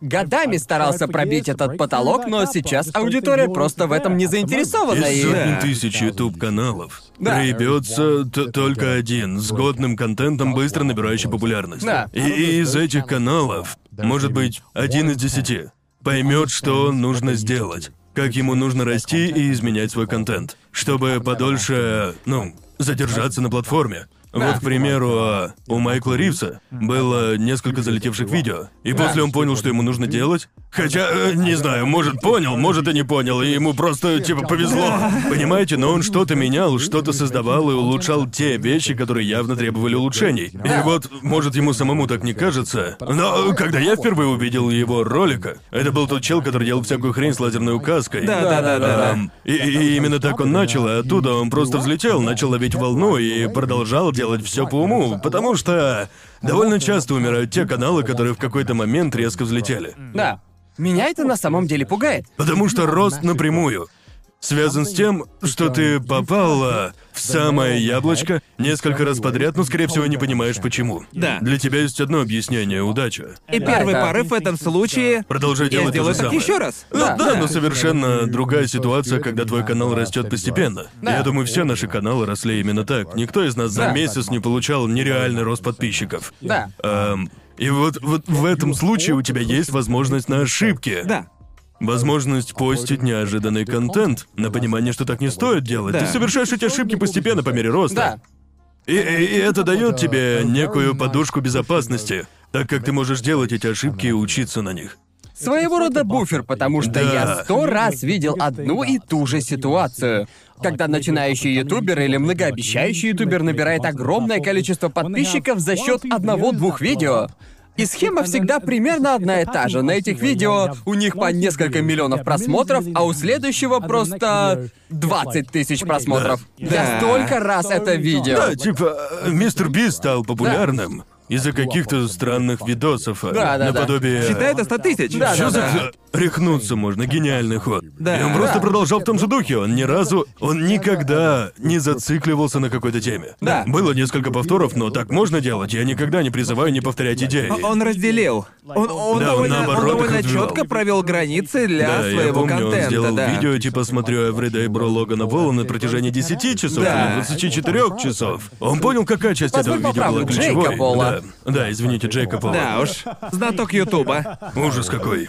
годами старался пробить этот потолок, но сейчас аудитория просто в этом не заинтересована. Из И... сотни тысяч YouTube-каналов Да. проебется т- только один, с годным контентом, быстро набирающий популярность. Да. И, и из этих каналов, может быть, один из десяти поймет, что нужно сделать, как ему нужно расти и изменять свой контент, чтобы подольше, ну, задержаться на платформе. Вот, к примеру, у Майкла Ривса было несколько залетевших видео, и после он понял, что ему нужно делать. Хотя, э, не знаю, может понял, может и не понял, и ему просто, типа, повезло. Понимаете, но он что-то менял, что-то создавал и улучшал те вещи, которые явно требовали улучшений. И вот, может, ему самому так не кажется, но когда я впервые увидел его ролика, это был тот чел, который делал всякую хрень с лазерной указкой. Да, да, да, да, и, и именно так он начал, и оттуда он просто взлетел, начал ловить волну и продолжал делать все по уму, потому что довольно часто умирают те каналы, которые в какой-то момент резко взлетели. Да. Меня это на самом деле пугает. Потому что рост напрямую связан с тем, что ты попал а, в самое яблочко несколько раз подряд, но, скорее всего, не понимаешь почему. Да. Для тебя есть одно объяснение — удача. И первый это- порыв в этом случае... Продолжай Я делать то сделаю же так самое. еще раз. Ну, Да. да, но совершенно другая ситуация, когда твой канал растет постепенно. Да. Я думаю, все наши каналы росли именно так. Никто из нас за Да. месяц не получал нереальный рост подписчиков. Да. Эм, и вот, вот в этом случае у тебя есть возможность на ошибки. Да. Возможность постить неожиданный контент, на понимание, что так не стоит делать. Да. Ты совершаешь эти ошибки постепенно по мере роста. Да. И, и- и это дает тебе некую подушку безопасности, так как ты можешь делать эти ошибки и учиться на них. Своего рода буфер, потому что Да. я сто раз видел одну и ту же ситуацию. Когда начинающий ютубер или многообещающий ютубер набирает огромное количество подписчиков за счет одного-двух видео. И схема всегда примерно одна и та же. На этих видео у них по несколько миллионов просмотров, а у следующего просто 20 тысяч просмотров. Я Да. столько раз это видел. Да, типа, э, мистер Би стал популярным из-за каких-то странных видосов. а, Да, да, да. наподобие... Считай это 100 тысяч. Да, Чё да, за да. рехнуться можно, гениальный ход. Да. И он просто Да. продолжал в том же духе. Он ни разу, он никогда не зацикливался на какой-то теме. Да. Было несколько повторов, но так можно делать. Я никогда не призываю не повторять идеи. Он разделил. Он, он Да, он довольно, наоборот он их довольно развивал. четко провел границы для Да, я своего помню, контента, он сделал да. видео, типа, смотрю Everyday Bro Логана Пола на протяжении 10 часов Да. или 24 часов. Он понял, какая часть Позволь этого видео была поправлю, ключевой. Пола. Да, да, извините, Джейка Пола. Да уж. Знаток Ютуба. Ужас какой.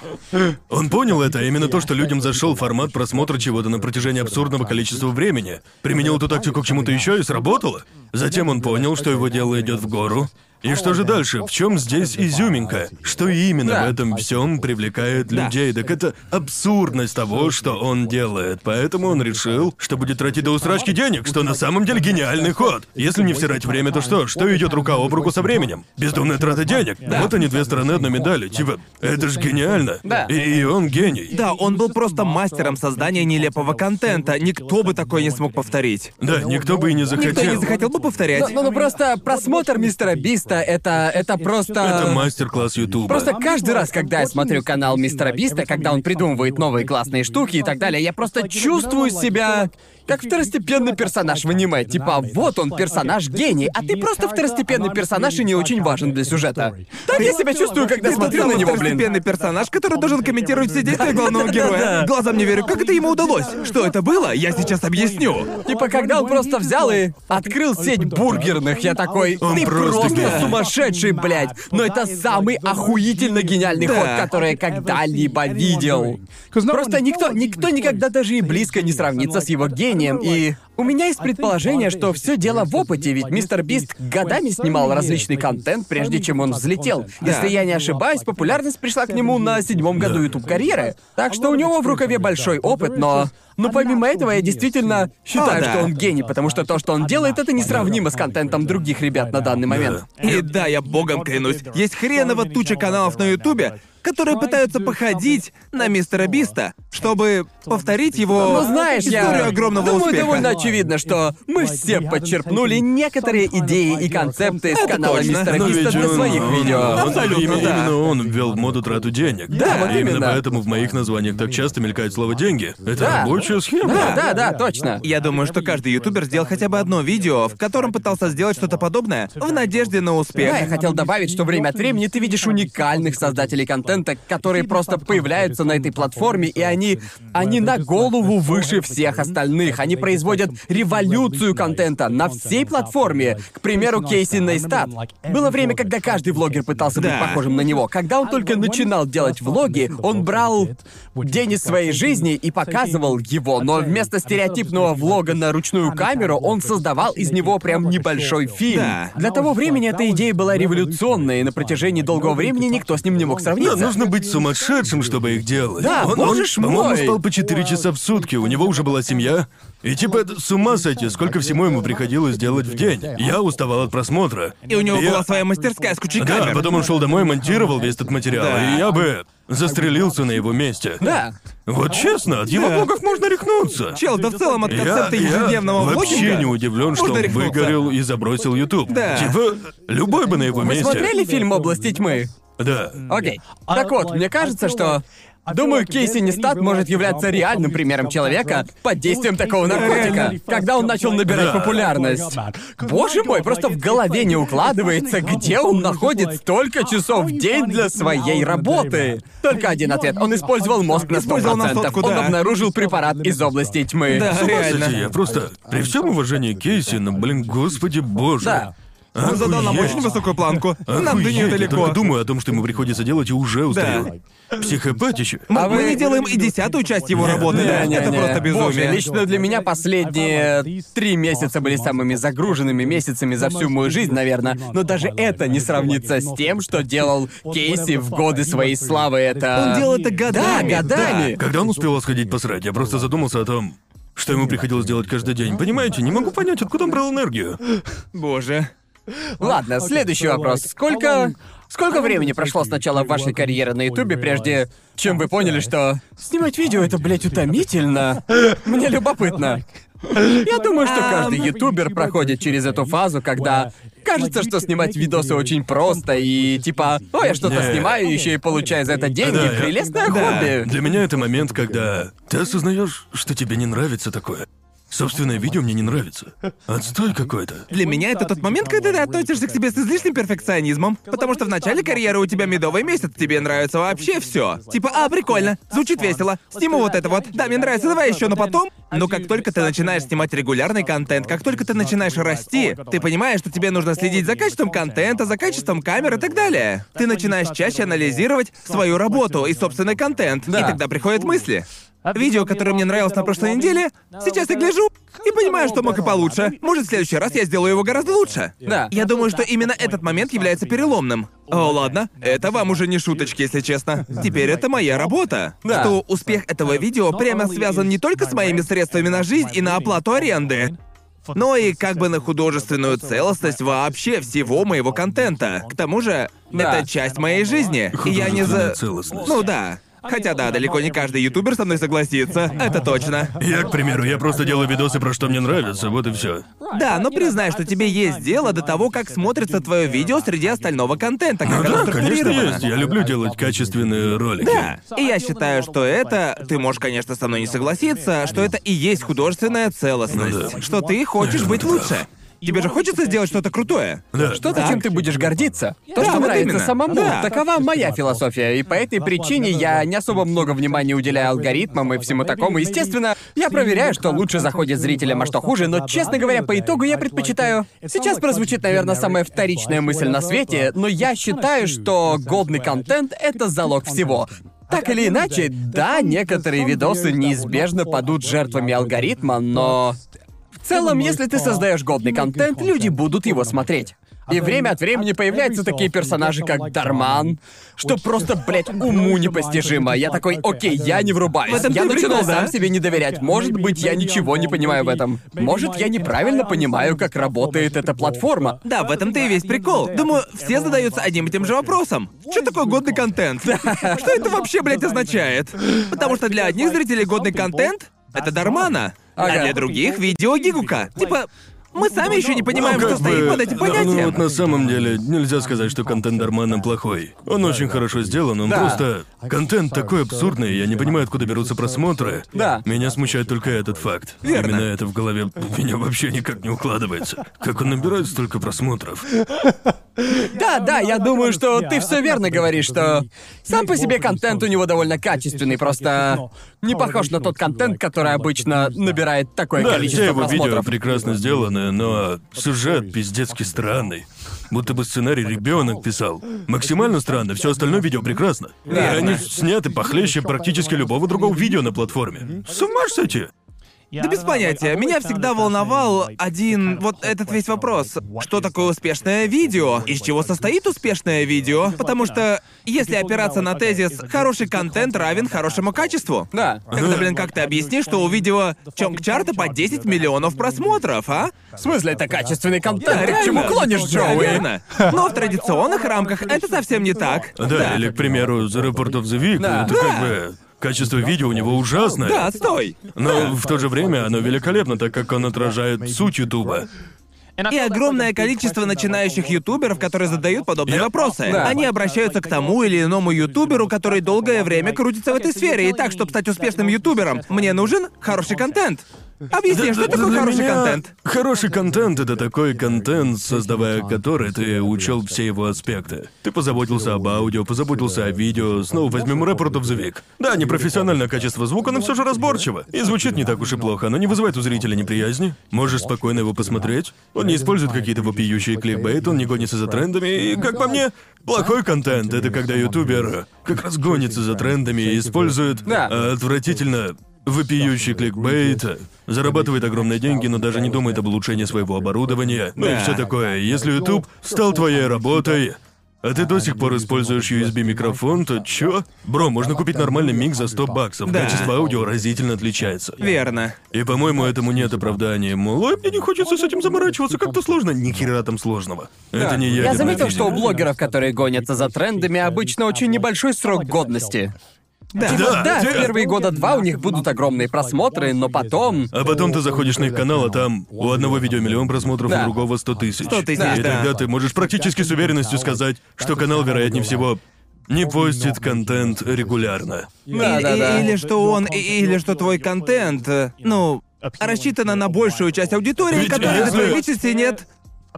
Он понял это, а именно то, что людям зашел формат просмотра чего-то на протяжении абсурдного количества времени. Применил эту тактику к чему-то еще и сработало. Затем он понял, что его дело идет в гору. И что же дальше? В чем здесь изюминка? Что именно Да. в этом всем привлекает Да. людей? Так это абсурдность того, что он делает. Поэтому он решил, что будет тратить до усрачки денег, что на самом деле гениальный ход. Если не всирать время, то что? Что идет рука об руку со временем? Бездумная трата денег. Вот они две стороны одной медали. Типа, это же гениально. Да. И, и он гений. Да, он был просто мастером создания нелепого контента. Никто бы такое не смог повторить. Да, никто бы и не захотел. Никто не захотел бы повторять. Ну, ну просто просмотр мистера Биста это это просто. Это мастер-класс Ютуба. Просто каждый раз, когда я смотрю канал Мистера Биста, когда он придумывает новые классные штуки и так далее, я просто чувствую себя как второстепенный персонаж в аниме. Типа, вот он персонаж гений, а ты просто второстепенный персонаж и не очень важен для сюжета. Так я себя чувствую, когда смотрю на него, блин. второстепенный персонаж, который должен комментировать все действия главного героя. Глазам не верю, как это ему удалось? Что это было? Я сейчас объясню. Типа, когда он просто взял и открыл сеть бургерных, я такой, ты просто просто, гений». сумасшедший, блядь. Но это самый охуительно гениальный ход, который я когда-либо видел. Просто никто, никто никогда даже и близко не сравнится с его гением, и У меня есть предположение, что все дело в опыте, ведь мистер Бист годами снимал различный контент, прежде чем он взлетел. Если я не ошибаюсь, популярность пришла к нему на седьмом году YouTube карьеры. Так что у него в рукаве большой опыт, но но помимо этого я действительно считаю, О, да. что он гений, потому что то, что он делает, это несравнимо с контентом других ребят на данный момент. И да, я богом клянусь, есть хреново туча каналов на Ютубе, которые пытаются походить на мистера Биста, чтобы повторить его Ну, знаешь, историю я огромного думаю, успеха. довольно очевидно, что мы все подчерпнули некоторые идеи и концепты с Это канала точно. мистера Но Биста ведь для он- своих он- видео. он- Абсолютно, именно, да. именно он ввел в моду трату денег. Да, вот именно именно. поэтому в моих названиях так часто мелькает слово «деньги». Это Да. рабочая схема. Да, да, да, точно. Я думаю, что каждый ютубер сделал хотя бы одно видео, в котором пытался сделать что-то подобное в надежде на успех. Да, я хотел добавить, что время от времени ты видишь уникальных создателей контента, которые просто появляются на этой платформе, и они, они на голову выше всех остальных. Они производят революцию контента на всей платформе. К примеру, Кейси Нейстат. Было время, когда каждый влогер пытался быть похожим на него. Когда он только начинал делать влоги, он брал день из своей жизни и показывал его, но вместо стереотипного влога на ручную камеру он создавал из него прям небольшой фильм. Да. Для того времени эта идея была революционной, и на протяжении долгого времени никто с ним не мог Да, сравниться. нужно быть сумасшедшим, чтобы их делать. Да, он, боже он, ж по-моему, мой. спал по 4 часа в сутки, у него уже была семья. И типа, это с ума сойти, сколько всему ему приходилось делать в день. Я уставал от просмотра. И у него Я- была своя мастерская с кучей Да, камер. потом он шел домой, монтировал весь этот материал, Да. и я бы застрелился на его месте. Да. Вот честно, от его Да. блогов можно рехнуться. Чел, да в целом от Я, концепта я ежедневного вообще не удивлен, что можно он рехнуться. выгорел и забросил YouTube. Да. Типа, любой бы на его Вы месте. смотрели фильм «Область тьмы»? Да. Окей. Так вот, мне кажется, что... Думаю, Кейси Нестат может являться реальным примером человека под действием такого наркотика, когда он начал набирать Да. популярность. Боже мой, просто в голове не укладывается, где он находит столько часов в день для своей работы. Только один ответ. Он использовал мозг на Использовал на 100%. сотку, Он да. обнаружил препарат из области тьмы. Да, реально. я просто... При всем уважении Кейси, ну, блин, господи боже. Да. Он задал нам очень высокую планку. Нам до нее Я далеко. только думаю о том, что ему приходится делать, и уже устарел. Психопатище. Мы, А мы не делаем и десятую часть его работы. да. Не-не-не. Это просто безумие. Лично для меня последние три месяца были самыми загруженными месяцами за всю мою жизнь, наверное. Но даже это не сравнится с тем, что делал Кейси в годы своей славы. Это... Он делал это годами, Да, годами. Когда он успел сходить посрать, я просто задумался о том, что ему приходилось делать каждый день. Понимаете, не могу понять, откуда он брал энергию. Боже. Ладно, следующий вопрос. Сколько... Сколько времени прошло с начала вашей карьеры на Ютубе, прежде чем вы поняли, что снимать видео это, блядь, утомительно? Мне любопытно. Я думаю, что каждый ютубер проходит через эту фазу, когда кажется, что снимать видосы очень просто и типа, о, я что-то снимаю, еще и получаю за это деньги. Да, я- Прелестное Да. хобби. Для меня это момент, когда ты осознаешь, что тебе не нравится такое. Собственное видео мне не нравится. Отстой какой-то. Для меня это тот момент, когда ты относишься к себе с излишним перфекционизмом. Потому что в начале карьеры у тебя медовый месяц, тебе нравится вообще все. Типа, а, прикольно, звучит весело, сниму вот это вот. Да, мне нравится, давай еще, но потом. Но как только ты начинаешь снимать регулярный контент, как только ты начинаешь расти, ты понимаешь, что тебе нужно следить за качеством контента, за качеством камер и так далее. Ты начинаешь чаще анализировать свою работу и собственный контент. И тогда приходят мысли. Видео, которое мне нравилось на прошлой неделе, сейчас я гляжу и понимаю, что мог и получше. Может, в следующий раз я сделаю его гораздо лучше. Да. Я думаю, что именно этот момент является переломным. О, ладно, это вам уже не шуточки, если честно. Теперь это моя работа. Да. Что успех этого видео прямо связан не только с моими средствами на жизнь и на оплату аренды, но и как бы на художественную целостность вообще всего моего контента. К тому же, Да. это часть моей жизни. И я не за... целостность. Ну да. Хотя да, далеко не каждый ютубер со мной согласится. Это точно. Я, к примеру, я просто делаю видосы про что мне нравится, вот и все. Да, но признай, что тебе есть дело до того, как смотрится твое видео среди остального контента, как Ну оно да, конечно, есть. Я люблю делать качественные ролики. Да, и я считаю, что это, ты можешь, конечно, со мной не согласиться, что это и есть художественная целостность, Ну да. что ты хочешь быть лучше. Тебе же хочется сделать что-то крутое. Да. Что-то, Так. чем ты будешь гордиться. То, Да, что вот нравится именно. самому. Да. Такова моя философия. И по этой причине я не особо много внимания уделяю алгоритмам и всему такому. Естественно, я проверяю, что лучше заходит зрителям, а что хуже, но, честно говоря, по итогу я предпочитаю... Сейчас прозвучит, наверное, самая вторичная мысль на свете, но я считаю, что годный контент — это залог всего. Так или иначе, да, некоторые видосы неизбежно падут жертвами алгоритма, но целом, если ты создаешь годный контент, люди будут его смотреть. И время от времени появляются такие персонажи, как Дарман, что просто, блядь, уму непостижимо. Я такой, окей, я не врубаюсь. В этом я да? сам себе не доверять. Может быть, я ничего не понимаю в этом. Может, я неправильно понимаю, как работает эта платформа. Да, в этом-то и весь прикол. Думаю, все задаются одним и тем же вопросом. Что такое годный контент? Что это вообще, блядь, означает? Потому что для одних зрителей годный контент — это Дармана, а для других — видео Гигука. Типа, мы сами еще не понимаем, Ну, что стоит под этим ну, Ну, понятием. вот на самом деле, нельзя сказать, что контент Дармана плохой. Он очень хорошо сделан, он Да. просто... Контент такой абсурдный, я не понимаю, откуда берутся просмотры. Да. Меня смущает только этот факт. Верно. Именно это в голове у меня вообще никак не укладывается. Как он набирает столько просмотров? Да, да, я думаю, что ты все верно говоришь, что сам по себе контент у него довольно качественный, просто не похож на тот контент, который обычно набирает такое Да, количество все его видео просмотров. прекрасно сделаны, но сюжет пиздецки странный. Будто бы сценарий ребенок писал. Максимально странно, все остальное видео прекрасно. И они сняты похлеще практически любого другого видео на платформе. С ума сойти? Да без понятия. Меня всегда волновал один вот этот весь вопрос. Что такое успешное видео? Из чего состоит успешное видео? Потому что если опираться на тезис «хороший контент равен хорошему качеству», Да. тогда, блин, как ты объяснишь, что у видео чонг-чарта по 10 миллионов просмотров, а? В смысле, это качественный контент? Да, Ты к чему клонишь, Джоуи? верно. Но в традиционных рамках это совсем не так. Да, или, к примеру, The Report of the Week, Да. это как бы... Качество видео у него ужасное. Да, отстой. Но в то же время оно великолепно, так как он отражает суть Ютуба. И огромное количество начинающих ютуберов, которые задают подобные Я- вопросы. Да. Они обращаются к тому или иному ютуберу, который долгое время крутится в этой сфере. И так, чтобы стать успешным ютубером, мне нужен хороший контент. Объясни, что такое Для хороший меня контент? Хороший контент — это такой контент, создавая который ты учел все его аспекты. Ты позаботился об аудио, позаботился о видео. Снова возьмем the Week. Да, непрофессиональное качество звука, но все же разборчиво. И звучит не так уж и плохо, оно не вызывает у зрителя неприязни. Можешь спокойно его посмотреть. Он не использует какие-то вопиющие кликбейт, он не гонится за трендами. И, как по мне, плохой контент — это когда ютубер как раз гонится за трендами и использует Да. а, отвратительно вопиющий кликбейт, зарабатывает огромные деньги, но даже не думает об улучшении своего оборудования, ну и Да. все такое. Если YouTube стал твоей работой, а ты до сих пор используешь USB-микрофон, то чё? Бро, можно купить нормальный микс за 100 баксов. Да. Качество аудио разительно отличается. Верно. И, по-моему, этому нет оправдания. Мол, ой, мне не хочется с этим заморачиваться, как-то сложно. Ни хера там сложного. Это не Я ядерная заметил, что у блогеров, которые гонятся за трендами, обычно очень небольшой срок годности. Да. Да, Да, те- в первые года два у них будут огромные просмотры, но потом... А потом ты заходишь на их канал, а там у одного видео миллион просмотров, Да. у другого 100 тысяч. 100 тысяч, И да. тогда ты можешь практически с уверенностью сказать, что канал, вероятнее всего, не постит контент регулярно. Да, И- да, и- да. Или что он, или что твой контент, э, ну, рассчитано на большую часть аудитории, Ведь которой если- твоей личности нет.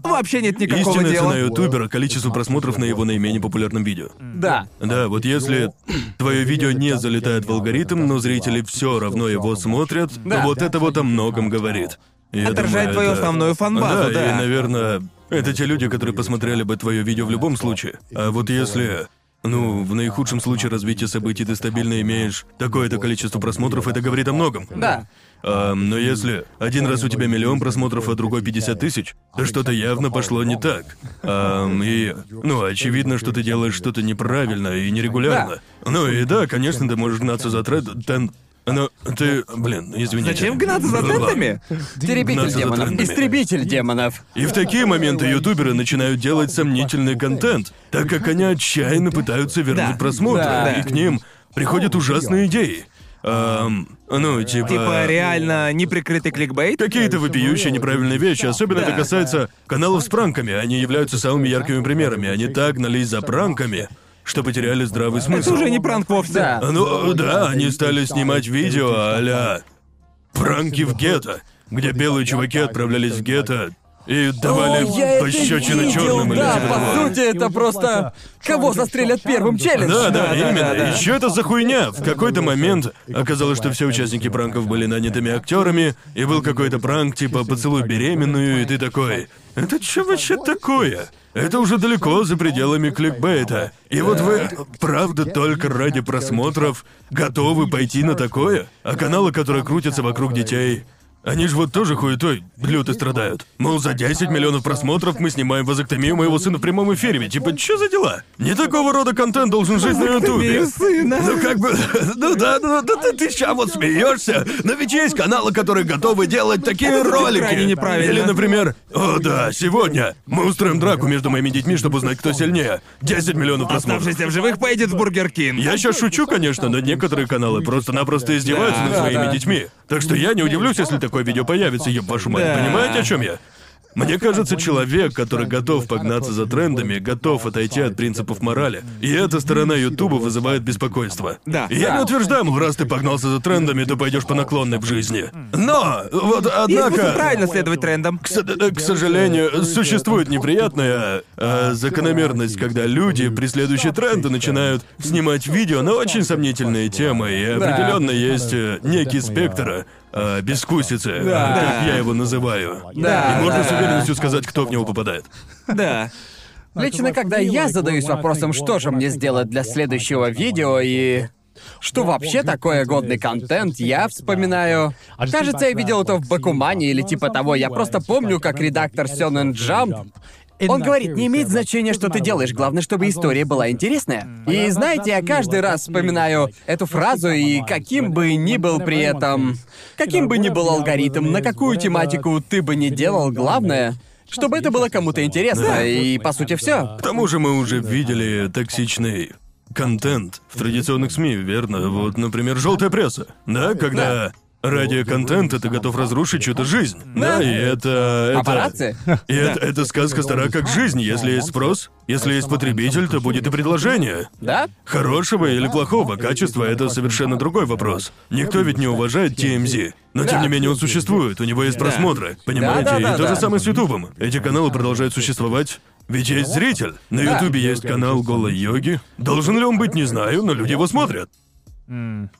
Вообще нет никакого Истинная дела. цена ютубера — количество просмотров на его наименее популярном видео. Да. Да, вот если твое видео не залетает в алгоритм, но зрители все равно его смотрят, Да. то вот это вот о многом говорит. Я Отражает думаю, твою это- основную фан-базу, да. и, наверное, это те люди, которые посмотрели бы твое видео в любом случае. А вот если... Ну, в наихудшем случае развития событий ты стабильно имеешь такое-то количество просмотров, это говорит о многом. Да. А, но если один раз у тебя миллион просмотров, а другой 50 тысяч, то что-то явно пошло не так. А, и, ну, очевидно, что ты делаешь что-то неправильно и нерегулярно. Ну и да, конечно, ты можешь гнаться за тренд, тен- но ты, блин, извините. Зачем гнаться за Гнаться за демонов. Истребитель демонов. И в такие моменты ютуберы начинают делать сомнительный контент, так как они отчаянно пытаются вернуть Да. просмотры, Да. и к ним приходят ужасные идеи. Ам, ну, типа... Типа реально неприкрытый кликбейт? Какие-то вопиющие неправильные вещи, особенно это Да. касается каналов с пранками. Они являются самыми яркими примерами. Они так гнались за пранками, что потеряли здравый смысл. Это уже не пранк вовсе. Да. Ну, да, они стали снимать видео а пранки в гетто, где белые чуваки отправлялись в гетто и давали О, я это пощечины видел, черным или да, типа по того. сути, это просто... Кого застрелят первым челлендж? Да, да, Да, да, именно. да, что это за хуйня? В какой-то момент оказалось, что все участники пранков были нанятыми актерами, и был какой-то пранк типа «поцелуй беременную», и ты такой «Это что вообще такое?» Это уже далеко за пределами кликбейта. И вот вы, правда, только ради просмотров готовы пойти на такое? А каналы, которые крутятся вокруг детей, Они же вот тоже хуетой люто страдают. Мол, за 10 миллионов просмотров мы снимаем вазоктомию моего сына в прямом эфире. Ведь, Типа, что за дела? Не такого рода контент должен жить на Ютубе. сына. Ну как бы, ну да, ну да ты, ты ща вот смеешься, но ведь есть каналы, которые готовы делать такие ролики. Или, например, о да, сегодня мы устроим драку между моими детьми, чтобы узнать, кто сильнее. 10 миллионов просмотров. Оставшийся в живых поедет в Бургер Кинг. Я сейчас шучу, конечно, но некоторые каналы просто-напросто издеваются над своими детьми. Так что я не удивлюсь, если такое видео появится, еб вашу мать. Да. Понимаете, о чем я? Мне кажется, человек, который готов погнаться за трендами, готов отойти от принципов морали. И эта сторона Ютуба вызывает беспокойство. Да. Я не утверждаю, мол, раз ты погнался за трендами, то пойдешь по наклонной в жизни. Но, вот, Есть однако... способ правильно следовать трендам. К, э, к сожалению, существует неприятная э, закономерность, когда люди, преследующие тренды, начинают снимать видео на очень сомнительные темы, и определенно есть э, некий спектр э, бескусицы, Да. как я его называю. Да, и можно да, с да. уверенностью сказать, кто в него попадает. Да. Лично, когда я задаюсь вопросом, что же мне сделать для следующего видео и... Что вообще такое годный контент, я вспоминаю... Кажется, я видел это в Бакумане или типа того. Я просто помню, как редактор Сёнэн Джамп он говорит, не имеет значения, что ты делаешь, главное, чтобы история была интересная. И знаете, я каждый раз вспоминаю эту фразу, и каким бы ни был при этом... Каким бы ни был алгоритм, на какую тематику ты бы ни делал, главное, чтобы это было кому-то интересно, и по сути все. К тому же мы уже видели токсичный контент в традиционных СМИ, верно? Вот, например, желтая пресса. Да, когда ради контента ты готов разрушить чью-то жизнь. Да, и это... это... Папарацци? И это, эта сказка стара как жизнь. Если есть спрос, если есть потребитель, то будет и предложение. Да? Хорошего или плохого качества — это совершенно другой вопрос. Никто ведь не уважает TMZ. Но тем Да. не менее он существует, у него есть просмотры. Понимаете? Да-да-да-да. и то же самое с Ютубом. Эти каналы продолжают существовать. Ведь есть зритель. На Ютубе есть канал голой йоги. Должен ли он быть, не знаю, но люди его смотрят.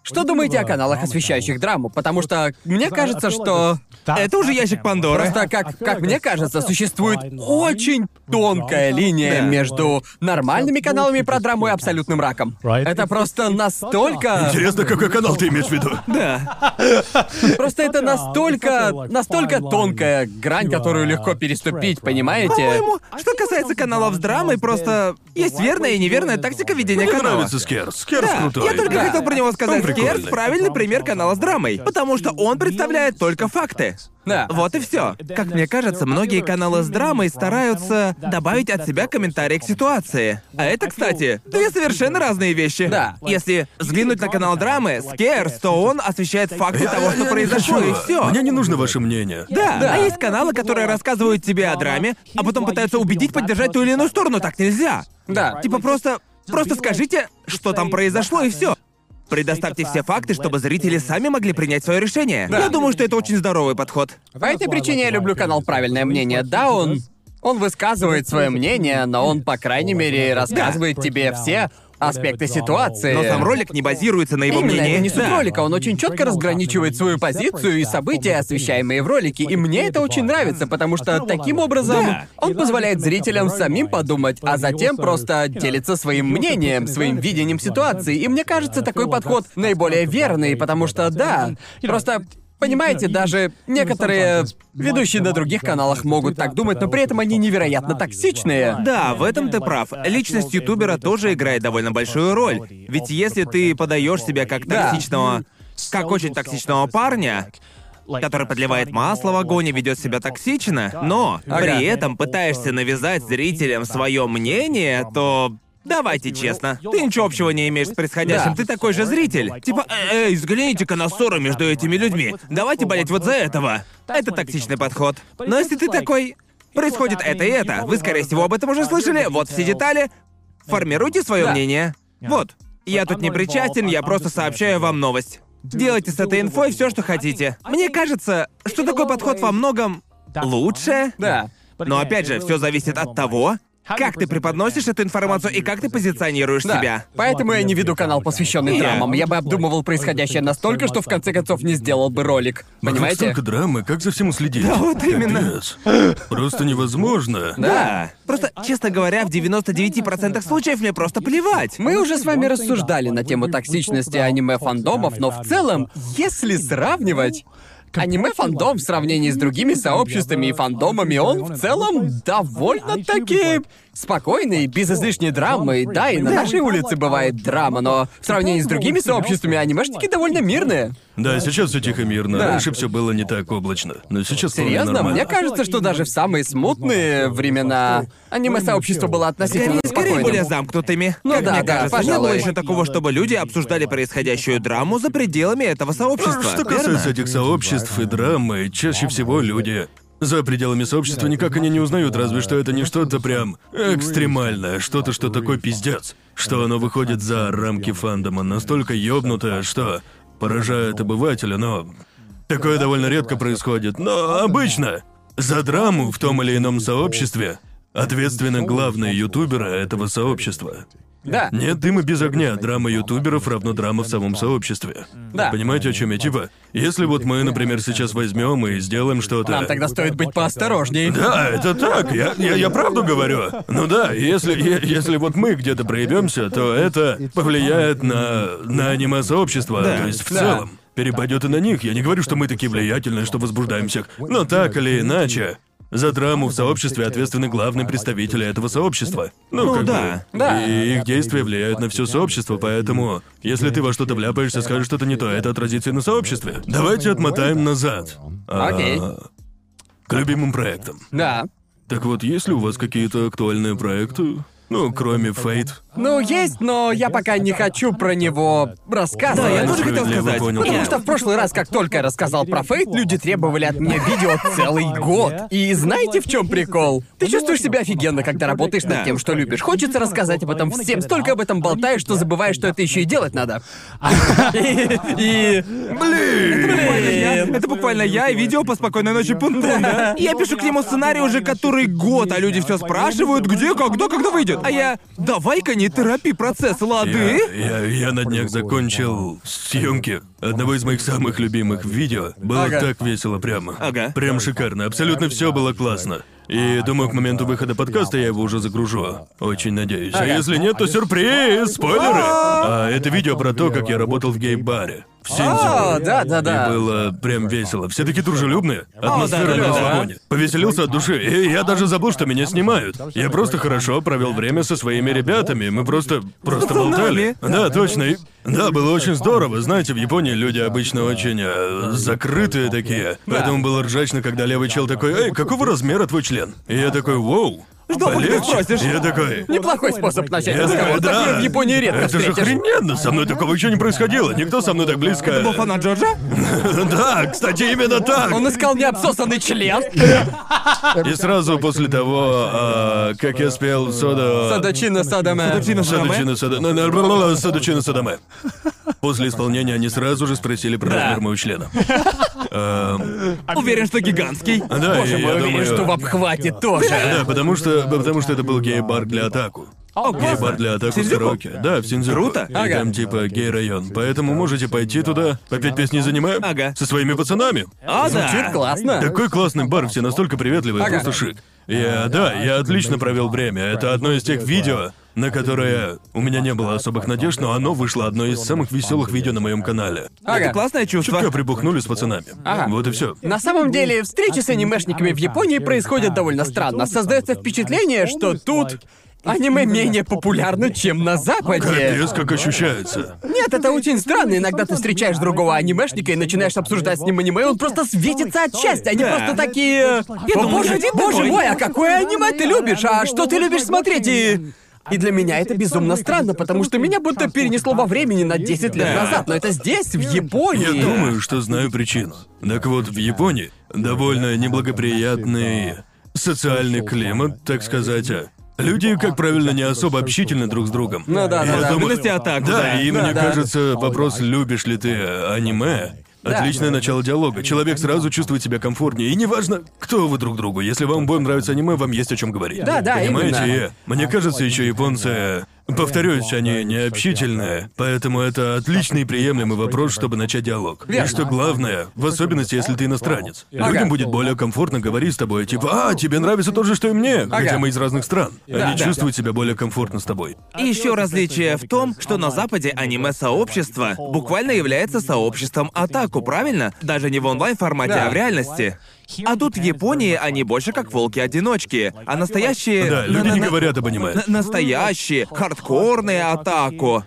Что думаете о каналах, освещающих драму? Потому что мне кажется, что Это уже ящик Пандоры. Просто, как, как мне кажется, существует очень тонкая линия между нормальными каналами про драму и абсолютным раком. Это просто настолько... Интересно, какой канал ты имеешь в виду? Да. Просто это настолько... настолько тонкая грань, которую легко переступить, понимаете? По-моему, что касается каналов с драмой, просто есть верная и неверная тактика ведения Мне канала. нравится Скерс. Скерс крутой. я только Да. хотел про него сказать. Скерс — правильный пример канала с драмой, потому что он представляет только факты. Да. Вот и все. Как мне кажется, многие каналы с драмой стараются добавить от себя комментарии к ситуации. А это, кстати, две совершенно разные вещи. Да. Если взглянуть на канал драмы, Скерс, то он освещает факты Я- того, что я произошло, и все. Мне не нужно ваше мнение. Да, а есть каналы, которые рассказывают тебе о драме, а потом пытаются убедить поддержать ту или иную сторону. Так нельзя. Да. Типа просто... Просто скажите, что там произошло, и все. Предоставьте все факты, чтобы зрители сами могли принять свое решение. Я думаю, что это очень здоровый подход. По этой причине я люблю канал «Правильное мнение». Да, он... Он высказывает свое мнение, но он, по крайней мере, рассказывает тебе все аспекты ситуации. Но сам ролик не базируется на его Именно, мнении. это не суть Да. ролика, он очень четко разграничивает свою позицию и события, освещаемые в ролике, и мне это очень нравится, потому что таким образом Да. он позволяет зрителям самим подумать, а затем просто делиться своим мнением, своим видением ситуации. И мне кажется, такой подход наиболее верный, потому что да, просто Понимаете, даже некоторые ведущие на других каналах могут так думать, но при этом они невероятно токсичные. Да, в этом ты прав. Личность ютубера тоже играет довольно большую роль. Ведь если ты подаешь себя как Да. токсичного, как очень токсичного парня, который подливает масло в огонь и ведет себя токсично, но Ага. при этом пытаешься навязать зрителям свое мнение, то Давайте честно, ты ничего общего не имеешь с происходящим, Да. ты такой же зритель. Типа, «Э, эй, взгляните-ка на ссору между этими людьми. Давайте болеть вот за этого. Это токсичный подход. Но если ты такой, происходит это и это, вы, скорее всего, об этом уже слышали, вот все детали, формируйте свое Да. мнение. Вот. Я тут не причастен, я просто сообщаю вам новость. Делайте с этой инфой все, что хотите. Мне кажется, что такой подход во многом лучше. Да. Но опять же, все зависит от того, как ты преподносишь эту информацию и как ты позиционируешь Да. себя. Поэтому я не веду канал, посвященный Я- драмам. Я бы обдумывал происходящее настолько, что в конце концов не сделал бы ролик. Вокруг Понимаете? столько драмы, как за всем следить? Да, вот именно. Капец. Просто невозможно. Да. Просто, честно говоря, в 99% случаев мне просто плевать. Мы уже с вами рассуждали на тему токсичности аниме-фандомов, но в целом, если сравнивать, аниме-фандом в сравнении с другими сообществами и фандомами, он в целом довольно-таки спокойный, без излишней драмы. Да, и на нашей улице бывает драма, но в сравнении с другими сообществами анимешники довольно мирные. Да, сейчас все тихо мирно. Да. Раньше все было не так облачно. Но сейчас Серьезно? нормально. Мне кажется, что даже в самые смутные времена аниме-сообщество было относительно Скорее, скорее более спокойным. замкнутыми. Ну как да, мне да, кажется, не было пожалуй. еще такого, чтобы люди обсуждали происходящую драму за пределами этого сообщества. Что верно? касается этих сообществ и драмы, чаще всего люди за пределами сообщества никак они не узнают, разве что это не что-то прям экстремальное, что-то, что такой пиздец, что оно выходит за рамки фандома, настолько ёбнутое, что поражает обывателя, но такое довольно редко происходит. Но обычно за драму в том или ином сообществе ответственны главные ютуберы этого сообщества. Да. Нет дыма без огня. Драма ютуберов равно драма в самом сообществе. Да. Понимаете, о чем я? Типа, если вот мы, например, сейчас возьмем и сделаем что-то. Нам тогда стоит быть поосторожней. Да, это так, я, я, я правду говорю. Ну да, если, если вот мы где-то проебемся, то это повлияет на, на аниме-сообщество, то есть в Да. целом. Перепадет и на них. Я не говорю, что мы такие влиятельные, что возбуждаем всех. Но так или иначе, за драму в сообществе ответственны главные представители этого сообщества. Ну, Ну как да. бы. Да. И их действия влияют на все сообщество, поэтому, если ты во что-то вляпаешься, скажешь что-то не то, это отразится и на сообществе. Давайте отмотаем назад. А, Окей. К любимым проектам. Да. Так вот, есть ли у вас какие-то актуальные проекты? Ну, кроме Фейт. Ну, есть, но я пока не хочу про него рассказывать. Да, я тоже хотел сказать. понял. Потому что в прошлый раз, как только я рассказал про Фейт, люди требовали от меня видео целый год. И знаете, в чем прикол? Ты чувствуешь себя офигенно, когда работаешь над тем, что любишь. Хочется рассказать об этом всем. Столько об этом болтаешь, что забываешь, что это еще и делать надо. И... Блин! Это буквально я и видео по спокойной ночи Пунтун? Я пишу к нему сценарий уже который год, а люди все спрашивают, где, когда, когда выйдет. А я, давай-ка не торопи процесс, лады? Я, я, я на днях закончил съемки одного из моих самых любимых видео. Было Ага. так весело прямо. Ага. Прям шикарно. Абсолютно все было классно. И думаю, к моменту выхода подкаста я его уже загружу. Очень надеюсь. А если нет, то сюрприз! Спойлеры! А это видео про то, как я работал в гей-баре. В Синдзю. О, да, да, да. И было прям весело. Все такие дружелюбные. Атмосфера на да-да-да. вагоне. Повеселился от души. И я даже забыл, что меня снимают. Я просто хорошо провел время со своими ребятами. Мы просто просто болтали. Да, точно. И- Да, было очень здорово. Знаете, в Японии люди обычно очень э, закрытые такие. Поэтому было ржачно, когда левый чел такой, эй, какого размера твой член? И я такой, воу. Полегче». спросишь. И я такой, Неплохой способ начать я разговор. такой, Такое в Японии редко Это же встретишь. охрененно! Со мной такого еще не происходило. Никто со мной так близко. Был фанат Джорджа? Да, кстати, именно так. Он искал необсосанный член. И сразу после того, а, как я спел Сода... Садачина Садаме. Садачина Садаме? Садочина Сада... на- на- бла-бла-бла, Садочина Садаме. После исполнения они сразу же спросили про размер моего члена. Уверен, что гигантский. Да, Боже и мой, я уверен, думаю... что в обхвате тоже. Да, потому что, потому что это был гей-бар для атаку. Гей-бар для атаку с Синдзюку? караоке. Да, в Синдзюку. Круто. И Ага. там типа гей-район. Поэтому можете пойти туда, попеть песни занимаем. Ага. Со своими пацанами. А, Звучит да. классно. Такой классный бар, все настолько приветливые, Ага. просто шик. Я, да, я отлично провел время. Это одно из тех видео, на которое у меня не было особых надежд, но оно вышло одно из самых веселых видео на моем канале. Это Ага. классное чувство. Чутка прибухнули с пацанами. Ага. Вот и все. На самом деле, встречи с анимешниками в Японии происходят довольно странно. Создается впечатление, что тут аниме менее популярно, чем на Западе. Капец, как ощущается. Нет, это очень странно. Иногда ты встречаешь другого анимешника и начинаешь обсуждать с ним аниме, и он просто светится от счастья. Они Да. просто такие... «О, думал, боже, боже такой». мой, а какое аниме ты любишь? А что ты любишь смотреть? И... И для меня это безумно странно, потому что меня будто перенесло во времени на 10 лет назад. Но это здесь, в Японии. Я думаю, что знаю причину. Так вот, в Японии довольно неблагоприятный социальный климат, так сказать. Люди, как правильно, не особо общительны друг с другом. Ну да, да, Я да. В думаю- атаку, Да, да. и Да, мне да. кажется, вопрос, любишь ли ты аниме, Да. Отличное начало диалога. Человек сразу чувствует себя комфортнее. И неважно, кто вы друг другу. Если вам обоим нравится аниме, вам есть о чем говорить. Да, да, Понимаете? именно. Мне кажется, еще японцы Повторюсь, они не общительные, поэтому это отличный и приемлемый вопрос, чтобы начать диалог. И что главное, в особенности, если ты иностранец, людям будет более комфортно говорить с тобой, типа, а, тебе нравится то же, что и мне, хотя мы из разных стран. Они да. чувствуют себя более комфортно с тобой. И еще различие в том, что на Западе аниме-сообщество буквально является сообществом атаку, правильно? Даже не в онлайн-формате, а в реальности. А тут в Японии они больше как волки-одиночки, а настоящие... Да, люди не говорят об аниме. на- настоящие, хардкорные атаку.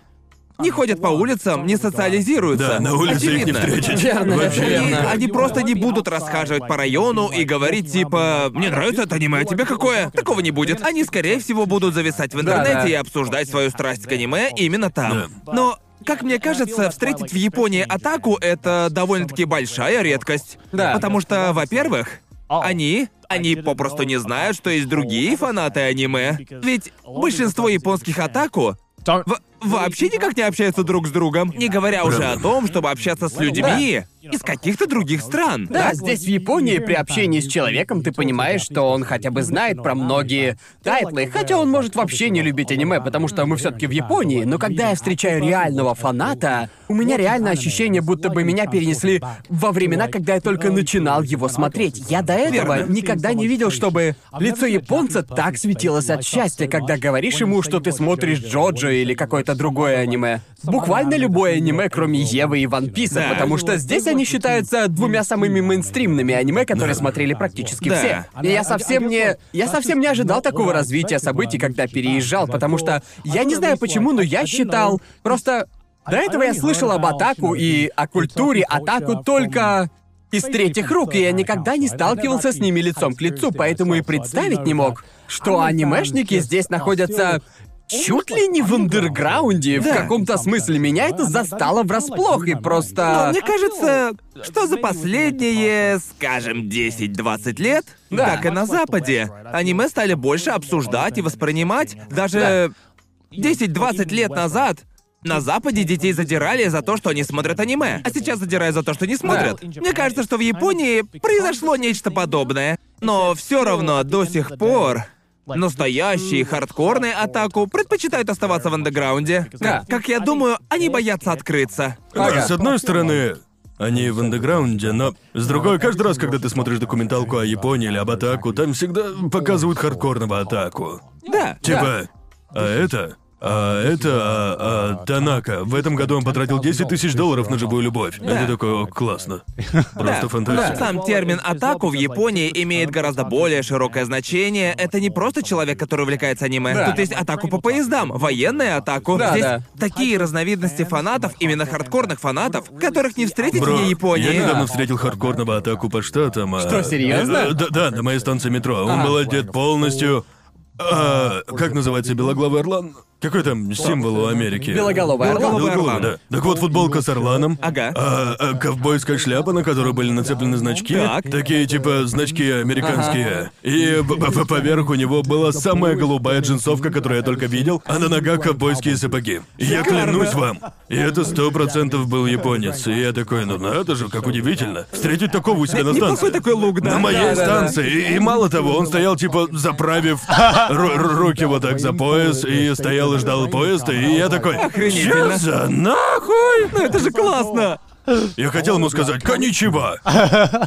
Не ходят по улицам, не социализируются. Да, на улице их не Очевидно. встретить. Верно, Вообще. верно. они просто не будут расхаживать по району и говорить типа «Мне нравится это аниме, а тебе какое?» Такого не будет. Они, скорее всего, будут зависать в интернете Да-да. и обсуждать свою страсть к аниме именно там. Но, как мне кажется, встретить в Японии атаку — это довольно-таки большая редкость. Да. Потому что, во-первых, они... Они попросту не знают, что есть другие фанаты аниме. Ведь большинство японских отаку в- вообще никак не общаются друг с другом, не говоря уже о том, чтобы общаться с людьми из каких-то других стран. Да, здесь в Японии при общении с человеком ты понимаешь, что он хотя бы знает про многие тайтлы, хотя он может вообще не любить аниме, потому что мы все-таки в Японии, но когда я встречаю реального фаната, у меня реально ощущение, будто бы меня перенесли во времена, когда я только начинал его смотреть. Я до этого Верно. никогда не видел, чтобы лицо японца так светилось от счастья, когда говоришь ему, что ты смотришь Джоджо или какое-то другое аниме. Буквально любое аниме, кроме Евы и Ван Писа, Да. потому что здесь они считаются двумя самыми мейнстримными аниме, которые смотрели практически Да. все. И я совсем не... Я совсем не ожидал такого развития событий, когда переезжал, потому что... Я не знаю почему, но я считал... Просто... До этого я слышал об атаку и о культуре атаку только из третьих рук, и я никогда не сталкивался с ними лицом к лицу, поэтому и представить не мог, что анимешники здесь находятся чуть ли не в андерграунде, в Да. каком-то смысле. Меня это застало врасплох, и Но просто... мне кажется, что за последние, скажем, 10-20 лет, Да. как и на Западе, аниме стали больше обсуждать и воспринимать. Даже 10-20 лет назад на Западе детей задирали за то, что они смотрят аниме, а сейчас задирают за то, что не смотрят. Мне кажется, что в Японии произошло нечто подобное. Но все равно до сих пор настоящие хардкорные атаку предпочитают оставаться в андеграунде. Да. Как я думаю, они боятся открыться. Да, с одной стороны, они в андеграунде, но с другой, каждый раз, когда ты смотришь документалку о Японии или об атаку, там всегда показывают хардкорного атаку. Да. Типа, а это... А это а, а, Танака. В этом году он потратил 10 тысяч долларов на живую любовь. Это такое, о, классно. Просто Да. фантастика. Сам термин «атаку» в Японии имеет гораздо более широкое значение. Это не просто человек, который увлекается аниме. Да. Тут есть атаку по поездам, военная атаку. Да, Здесь да. такие разновидности фанатов, именно хардкорных фанатов, которых не встретить Бро, вне Японии. я недавно встретил хардкорного атаку по штатам. а- Что, серьезно? Э, Да, да, на моей станции метро. Он был одет полностью... а, как называется белоглавый орлан? Какой там символ у Америки? Белоголовый орлан. Белоголовый да. Так вот, футболка с орланом. Ага. А, а, ковбойская шляпа, на которой были нацеплены значки. Так. Такие типа значки американские. И п- п- поверх у него была самая голубая джинсовка, которую я только видел, а на ногах ковбойские сапоги. И я клянусь вам, и это сто процентов был японец. И я такой, ну надо же, как удивительно. Встретить такого у себя на Неплохой станции. такой лук, да. На моей станции. И, и мало того, он стоял типа заправив руки вот так за пояс и стоял и ждал поезда. И я такой, Охренительно. «Чё за нахуй? Ну это же классно! Я хотел ему сказать «Коничева».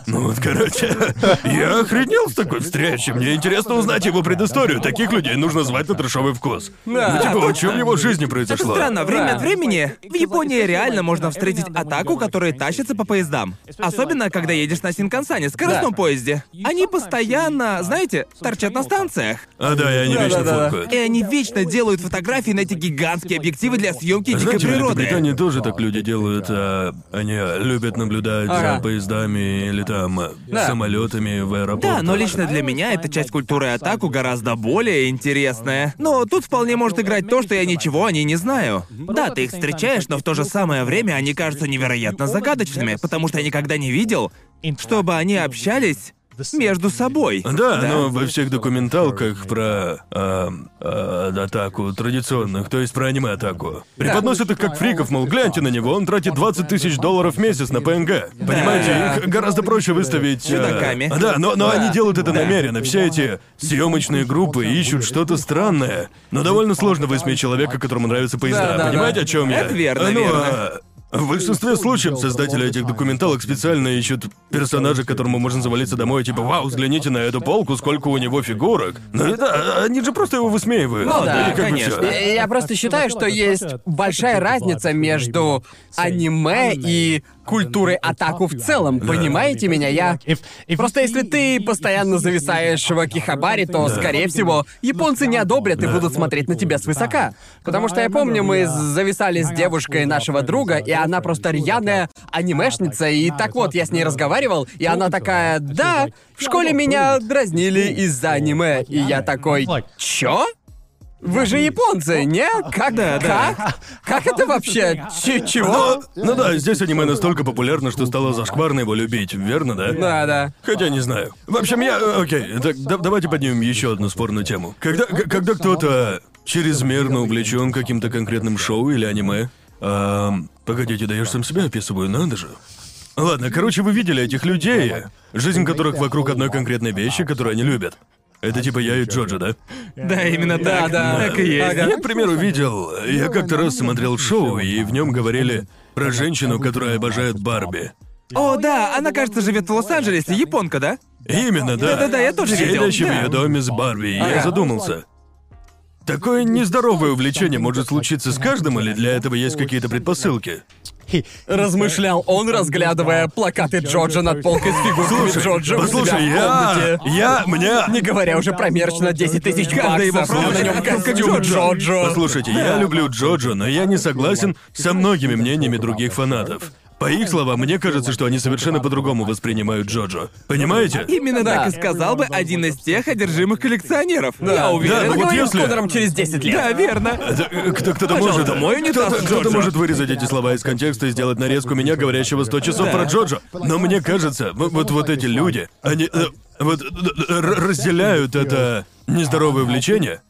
Ну вот, короче, я охренел с такой встречи. Мне интересно узнать его предысторию. Таких людей нужно звать на трешовый вкус. Да. Ну, типа, Да, о чем в его жизни Это произошло? странно, время от времени в Японии реально можно встретить атаку, которые тащатся по поездам. Особенно, когда едешь на Синкансане, скоростном Да. поезде. Они постоянно, знаете, торчат на станциях. А да, и они вечно Да-да-да. фоткают. И они вечно делают фотографии на эти гигантские объективы для съемки дикой Знаете, в природы. Великобритании тоже так люди делают, а, они любят наблюдать Ага. за поездами или там Да. самолетами в аэропорту. Да, но лично для меня эта часть культуры атаку гораздо более интересная. Но тут вполне может играть то, что я ничего о ней не знаю. Да, ты их встречаешь, но в то же самое время они кажутся невероятно загадочными, потому что я никогда не видел, чтобы они общались между собой. Да, но во всех документалках про а, а, атаку традиционных, то есть про аниме-атаку, преподносят их как фриков, мол, гляньте на него, он тратит 20 тысяч долларов в месяц на ПНГ. Понимаете, их гораздо проще выставить... а, Чудаками. да, но, но они делают это намеренно. Все эти съемочные группы ищут что-то странное. Но довольно сложно высмеять человека, которому нравятся поезда. Да, да, Понимаете, о чем я? Это верно, Ну, верно. В большинстве случаев создатели этих документалок специально ищут персонажа, которому можно завалиться домой, типа, вау, взгляните на эту полку, сколько у него фигурок. Ну это, они же просто его высмеивают. Ну да, как конечно. я просто считаю, что есть большая разница между аниме и культурой атаку в целом. Понимаете меня? Я... Просто если ты постоянно зависаешь в Акихабаре, то, скорее всего, японцы не одобрят и будут смотреть на тебя свысока. Потому что я помню, мы зависали с девушкой нашего друга, и она просто рьяная анимешница, и так вот, я с ней разговаривал, и она такая, да, в школе меня дразнили из-за аниме, и я такой, чё? Вы же японцы, не? Как? Да, да. Как? Как это вообще? Ч- чего? Ну да, здесь аниме настолько популярно, что стало зашкварно его любить, верно, да? Да, да. Хотя не знаю. В общем, я... э, Окей, так да- давайте поднимем еще одну спорную тему. Когда, к- когда кто-то чрезмерно увлечен каким-то конкретным шоу или аниме... ам, погодите, да я же сам себя описываю, надо же. Ладно, короче, вы видели этих людей, жизнь которых вокруг одной конкретной вещи, которую они любят. Это типа я и Джоджо, да? Да, именно Да, так. да. Так и есть. Ага. Я, к примеру, видел... Я как-то раз смотрел шоу, и в нем говорили про женщину, которая обожает Барби. О, да, она, кажется, живет в Лос-Анджелесе, японка, да? Именно, да. Да-да-да, я тоже видел, Сидящий в да. ее доме с Барби, и я задумался. Такое нездоровое увлечение может случиться с каждым, или для этого есть какие-то предпосылки? Размышлял он, разглядывая плакаты Джорджа над полкой с фигурками Джорджа у себя Послушай, в я... комнате. Я... Мне... Не говоря уже про мерч на 10 тысяч Каждая его баксов, а на нем как костюм Джорджа. Джорджа. Послушайте, я люблю Джоджо, но я не согласен со многими мнениями других фанатов. По их словам, мне кажется, что они совершенно по-другому воспринимают Джоджо. Понимаете? Именно Да. так и сказал бы один из тех одержимых коллекционеров. Я уверен. Да, ну вот Поговорим если- с Конором через 10 лет. Да, верно. Это, э, Кто, кто-то Пожалуйста, может... мой унитаз, кто-то, кто-то Джоджо. может вырезать эти слова из контекста и сделать нарезку меня, говорящего 100 часов Да. про Джоджо. Но мне кажется, вот, вот, вот эти люди, они э, вот э, э, разделяют это нездоровое влечение.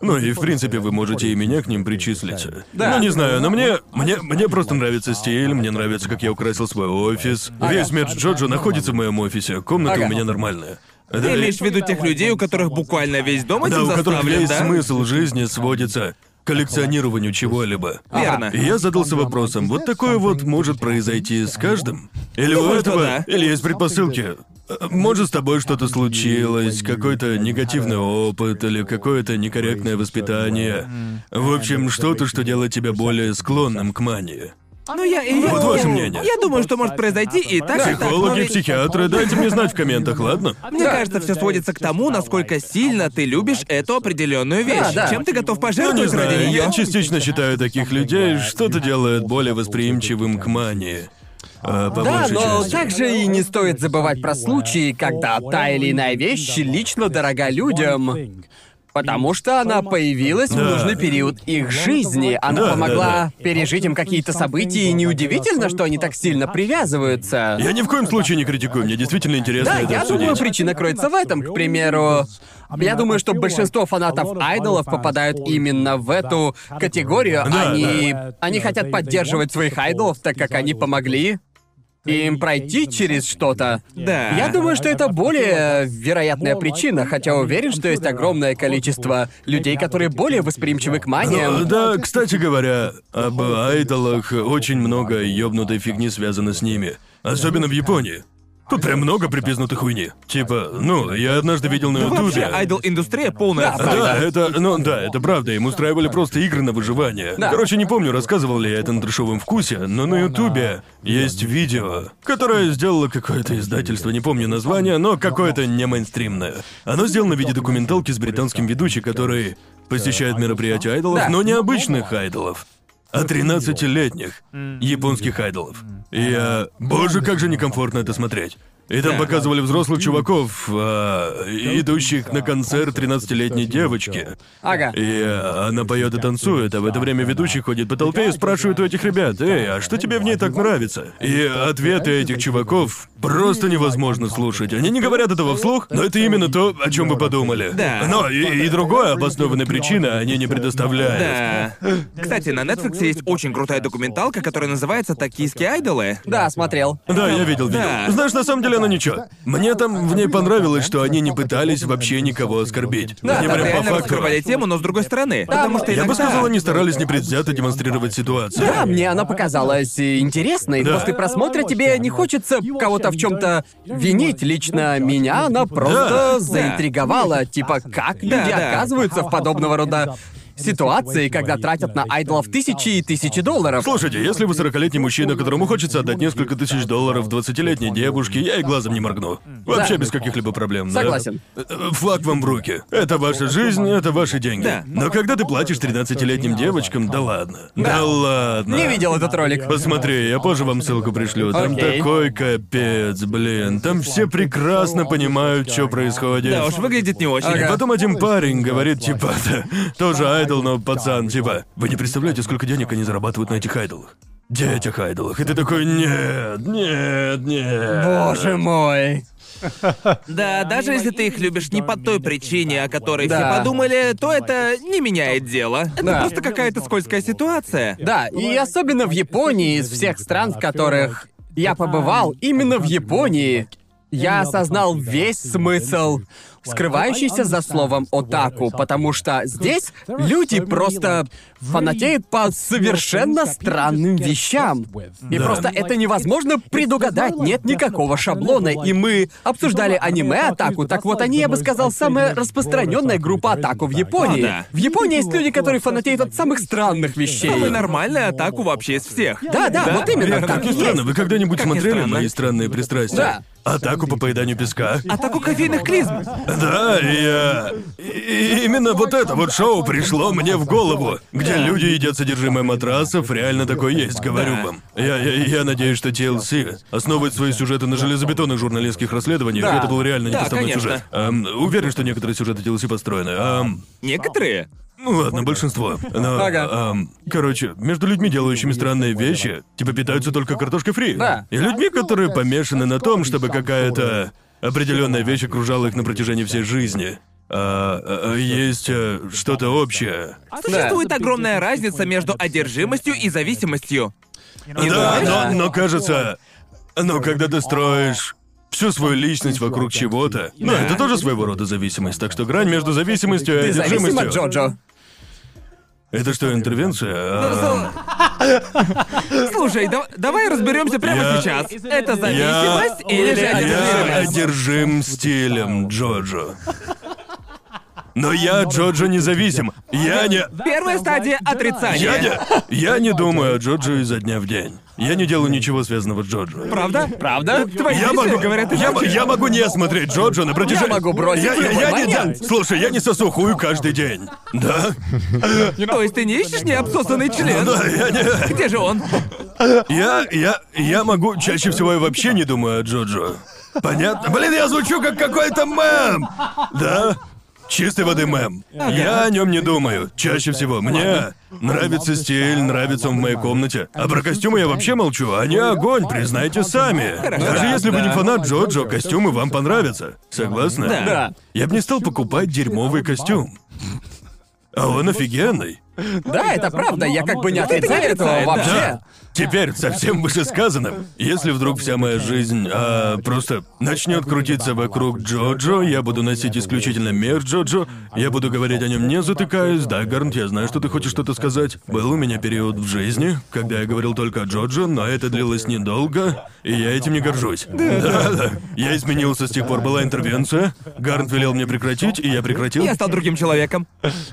Ну и в принципе вы можете и меня к ним причислить. Да. Ну не знаю, но мне, мне, мне просто нравится стиль, мне нравится, как я украсил свой офис. Весь мерч Джоджо находится в моем офисе, комната у меня нормальная. Ты Да, имеешь в виду тех людей, у которых буквально весь дом да, этим у которых заставлен, весь да? смысл жизни сводится к коллекционированию чего-либо. Верно. И я задался вопросом, вот такое вот может произойти с каждым? Или у Думаю, что этого... да. Или есть предпосылки? Может, с тобой что-то случилось, какой-то негативный опыт или какое-то некорректное воспитание. В общем, что-то, что делает тебя более склонным к мании. Ну я, я, Вот ваше мнение. Я думаю, что может произойти и так, и так. Психологи, но- психиатры, дайте мне знать в комментах, ладно? Мне кажется, все сводится к тому, насколько сильно ты любишь эту определенную вещь. да. Чем ты готов Ну, не пожертвовать ради знаю, нее? я частично считаю таких людей, что-то делает более восприимчивым к мании. По Да, большей но части. также и не стоит забывать про случаи, когда та или иная вещь лично дорога людям. Потому что она появилась в Да. нужный период их жизни. Она Да, помогла пережить им какие-то события, и неудивительно, что они так сильно привязываются. Я ни в коем случае не критикую, мне действительно интересно Да, это я обсудить. думаю, причина кроется в этом. К примеру, я думаю, что большинство фанатов айдолов попадают именно в эту категорию. Да, они, они хотят поддерживать своих айдолов, так как они помогли им пройти через что-то. Да. Я думаю, что это более вероятная причина, хотя уверен, что есть огромное количество людей, которые более восприимчивы к маниям. Да, кстати говоря, об айдолах очень много ёбнутой фигни связано с ними. Особенно в Японии. Тут прям много припизнутой хуйни. Типа, ну, я однажды видел на Вообще, ютубе... айдол-индустрия полная Да. Да, это, ну да, это правда, им устраивали просто игры на выживание. Да. Короче, не помню, рассказывал ли я это на трешовом вкусе, но на ютубе есть видео, которое сделало какое-то издательство, не помню название, но какое-то не мейнстримное. Оно сделано в виде документалки с британским ведущим, который посещает мероприятия айдолов, Да. но не обычных айдолов, а 13-летних японских айдолов. И я... Боже, как же некомфортно это смотреть. И там показывали взрослых чуваков, а, идущих на концерт 13-летней девочки. Ага. И э, она поет и танцует, а в это время ведущий ходит по толпе и спрашивает у этих ребят, «Эй, а что тебе в ней так нравится?» И ответы этих чуваков просто невозможно слушать. Они не говорят этого вслух, но это именно то, о чем вы подумали. Да. Но и, и другое обоснованной причины они не предоставляют. Да. Кстати, на Netflix есть очень крутая документалка, которая называется «Токийские айдолы». Да, смотрел. Да, я видел, видел. Да. Знаешь, на самом деле она ничего. Мне там в ней понравилось, что они не пытались вообще никого оскорбить. Да, они да, прям по Реально факту. раскрывали тему, но с другой стороны. Потому что Я бы иногда- сказал, они старались непредвзято демонстрировать ситуацию. Да, мне она показалась э, интересной. Да. После просмотра тебе не хочется кого-то в чем-то винить. Лично меня она просто Да. заинтриговала. Типа, как люди да. оказываются в подобного рода ситуации, когда тратят на айдолов тысячи и тысячи долларов. Слушайте, если вы 40-летний мужчина, которому хочется отдать несколько тысяч долларов 20-летней девушке, я и глазом не моргну. Вообще Да. без каких-либо проблем, да? Согласен. Э, Флаг вам в руки. Это ваша жизнь, это ваши деньги. Да. Но когда ты платишь 13-летним девочкам, да ладно. Да, ладно. Не видел этот ролик. Посмотри, я позже вам ссылку пришлю. Там Окей. такой капец, блин. Там все прекрасно понимают, что происходит. Да уж, выглядит не очень. И Ага. потом один парень говорит, типа, да, тоже айдол, но пацан, типа, вы не представляете, сколько денег они зарабатывают на этих айдолах. Детях айдолах. И ты такой, нет, нет, нет. Боже мой. Да, даже если ты их любишь не по той причине, о которой Да. все подумали, то это не меняет дело. Это Да. просто какая-то скользкая ситуация. Да, и особенно в Японии, из всех стран, в которых я побывал, именно в Японии я осознал весь смысл, скрывающийся за словом «отаку», потому что здесь люди просто фанатеют по совершенно странным вещам. И Да. просто это невозможно предугадать, нет никакого шаблона. И мы обсуждали аниме-атаку, так вот они, я бы сказал, самая распространенная группа атаку в Японии. Да. В Японии есть люди, которые фанатеют от самых странных вещей. Самая нормальная атаку вообще из всех. Да, да, вот именно, верно. так Как и ни странно, вы когда-нибудь Как смотрели странно. мои странные пристрастия? Да. Атаку по поеданию песка? Атаку кофейных клизм. Да, и я... и именно вот это вот шоу пришло мне в голову, где люди едят содержимое матрасов, реально такое есть, говорю Да. вам. Я, я, я надеюсь, что TLC основывает свои сюжеты на железобетонных журналистских расследованиях, Да. это был реально Да, непоставной конечно. сюжет. Ам, уверен, что некоторые сюжеты TLC построены. Ам, Некоторые. ну ладно, большинство. Но, Ага. ам, короче, между людьми, делающими странные вещи, типа питаются только картошкой фри. Да. И людьми, которые помешаны на том, чтобы какая-то определенная вещь окружала их на протяжении всей жизни. А, а, а, есть э, что-то общее. Существует огромная разница между одержимостью и зависимостью. Не да, думаешь? но, но кажется, но когда ты строишь всю свою личность вокруг чего-то, ну, это тоже своего рода зависимость. Так что грань между зависимостью и Ты зависим от одержимостью. Джоджо. Это что, интервенция? А, Слушай, да- давай разберемся прямо Я- сейчас. Это Я, зависимость или же я одержимость? одержим стилем Джоджо. Но я Джоджо независим. Я не... Первая стадия отрицания. Я не... Я не думаю о Джоджо изо дня в день. Я не делаю ничего связанного с Джоджо. Правда? Правда? Твои Я могу, говорят я, я могу не смотреть Джоджо на протяжении... Я могу бросить я, я, я не- момент. Слушай, я не сосу хую каждый день. Да? То есть ты не ищешь необсосанный член? Да, я не... Где же он? Я, я, я могу... Чаще всего я вообще не думаю о Джоджо. Понятно? Блин, я звучу как какой-то мем! Да? Чистой воды мем. Я о нем не думаю. Чаще всего. Мне нравится стиль, нравится он в моей комнате. А про костюмы я вообще молчу. Они огонь, признайте сами. Даже Да, если вы не фанат Джоджо, костюмы вам понравятся. Согласны? Да. Я бы не стал покупать дерьмовый костюм. А он офигенный. Да, это правда, я как бы не отрицаю этого вообще. Да. Теперь совсем вышесказанным. Если вдруг вся моя жизнь а, просто начнет крутиться вокруг Джоджо, я буду носить исключительно мех Джоджо, я буду говорить о нем не затыкаясь. Да, Гарнт, я знаю, что ты хочешь что-то сказать. Был у меня период в жизни, когда я говорил только о Джоджо, но это длилось недолго, и я этим не горжусь. Да, да. Я изменился с тех пор, была интервенция. Гарнт велел мне прекратить, и я прекратил. Я стал другим человеком.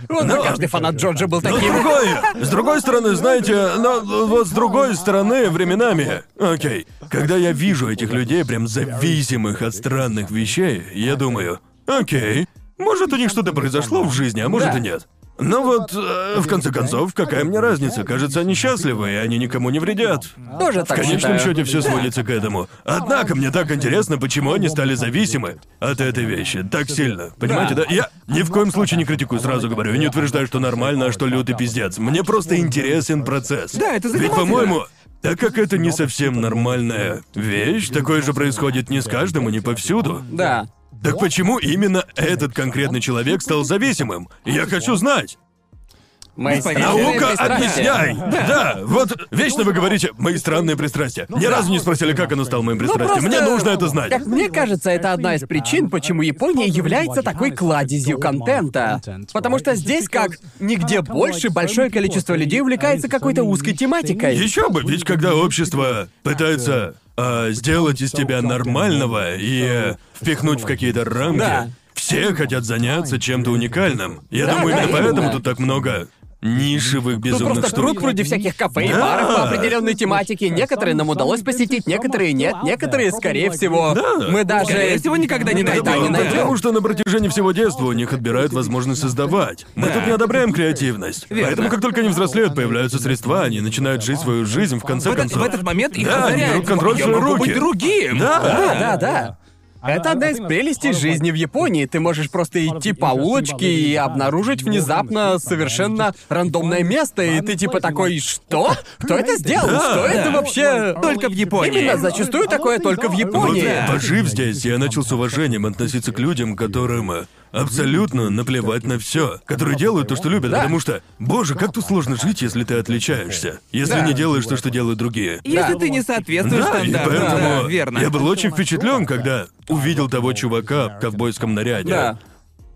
Вот бы каждый фанат Джоджо был Но с таким. с другой стороны, знаете, но вот с другой стороны, временами, окей, когда я вижу этих людей прям зависимых от странных вещей, я думаю, окей, может у них что-то произошло в жизни, а может и нет. Но вот, э, в конце концов, какая мне разница? Кажется, они счастливы, и они никому не вредят. Тоже В так конечном считаю. счете все сводится к этому. Однако мне так интересно, почему они стали зависимы от этой вещи так сильно. Понимаете, да? Я ни в коем случае не критикую, сразу говорю, и не утверждаю, что нормально, а что лютый пиздец. Мне просто интересен процесс. Да, это Ведь, занимательно. по-моему, Так как это не совсем нормальная вещь, такое же происходит не с каждым и не повсюду. Да. Так почему именно этот конкретный человек стал зависимым? Я хочу знать. Мои Наука, объясняй! Да. вот вечно вы говорите «мои странные пристрастия». Ни разу не спросили, как оно стало моим пристрастием. Ну, просто, Мне нужно это знать. Как мне кажется, это одна из причин, почему Япония является такой кладезью контента. Потому что здесь, как нигде больше, большое количество людей увлекается какой-то узкой тематикой. Еще бы, ведь когда общество пытается а, сделать из тебя нормального и э, впихнуть в какие-то рамки, Да. все хотят заняться чем-то уникальным. Я Да, думаю, да, именно поэтому тут так много нишевых Тут безумных просто штук. вроде всяких кафе и Да. баров по определенной тематике. Некоторые нам удалось посетить, некоторые нет, некоторые, скорее всего, Да. мы даже... Скорее всего, никогда не найдем. не найдем. Потому что на протяжении всего детства у них отбирают возможность создавать. Мы тут не одобряем креативность. Верно. Поэтому как только они взрослеют, появляются средства, они начинают жить свою жизнь в конце В этот, концов. в этот момент их Да, озаряет, берут контроль в «Я свои могу руки». быть другим. Да. Да, да, да. Это одна из прелестей жизни в Японии. Ты можешь просто идти по улочке и обнаружить внезапно совершенно рандомное место, и ты типа такой, что? Кто это сделал? Что это вообще? Только в Японии. Именно, зачастую такое только в Вот, Японии. пожив здесь, я начал с уважением относиться к людям, которым э, абсолютно наплевать на все, которые делают то, что любят, Да. потому что, боже, как тут сложно жить, если ты отличаешься, если Да. не делаешь то, что делают другие. Если Да. ты не соответствуешь Да, и стандартам. поэтому Да, верно. я был очень впечатлен, когда увидел того чувака в ковбойском наряде. Да.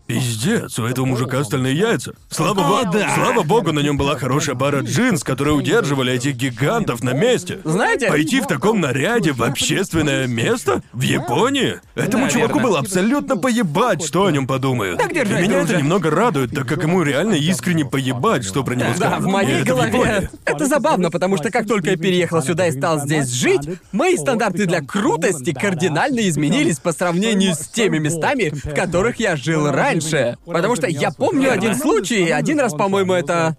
Пиздец, у этого мужика стальные яйца. Слава, О, богу, да. слава богу, на нем была хорошая пара джинс, которые удерживали этих гигантов на месте. Знаете? Пойти в таком наряде в общественное место? В Японии? Этому Да, чуваку было абсолютно поебать, что о нем подумают. Так держать И меня уже. это немного радует, так как ему реально искренне поебать, что про него Да, скажут. в моей это в голове. Японии. Это забавно, потому что как только я переехал сюда и стал здесь жить, мои стандарты для крутости кардинально изменились по сравнению с теми местами, в которых я жил раньше. Потому что я помню один случай, один раз, по-моему, это...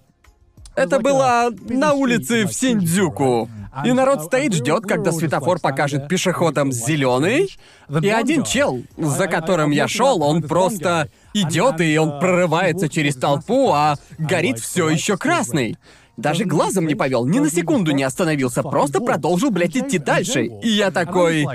Это было на улице в Синдзюку. И народ стоит, ждет, когда светофор покажет пешеходам зеленый. И один чел, за которым я шел, он просто идет и он прорывается через толпу, а горит все еще красный. Даже глазом не повел, ни на секунду не остановился, просто продолжил, блядь, идти дальше. И я такой.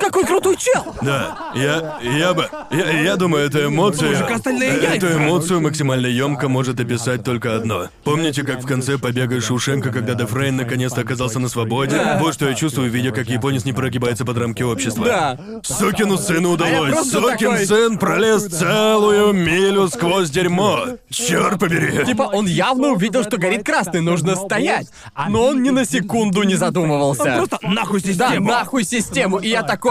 Какой крутой чел! Да, я, я бы, я, я думаю, эту эмоцию, Мужика стальные эту эмоцию максимально емко может описать только одно. Помните, как в конце побега Шушенко, когда Дефрейн наконец-то оказался на свободе? Вот что я чувствую, видя, как японец не прогибается под рамки общества. Да. Сукину сыну удалось. просто Сукин такой- сын пролез целую милю сквозь дерьмо. Черт побери. Типа он явно увидел, что горит красный, нужно стоять. Но он ни на секунду не задумывался. Просто нахуй Да, систему. нахуй систему. И я такой,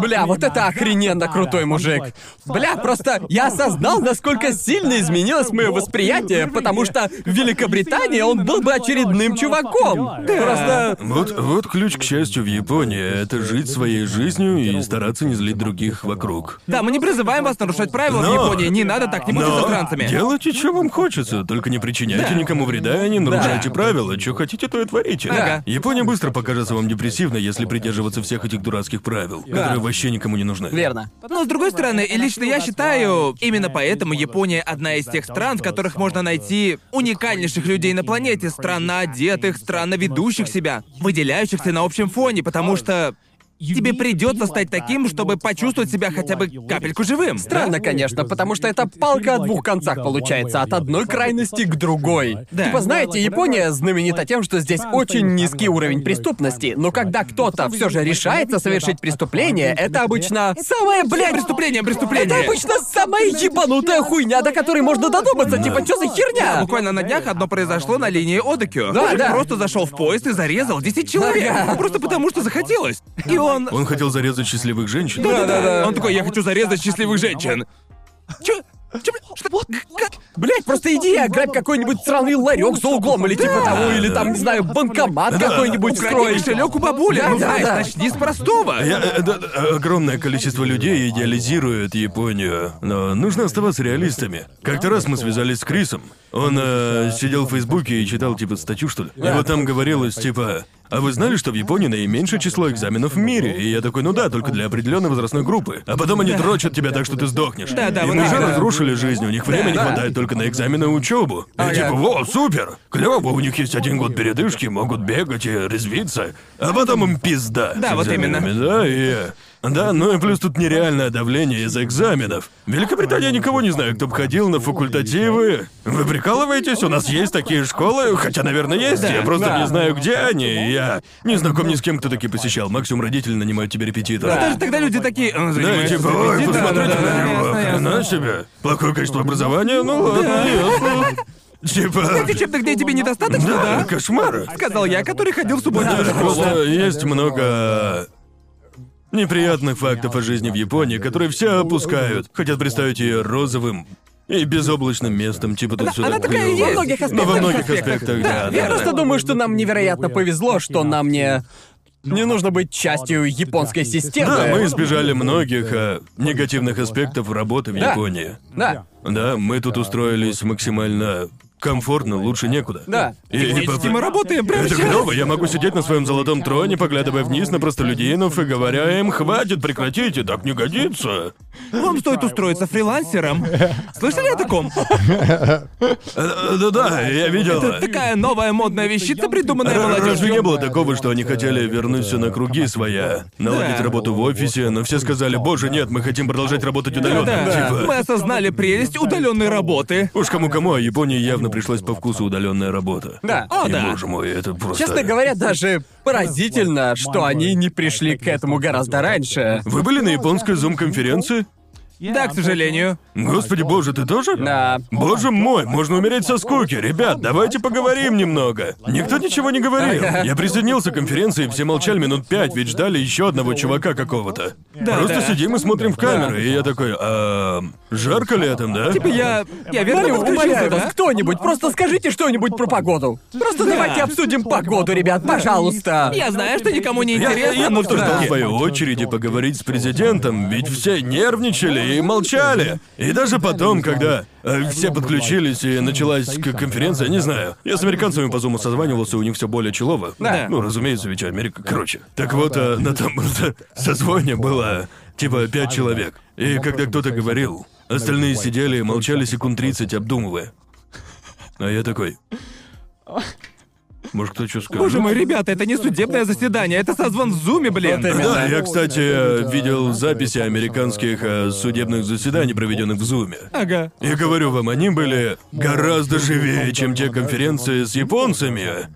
бля, вот это охрененно крутой мужик. Бля, просто я осознал, насколько сильно изменилось мое восприятие, потому что в Великобритании он был бы очередным чуваком. Просто... Вот, вот ключ к счастью в Японии — это жить своей жизнью и стараться не злить других вокруг. Да, мы не призываем вас нарушать правила в Но- Японии. Не надо так, не будьте Но засранцами. делайте, что вам хочется, только не причиняйте никому вреда и не нарушайте правила. Что хотите, то и творите. Ага. Япония быстро покажется вам депрессивной, если придерживаться всех этих дурацких правил, которые вообще никому не нужны. Верно. Но с другой стороны, и лично я считаю, именно поэтому Япония одна из тех стран, в которых можно найти уникальнейших людей на планете, странно одетых, странно ведущих себя, выделяющихся на общем фоне, потому что тебе придется стать таким, чтобы почувствовать себя хотя бы капельку живым. Странно, конечно, потому что это палка о двух концах получается, от одной крайности к другой. Да. Типа, знаете, Япония знаменита тем, что здесь очень низкий уровень преступности, но когда кто-то все же решается совершить преступление, это обычно самое, блядь, Преступление, преступление. Это обычно самая ебанутая хуйня, до которой можно додуматься. Типа, что за херня? Буквально на днях одно произошло на линии Одокю. Да, да. просто зашел в поезд и зарезал 10 человек. Ага. Просто потому, что захотелось. И он... Он хотел зарезать счастливых женщин. Да-да-да. Он такой, я хочу зарезать счастливых женщин. Чё? Чё, что? Как? Блять, просто иди и ограбь какой-нибудь сраный ларек за углом или типа того, или там, не знаю, банкомат какой-нибудь строй. кошелек у бабули. Да, ну, да, да. начни с простого. Я- э, да, огромное количество людей идеализирует Японию, но нужно оставаться реалистами. Как-то раз мы связались с Крисом. Он э, сидел в Фейсбуке и читал типа статью, что ли. И вот там говорилось, типа, а вы знали, что в Японии наименьшее число экзаменов в мире? И я такой, ну да, только для определенной возрастной группы. А потом они дрочат тебя так, что ты сдохнешь. Да, да, Им вот уже именно. разрушили жизнь, у них времени Да. хватает только на экзамены и учебу. И типа, во, супер! Клево, у них есть один год передышки, могут бегать и резвиться. А потом им пизда. Да, с вот экзаменами, именно. Да, и... Да, ну и плюс тут нереальное давление из-за экзаменов. В Великобритании никого не знаю, кто бы ходил на факультативы. Вы прикалываетесь? У нас есть такие школы, хотя, наверное, есть. я просто да. не знаю, где они. Я не знаком ни с кем, кто такие посещал. Максимум родители нанимают тебе репетитора. Даже тогда люди такие... «А, Да, типа, ой, репетитором?» посмотрите Да, да, на него, хрена себе. Плохое качество образования? Ну ладно, ясно. Типа... Учебных дней тебе недостаточно, Да, да? кошмар. Сказал я, который ходил в субботнюю Да, школу. просто есть много неприятных фактов о жизни в Японии, которые все опускают. Хотят представить ее розовым и безоблачным местом, типа тут все она так такая клево. есть. Во многих аспектах. во многих аспектах, да. Я да, просто да. думаю, что нам невероятно повезло, что нам не... Не нужно быть частью японской системы. Да, мы избежали многих а, негативных аспектов работы в Да. Японии. Да, Да, мы тут устроились максимально комфортно, лучше некуда. да. И, и по- И мы работаем прямо Это сейчас. клево, я могу сидеть на своем золотом троне, поглядывая вниз на простолюдинов и говоря им, хватит, прекратите, так не годится. Вам стоит устроиться фрилансером. Слышали о таком? Да-да, я видел. Такая новая модная вещица, придуманная Р- Разве молодежью. не было такого, что они хотели вернуть все на круги своя, наладить работу в офисе, но все сказали, боже, нет, мы хотим продолжать работать удаленно. Да, Типа, мы осознали прелесть удаленной работы. уж кому-кому, а Японии явно пришлась по вкусу удаленная работа. Да. О, И, да. боже мой, это просто... Честно говоря, даже поразительно, что они не пришли к этому гораздо раньше. Вы были на японской зум-конференции? Да, к сожалению. Господи боже, ты тоже? Да. Боже мой, можно умереть со скуки. Ребят, давайте поговорим немного. Никто ничего не говорил. Я присоединился к конференции, все молчали минут пять, ведь ждали еще одного чувака какого-то. Да, Просто да. сидим и смотрим в камеру, и я такой, а жарко летом, да? Типа я... Я верно подключился, умоляю вас, да? кто-нибудь, просто скажите что-нибудь про погоду. Просто давайте обсудим погоду, ребят, пожалуйста. Я знаю, что никому не Я, я, интересно, я но просто ждал своей очереди поговорить с президентом, ведь все нервничали и молчали. И даже потом, когда э, все подключились и началась к- конференция, не знаю. Я с американцами по зуму созванивался, у них все более челово. Да. Ну, разумеется, ведь Америка. Короче. Так вот, э, на том созвоне было типа пять человек. И когда кто-то говорил, остальные сидели и молчали секунд 30, обдумывая. А я такой. Может, кто что скажет? Боже мой, ребята, это не судебное заседание, это созвон в зуме, блин. Да, я, кстати, видел записи американских э, судебных заседаний, проведенных в Зуме. Ага. И говорю вам, они были гораздо живее, чем те конференции с японцами.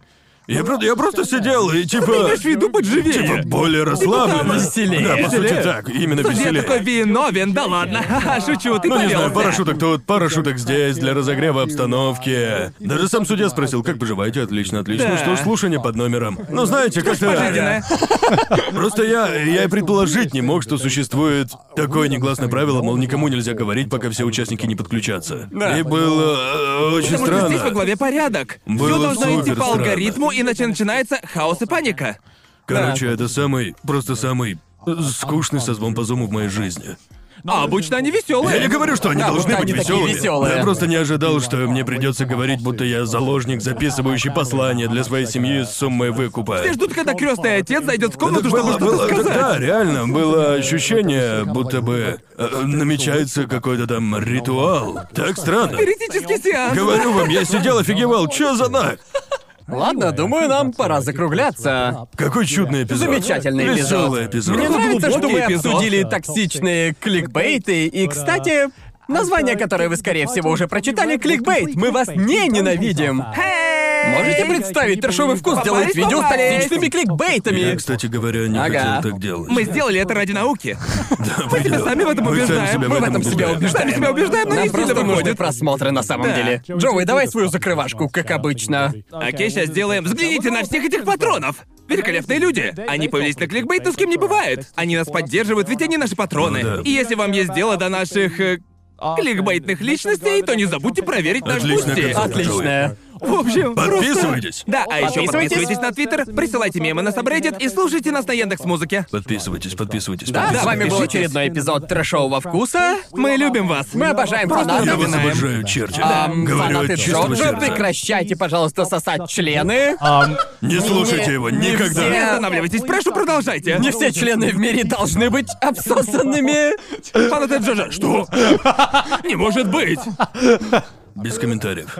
Я, просто, я просто сидел и типа... Имеешь в виду быть Типа живее? более расслабленно. веселее. Да, по сути Веселее? так, именно Слушай, я веселее. такой виновен, да ладно. Ха-ха, шучу, ты Ну, не знаю, пара шуток тут, пара шуток здесь, для разогрева обстановки. Даже сам судья спросил, как поживаете? Отлично, отлично. Да. Что ж, слушание под номером. Ну, знаете, как-то... Пожизненное. Просто я, я и предположить не мог, что существует такое негласное правило, мол, никому нельзя говорить, пока все участники не подключатся. Да. И было э, очень Потому что здесь во странно. главе порядок. Все Было должно идти супер по странно. алгоритму, иначе начинается хаос и паника. Короче, это самый, просто самый э, скучный созвон по зуму в моей жизни. А обычно они веселые. Я не говорю, что они Да, должны быть они такие веселыми. весёлые. Я просто не ожидал, что мне придется говорить, будто я заложник, записывающий послание для своей семьи с суммой выкупа. Все ждут, когда крестный отец зайдет в комнату, Это чтобы было- что-то было- сказать. Да, реально, было ощущение, будто бы э, намечается какой-то там ритуал. Так странно. Спиритический сеанс. Говорю вам, я сидел, офигевал, чё за нах? Ладно, думаю, нам пора закругляться. Какой чудный эпизод. Замечательный эпизод. Веселый эпизод. Мне нравится, что мы обсудили токсичные кликбейты, и, кстати, название, которое вы, скорее всего, уже прочитали, кликбейт. Мы вас не ненавидим. Можете представить, трешовый вкус делает видео с токсичными Я, кликбейтами. кстати говоря, не Ага. хотел так делать. Мы сделали это ради науки. мы себя сами в этом убеждаем. Мы в этом себя убеждаем. Сами себя убеждаем, но Нам не сильно просто нужны выходит. просмотры на самом Да. деле. Джоуи, давай свою закрывашку, как обычно. Окей, сейчас сделаем. Взгляните на всех этих патронов. Великолепные люди. Они повелись на кликбейт, но с кем не бывает. Они нас поддерживают, ведь они наши патроны. Ну да. И если вам есть дело до наших э, кликбейтных личностей, то не забудьте проверить наш бусти. концовка. Отличная. В общем, Подписывайтесь. Да, а еще Подписывайтесь. подписывайтесь на Твиттер, присылайте мемы на subreddit и слушайте нас на Яндекс Музыке. Подписывайтесь, подписывайтесь. Да, с вами был очередной эпизод трэшового вкуса. Мы любим вас. Мы обожаем Просто Я фанатов. вас Напоминаем. обожаю, черти. Ам, Говорю фанаты от чистого Джорджа, сердца. прекращайте, пожалуйста, сосать члены. Не слушайте его не никогда. все. Не останавливайтесь, прошу, продолжайте. Не все члены в мире должны быть обсосанными. Фанаты Джорджа. Что? Не может быть. Без комментариев.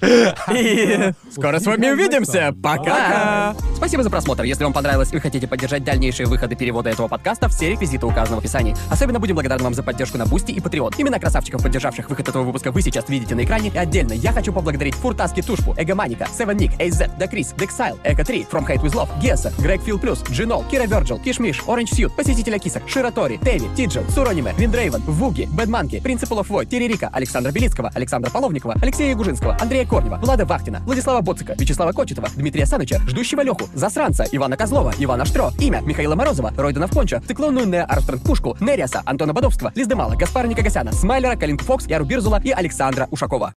И скоро с вами увидимся. Пока. Спасибо за просмотр. Если вам понравилось и вы хотите поддержать дальнейшие выходы перевода этого подкаста, все реквизиты указаны в описании. Особенно будем благодарны вам за поддержку на Бусти и Patreon. Имена красавчиков, поддержавших выход этого выпуска, вы сейчас видите на экране. И отдельно я хочу поблагодарить Фуртаски Тушпу, Эгоманика, Севен Ник, AZ, Дакрис, Дексайл, Эко 3, From Hate With Love, Геса, Грег Фил Плюс, Джинол, Кира Верджил, Кишмиш, Оранж Сьют, Посетителя Кисок, Ширатори, Теви, Тиджел, Сурониме, Виндрейвен, Вуги, Бэдманки, Принципл оф Вой, Терерика, Александра Белицкого, Александра Половникова, Алексея Ягужинского, Андрея Корнева, Влада Вахтина, Владислава Боцика, Вячеслава Кочетова, Дмитрия Саныча, Ждущего Леху, Засранца, Ивана Козлова, Ивана Штро, имя Михаила Морозова, Ройдена Понча, Циклонную Не Армстронг Пушку, Нериаса, Антона Бодовского, Лиздемала, Гаспара Никогасяна, Смайлера, Калинку Фокс, Яру Бирзула и Александра Ушакова.